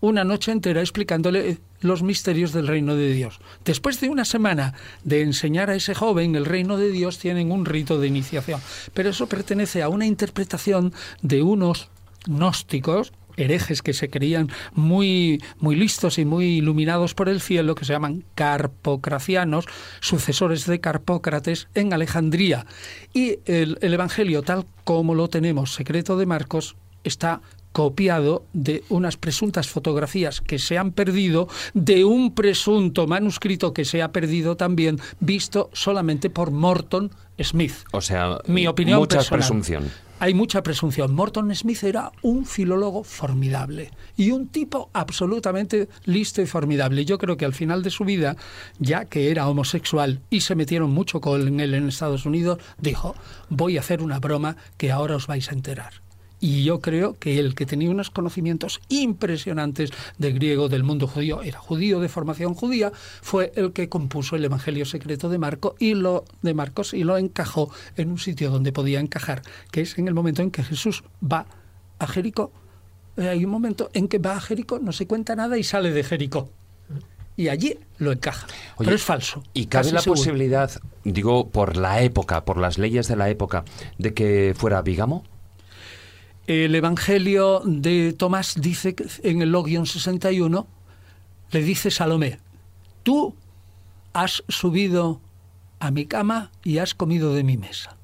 F: una noche entera explicándole los misterios del reino de Dios. Después de una semana de enseñar a ese joven el reino de Dios, tienen un rito de iniciación. Pero eso pertenece a una interpretación de unos gnósticos, herejes que se creían muy, muy listos y muy iluminados por el cielo, que se llaman carpocracianos, sucesores de Carpócrates en Alejandría. Y el, el Evangelio, tal como lo tenemos, secreto de Marcos, está copiado de unas presuntas fotografías que se han perdido, de un presunto manuscrito que se ha perdido también, visto solamente por Morton Smith.
A: O sea, mi opinión mucha presunción.
F: Hay mucha presunción. Morton Smith era un filólogo formidable y un tipo absolutamente listo y formidable. Yo creo que al final de su vida, ya que era homosexual y se metieron mucho con él en Estados Unidos, dijo, voy a hacer una broma que ahora os vais a enterar. Y yo creo que él, que tenía unos conocimientos impresionantes de griego del mundo judío, era judío de formación judía, fue el que compuso el Evangelio secreto de Marco y lo de Marcos y lo encajó en un sitio donde podía encajar, que es en el momento en que Jesús va a Jericó. Eh, hay un momento en que va a Jericó, no se cuenta nada y sale de Jericó y allí lo encaja. pero es falso.
A: ¿Y cabe la posibilidad, digo, por la época, por las leyes de la época, de que fuera bigamo?
F: El Evangelio de Tomás dice en el Logion 61, le dice Salomé, tú has subido a mi cama y has comido de mi mesa.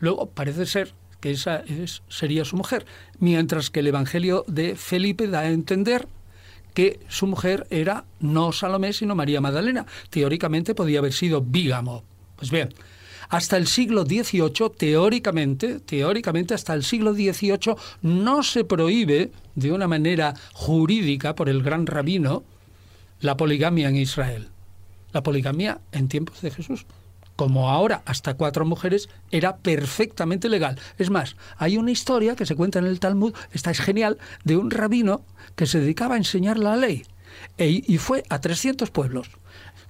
F: Luego parece ser que esa sería su mujer, mientras que el Evangelio de Felipe da a entender que su mujer era no Salomé, sino María Magdalena. Teóricamente podía haber sido bígamo. Pues bien, hasta el siglo XVIII, teóricamente, teóricamente hasta el siglo XVIII no se prohíbe de una manera jurídica por el gran rabino la poligamia en Israel. La poligamia en tiempos de Jesús como ahora hasta cuatro mujeres, era perfectamente legal. Es más, hay una historia que se cuenta en el Talmud, esta es genial, de un rabino que se dedicaba a enseñar la ley e, y fue a 300 pueblos.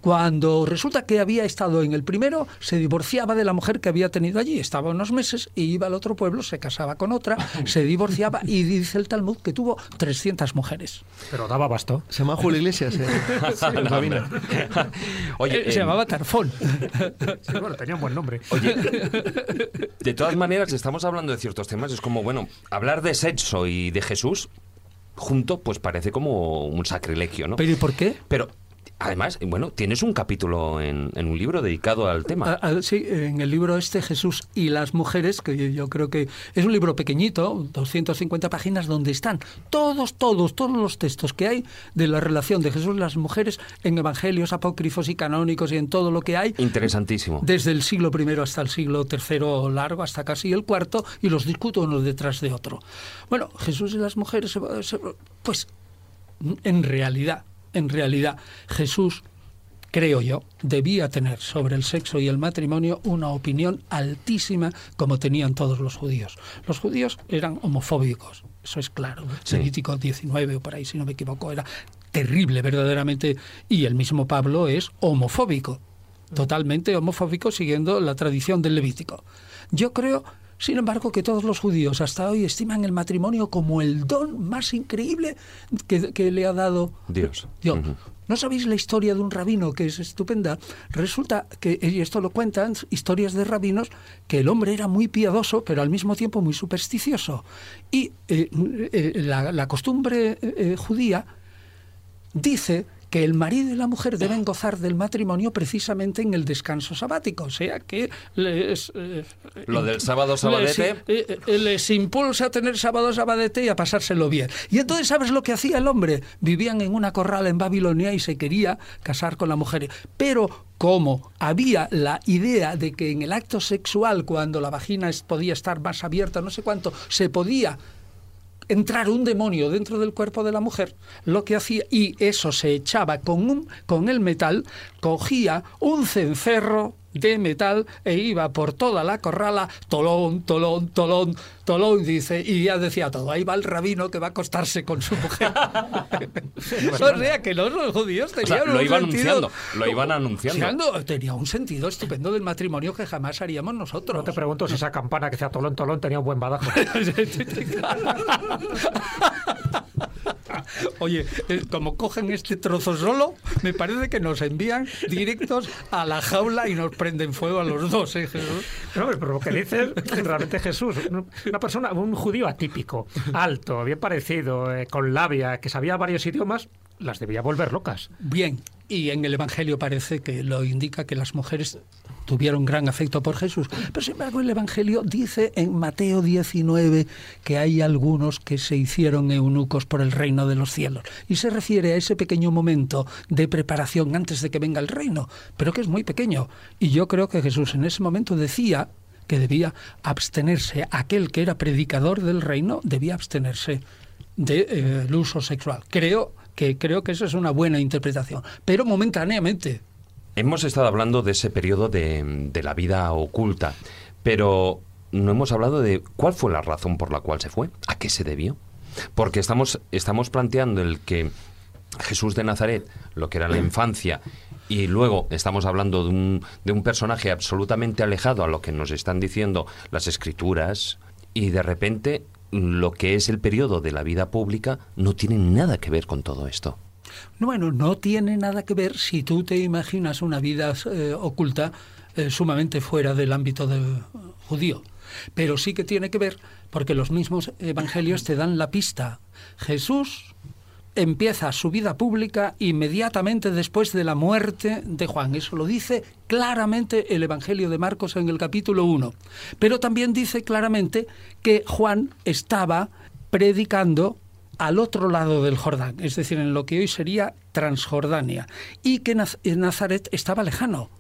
F: Cuando resulta que había estado en el primero, se divorciaba de la mujer que había tenido allí. Estaba unos meses y iba al otro pueblo, se casaba con otra, [LAUGHS] se divorciaba y dice el Talmud que tuvo 300 mujeres.
C: Pero daba basto.
D: Se llama Julio Iglesias. ¿eh? [LAUGHS] [LAUGHS]
F: Oye, se llamaba Tarfón.
C: bueno, tenía un buen nombre.
A: Oye, de todas maneras, estamos hablando de ciertos temas. Es como, bueno, hablar de sexo y de Jesús junto, pues parece como un sacrilegio, ¿no?
F: ¿Pero y por qué?
A: Pero Además, bueno, tienes un capítulo en, un libro dedicado al tema.
F: Sí, en el libro este, Jesús y las mujeres, que yo creo que es un libro pequeñito, 250 páginas, donde están todos, todos, todos los textos que hay de la relación de Jesús y las mujeres en evangelios apócrifos y canónicos y en todo lo que hay.
A: Interesantísimo.
F: Desde el siglo I hasta el siglo III largo, hasta casi el cuarto, y los discuto uno detrás de otro. Bueno, Jesús y las mujeres, pues en realidad en realidad Jesús, creo yo, debía tener sobre el sexo y el matrimonio una opinión altísima como tenían todos los judíos. Los judíos eran homofóbicos, eso es claro. Levítico 19 o por ahí, si no me equivoco, era terrible verdaderamente. Y el mismo Pablo es homofóbico, totalmente homofóbico siguiendo la tradición del Levítico. Yo creo sin embargo, que todos los judíos hasta hoy estiman el matrimonio como el don más increíble que, le ha dado
A: Dios.
F: ¿No sabéis la historia de un rabino que es estupenda? Resulta que, y esto lo cuentan, historias de rabinos, que el hombre era muy piadoso, pero al mismo tiempo muy supersticioso. Y eh, eh, la, la, costumbre eh, judía dice que el marido y la mujer deben gozar del matrimonio precisamente en el descanso sabático, o sea que les,
A: eh, lo del sábado sabadete.
F: les, eh, eh, les, impulsa a tener sábado sabadete y a pasárselo bien. Y entonces sabes lo que hacía el hombre, vivían en una corral en Babilonia y se quería casar con la mujer, pero como había la idea de que en el acto sexual cuando la vagina podía estar más abierta, no sé cuánto, se podía entrar un demonio dentro del cuerpo de la mujer, lo que hacía, y eso se echaba con, un, con el metal, cogía un cencerro de metal e iba por toda la corrala, tolón, tolón, tolón, tolón, dice, y ya decía todo, ahí va el rabino que va a acostarse con su mujer. [LAUGHS] o sea que los, judíos tenían
A: lo
F: un
A: iban
F: sentido,
A: anunciando, lo iban anunciando.
F: Tenía un sentido estupendo del matrimonio que jamás haríamos nosotros.
C: No te pregunto si esa campana que decía tolón, tolón tenía un buen badajo. [LAUGHS] [LAUGHS] [LAUGHS]
F: Oye, eh, como cogen este trozo solo, me parece que nos envían directos a la jaula y nos prenden fuego a los dos, ¿eh, Jesús?
C: No, pero lo que dices, realmente Jesús, una persona, un judío atípico, alto, bien parecido, eh, con labia, que sabía varios idiomas, las debía volver locas.
F: Bien, y en el Evangelio parece que lo indica que las mujeres tuvieron gran afecto por Jesús. Pero sin embargo el Evangelio dice en Mateo 19 que hay algunos que se hicieron eunucos por el reino de los cielos. Y se refiere a ese pequeño momento de preparación antes de que venga el reino, pero que es muy pequeño. Y yo creo que Jesús en ese momento decía que debía abstenerse, aquel que era predicador del reino debía abstenerse del de, eh, uso sexual. Creo que creo que eso es una buena interpretación, pero momentáneamente.
A: Hemos estado hablando de ese periodo de, la vida oculta, pero no hemos hablado de cuál fue la razón por la cual se fue, a qué se debió. Porque estamos, estamos planteando el que Jesús de Nazaret, lo que era la infancia, y luego estamos hablando de un, de un personaje absolutamente alejado a lo que nos están diciendo las escrituras, y de repente lo que es el periodo de la vida pública no tiene nada que ver con todo esto.
F: Bueno, no tiene nada que ver si tú te imaginas una vida eh, oculta eh, sumamente fuera del ámbito judío. Pero sí que tiene que ver porque los mismos evangelios te dan la pista. Jesús empieza su vida pública inmediatamente después de la muerte de Juan. Eso lo dice claramente el Evangelio de Marcos en el capítulo 1. Pero también dice claramente que Juan estaba predicando al otro lado del Jordán, es decir, en lo que hoy sería Transjordania, y que Nazaret estaba lejano.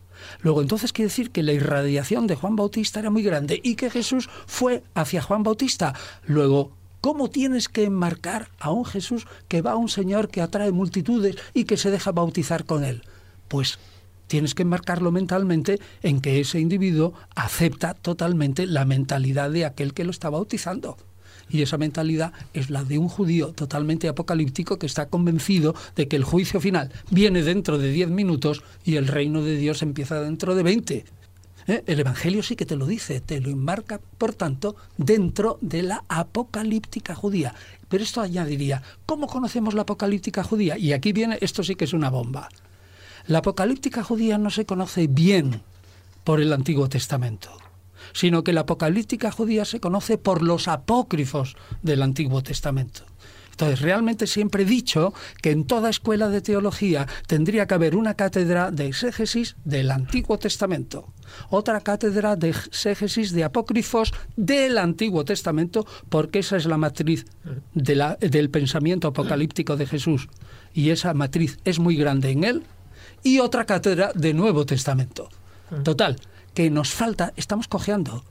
F: Luego, entonces quiere decir que la irradiación de Juan Bautista era muy grande y que Jesús fue hacia Juan Bautista. Luego, ¿Cómo tienes que enmarcar a un Jesús que va a un Señor que atrae multitudes y que se deja bautizar con él? Pues tienes que enmarcarlo mentalmente en que ese individuo acepta totalmente la mentalidad de aquel que lo está bautizando. Y esa mentalidad es la de un judío totalmente apocalíptico que está convencido de que el juicio final viene dentro de diez minutos y el reino de Dios empieza dentro de veinte. ¿Eh? El Evangelio sí que te lo dice, te lo enmarca, por tanto, dentro de la apocalíptica judía. Pero esto añadiría, ¿cómo conocemos la apocalíptica judía? Y aquí viene, esto sí que es una bomba. La apocalíptica judía no se conoce bien por el Antiguo Testamento, sino que la apocalíptica judía se conoce por los apócrifos del Antiguo Testamento. Entonces, realmente siempre he dicho que en toda escuela de teología tendría que haber una cátedra de exégesis del Antiguo Testamento, otra cátedra de exégesis de apócrifos del Antiguo Testamento, porque esa es la matriz de la, del pensamiento apocalíptico de Jesús. Y esa matriz es muy grande en él. Y otra cátedra de Nuevo Testamento. Total, que nos falta, estamos cojeando.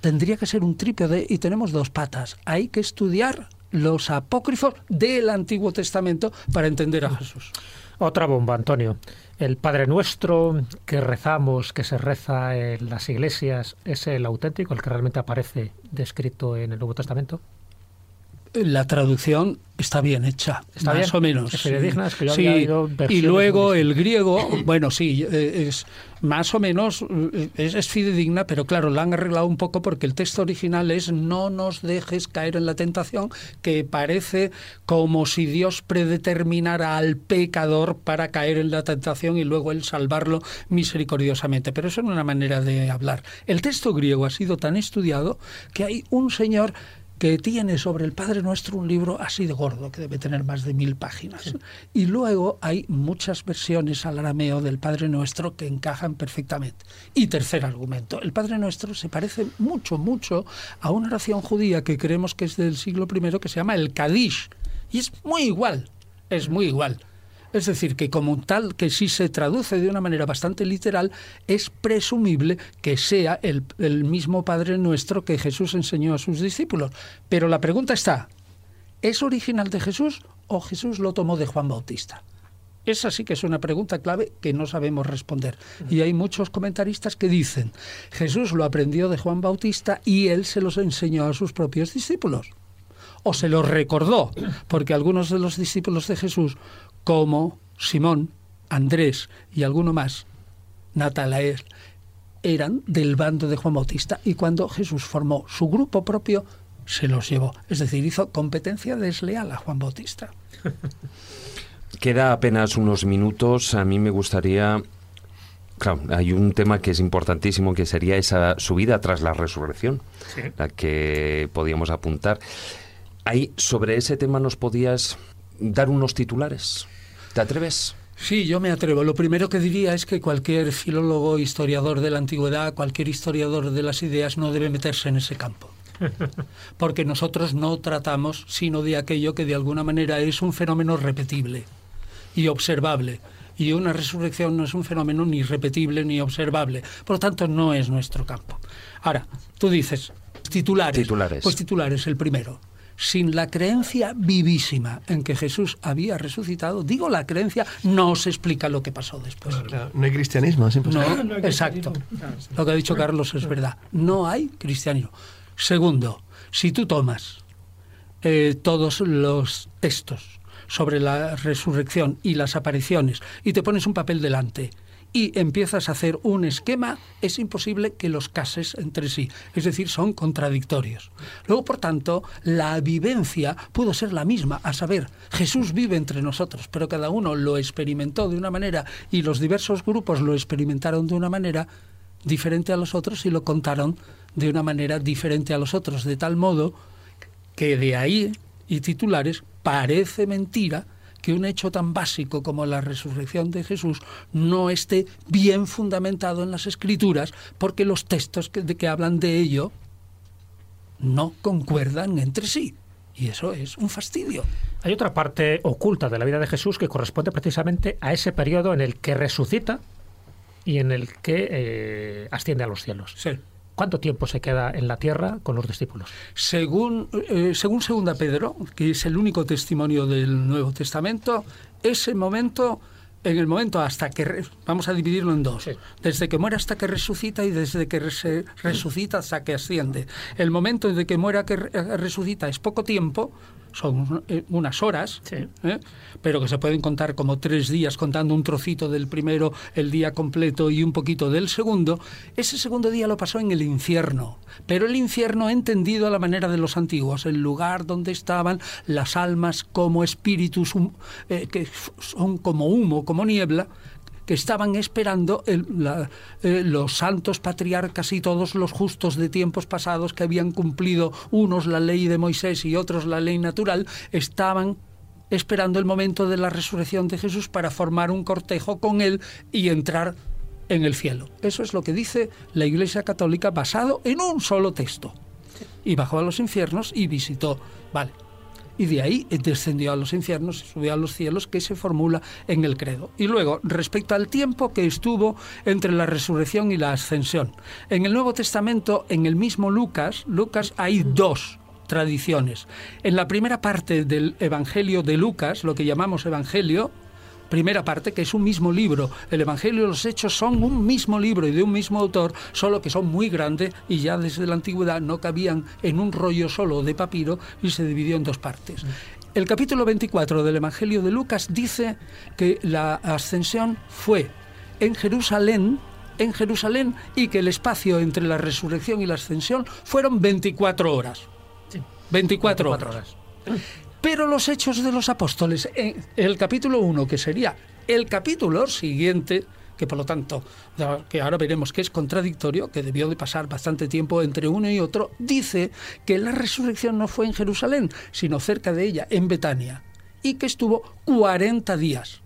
F: Tendría que ser un trípode y tenemos dos patas. Hay que estudiar los apócrifos del Antiguo Testamento para entender a Jesús.
C: Otra bomba, Antonio. El Padre Nuestro que rezamos, que se reza en las iglesias, ¿es el auténtico, el que realmente aparece descrito en el Nuevo Testamento?
F: La traducción está bien hecha,
C: Está
F: más
C: bien,
F: o menos.
C: es que yo
F: Sí,
C: había
F: y luego el griego, bueno, sí, eh, es más o menos eh, es, es fidedigna, pero claro, la han arreglado un poco porque el texto original es no nos dejes caer en la tentación, que parece como si Dios predeterminara al pecador para caer en la tentación y luego él salvarlo misericordiosamente. Pero eso es una manera de hablar. El texto griego ha sido tan estudiado que hay un señor que tiene sobre el Padre Nuestro un libro así de gordo, que debe tener más de mil páginas. Y luego hay muchas versiones al arameo del Padre Nuestro que encajan perfectamente. Y tercer argumento, el Padre Nuestro se parece mucho, mucho a una oración judía que creemos que es del siglo I que se llama el Kadish. Y es muy igual, es muy igual. Es decir, que como tal, que si se traduce de una manera bastante literal, es presumible que sea el, el, mismo Padre Nuestro que Jesús enseñó a sus discípulos. Pero la pregunta está, ¿es original de Jesús o Jesús lo tomó de Juan Bautista? Esa sí que es una pregunta clave que no sabemos responder. Y hay muchos comentaristas que dicen, Jesús lo aprendió de Juan Bautista y él se los enseñó a sus propios discípulos. O se los recordó, porque algunos de los discípulos de Jesús como Simón, Andrés y alguno más, Natalael, eran del bando de Juan Bautista y cuando Jesús formó su grupo propio, se los llevó. Es decir, hizo competencia desleal a Juan Bautista. [LAUGHS]
A: Queda apenas unos minutos. A mí me gustaría Claro, hay un tema que es importantísimo que sería esa subida tras la resurrección, sí. la que podíamos apuntar. Ahí, sobre ese tema, ¿nos podías dar unos titulares? ¿Te atreves?
F: Sí, yo me atrevo. Lo primero que diría es que cualquier filólogo, historiador de la antigüedad, cualquier historiador de las ideas no debe meterse en ese campo. [LAUGHS] Porque nosotros no tratamos sino de aquello que de alguna manera es un fenómeno repetible y observable. Y una resurrección no es un fenómeno ni repetible ni observable. Por lo tanto, no es nuestro campo. Ahora, tú dices, titulares.
A: Titulares.
F: Pues titulares, el primero sin la creencia vivísima en que Jesús había resucitado, digo la creencia, no se explica lo que pasó después.
D: Claro, no hay cristianismo, es imposible.
F: No, no exacto. Lo que ha dicho Carlos es verdad. No hay cristianismo. Segundo, si tú tomas eh, todos los textos sobre la resurrección y las apariciones y te pones un papel delante y empiezas a hacer un esquema, es imposible que los cases entre sí. Es decir, son contradictorios. Luego, por tanto, la vivencia pudo ser la misma, a saber, Jesús vive entre nosotros, pero cada uno lo experimentó de una manera y los diversos grupos lo experimentaron de una manera diferente a los otros y lo contaron de una manera diferente a los otros, de tal modo que de ahí y titulares parece mentira que un hecho tan básico como la resurrección de Jesús no esté bien fundamentado en las escrituras, porque los textos que, de que hablan de ello no concuerdan entre sí. Y eso es un fastidio.
C: Hay otra parte oculta de la vida de Jesús que corresponde precisamente a ese periodo en el que resucita y en el que eh, asciende a los cielos.
F: Sí.
C: ¿Cuánto tiempo se queda en la tierra con los discípulos?
F: Según, eh, según Segunda Pedro, que es el único testimonio del Nuevo Testamento, ese momento, en el momento hasta que, vamos a dividirlo en dos, sí. desde que muere hasta que resucita y desde que se resucita hasta que asciende. El momento de que muera que resucita es poco tiempo, son unas horas,
C: sí.
F: ¿eh? pero que se pueden contar como tres días, contando un trocito del primero, el día completo y un poquito del segundo. Ese segundo día lo pasó en el infierno, pero el infierno entendido a la manera de los antiguos, el lugar donde estaban las almas como espíritus eh, que son como humo, como niebla, que estaban esperando el, la, eh, los santos patriarcas y todos los justos de tiempos pasados que habían cumplido unos la ley de Moisés y otros la ley natural, estaban esperando el momento de la resurrección de Jesús para formar un cortejo con él y entrar en el cielo. Eso es lo que dice la Iglesia Católica basado en un solo texto. Y bajó a los infiernos y visitó. Vale, y de ahí descendió a los infiernos y subió a los cielos que se formula en el credo. Y luego, respecto al tiempo que estuvo entre la resurrección y la ascensión. En el Nuevo Testamento, en el mismo Lucas, Lucas hay dos tradiciones. En la primera parte del Evangelio de Lucas, lo que llamamos Evangelio, primera parte, que es un mismo libro. El Evangelio y los Hechos son un mismo libro y de un mismo autor, solo que son muy grandes y ya desde la antigüedad no cabían en un rollo solo de papiro y se dividió en dos partes. El capítulo 24 del Evangelio de Lucas dice que la ascensión fue en Jerusalén, en Jerusalén y que el espacio entre la resurrección y la ascensión fueron 24 horas. 24, horas. Pero los hechos de los apóstoles, en el capítulo 1, que sería el capítulo siguiente, que por lo tanto, que ahora veremos que es contradictorio, que debió de pasar bastante tiempo entre uno y otro, dice que la resurrección no fue en Jerusalén, sino cerca de ella, en Betania, y que estuvo 40 días.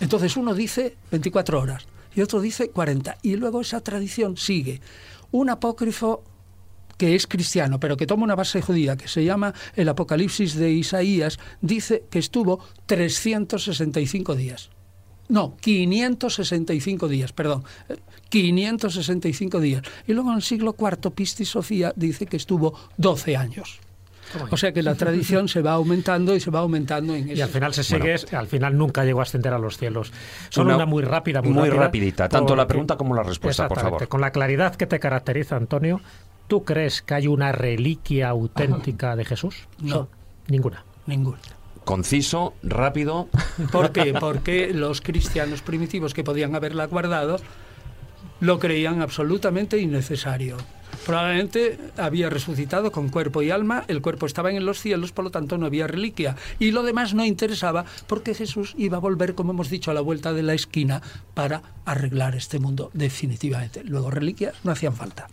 F: Entonces uno dice 24 horas y otro dice 40, y luego esa tradición sigue. Un apócrifo que es cristiano, pero que toma una base judía, que se llama el Apocalipsis de Isaías, dice que estuvo 365 días. No, 565 días, perdón. 565 días. Y luego en el siglo IV, Pistis Sofía dice que estuvo 12 años. O sea que la tradición se va aumentando y se va aumentando en eso.
C: Y al final se sigue, al final nunca llegó a ascender a los cielos. Son una, muy rápida, muy,
A: muy
C: rápida,
A: rapidita, tanto la pregunta como la respuesta, por favor.
C: Con la claridad que te caracteriza, Antonio, ¿tú crees que hay una reliquia auténtica de Jesús?
F: No.
C: ninguna.
F: Ninguna
A: conciso, rápido.
F: ¿Por qué? Porque los cristianos primitivos que podían haberla guardado lo creían absolutamente innecesario. Probablemente había resucitado con cuerpo y alma, el cuerpo estaba en los cielos, por lo tanto no había reliquia. Y lo demás no interesaba porque Jesús iba a volver, como hemos dicho, a la vuelta de la esquina para arreglar este mundo definitivamente. Luego reliquias no hacían falta.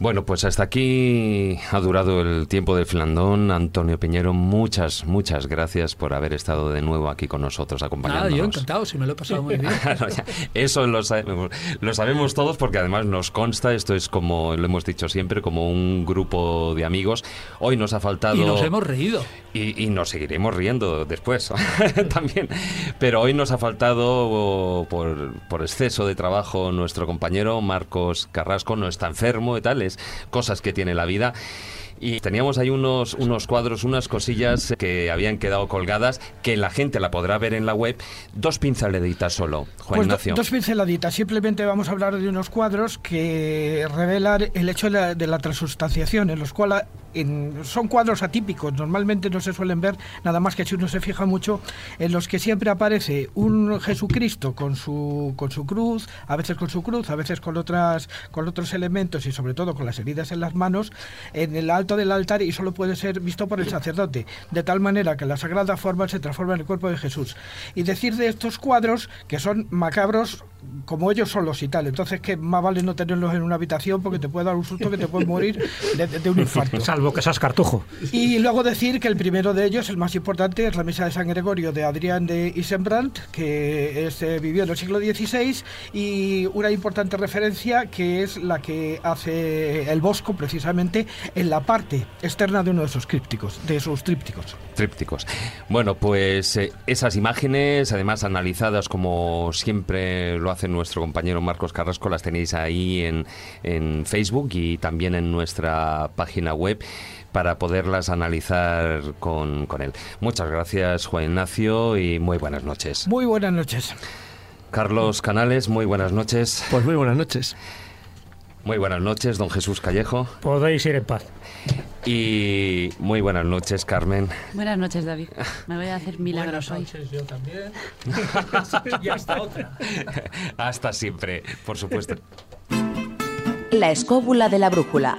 A: Bueno, pues hasta aquí ha durado el tiempo del filandón. Antonio Piñero, muchas, muchas gracias por haber estado de nuevo aquí con nosotros acompañándonos.
F: Ah, yo encantado, si me lo he pasado muy bien. [LAUGHS]
A: Eso lo sabemos, lo sabemos todos porque además nos consta, esto es como lo hemos dicho siempre, como un grupo de amigos. Hoy nos ha faltado...
F: Y nos hemos reído.
A: Y, nos seguiremos riendo después [LAUGHS] también. Pero hoy nos ha faltado por, por exceso de trabajo nuestro compañero Marcos Carrasco, no está enfermo y tal cosas que tiene la vida. Y teníamos ahí unos, unos cuadros, unas cosillas que habían quedado colgadas, que la gente la podrá ver en la web. Dos pinceladitas solo, Juan
E: pues
A: Ignacio.
E: dos pinceladitas. Simplemente vamos a hablar de unos cuadros que revelan el hecho de la, de la transustanciación, en los son cuadros atípicos, normalmente no se suelen ver, nada más que si uno se fija mucho, en los que siempre aparece un Jesucristo con su, con su cruz, a veces con su cruz, a veces con, otras, con otros elementos y sobre todo con las heridas en las manos, en el alto del altar y solo puede ser visto por el sacerdote, de tal manera que la sagrada forma se transforma en el cuerpo de Jesús. Y decir de estos cuadros que son macabros como ellos solos y tal, entonces que más vale no tenerlos en una habitación porque te puede dar un susto que te puedes morir de, de un infarto [LAUGHS]
C: que seas cartujo.
E: Y luego decir que el primero de ellos, el más importante, es la misa de San Gregorio de Adrián de Isenbrandt, que es, eh, vivió en el siglo XVI, y una importante referencia que es la que hace el Bosco, precisamente, en la parte externa de uno de sus crípticos, de sus trípticos.
A: Trípticos. Bueno, pues eh, esas imágenes, además analizadas como siempre lo hace nuestro compañero Marcos Carrasco, las tenéis ahí en, en Facebook y también en nuestra página web para poderlas analizar con, con él. Muchas gracias, Juan Ignacio, y muy buenas noches.
E: Muy buenas noches.
A: Carlos Canales, muy buenas noches.
D: Pues muy buenas noches.
A: Muy buenas noches, don Jesús Callejo.
C: Podéis ir en paz.
A: Y muy buenas noches, Carmen.
I: Buenas noches, David. Me voy a hacer milagros
F: buenas noches, yo también. [LAUGHS] y hasta otra.
A: Hasta siempre, por supuesto.
H: La escóbula de la brújula.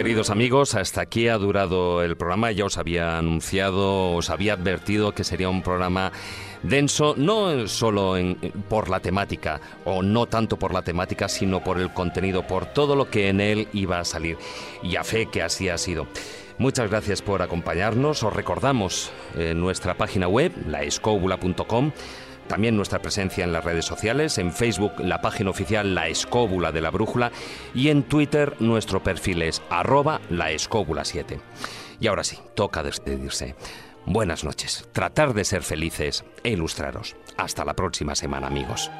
A: Queridos amigos, hasta aquí ha durado el programa. Ya os había anunciado, os había advertido que sería un programa denso, no solo por la temática, o no tanto por la temática, sino por el contenido, por todo lo que en él iba a salir. Y a fe que así ha sido. Muchas gracias por acompañarnos. Os recordamos en nuestra página web, laescobula.com También nuestra presencia en las redes sociales, en Facebook la página oficial La Escóbula de la Brújula y en Twitter nuestro perfil es arroba la escóbula 7. Y ahora sí, toca despedirse. Buenas noches, tratar de ser felices e ilustraros. Hasta la próxima semana amigos.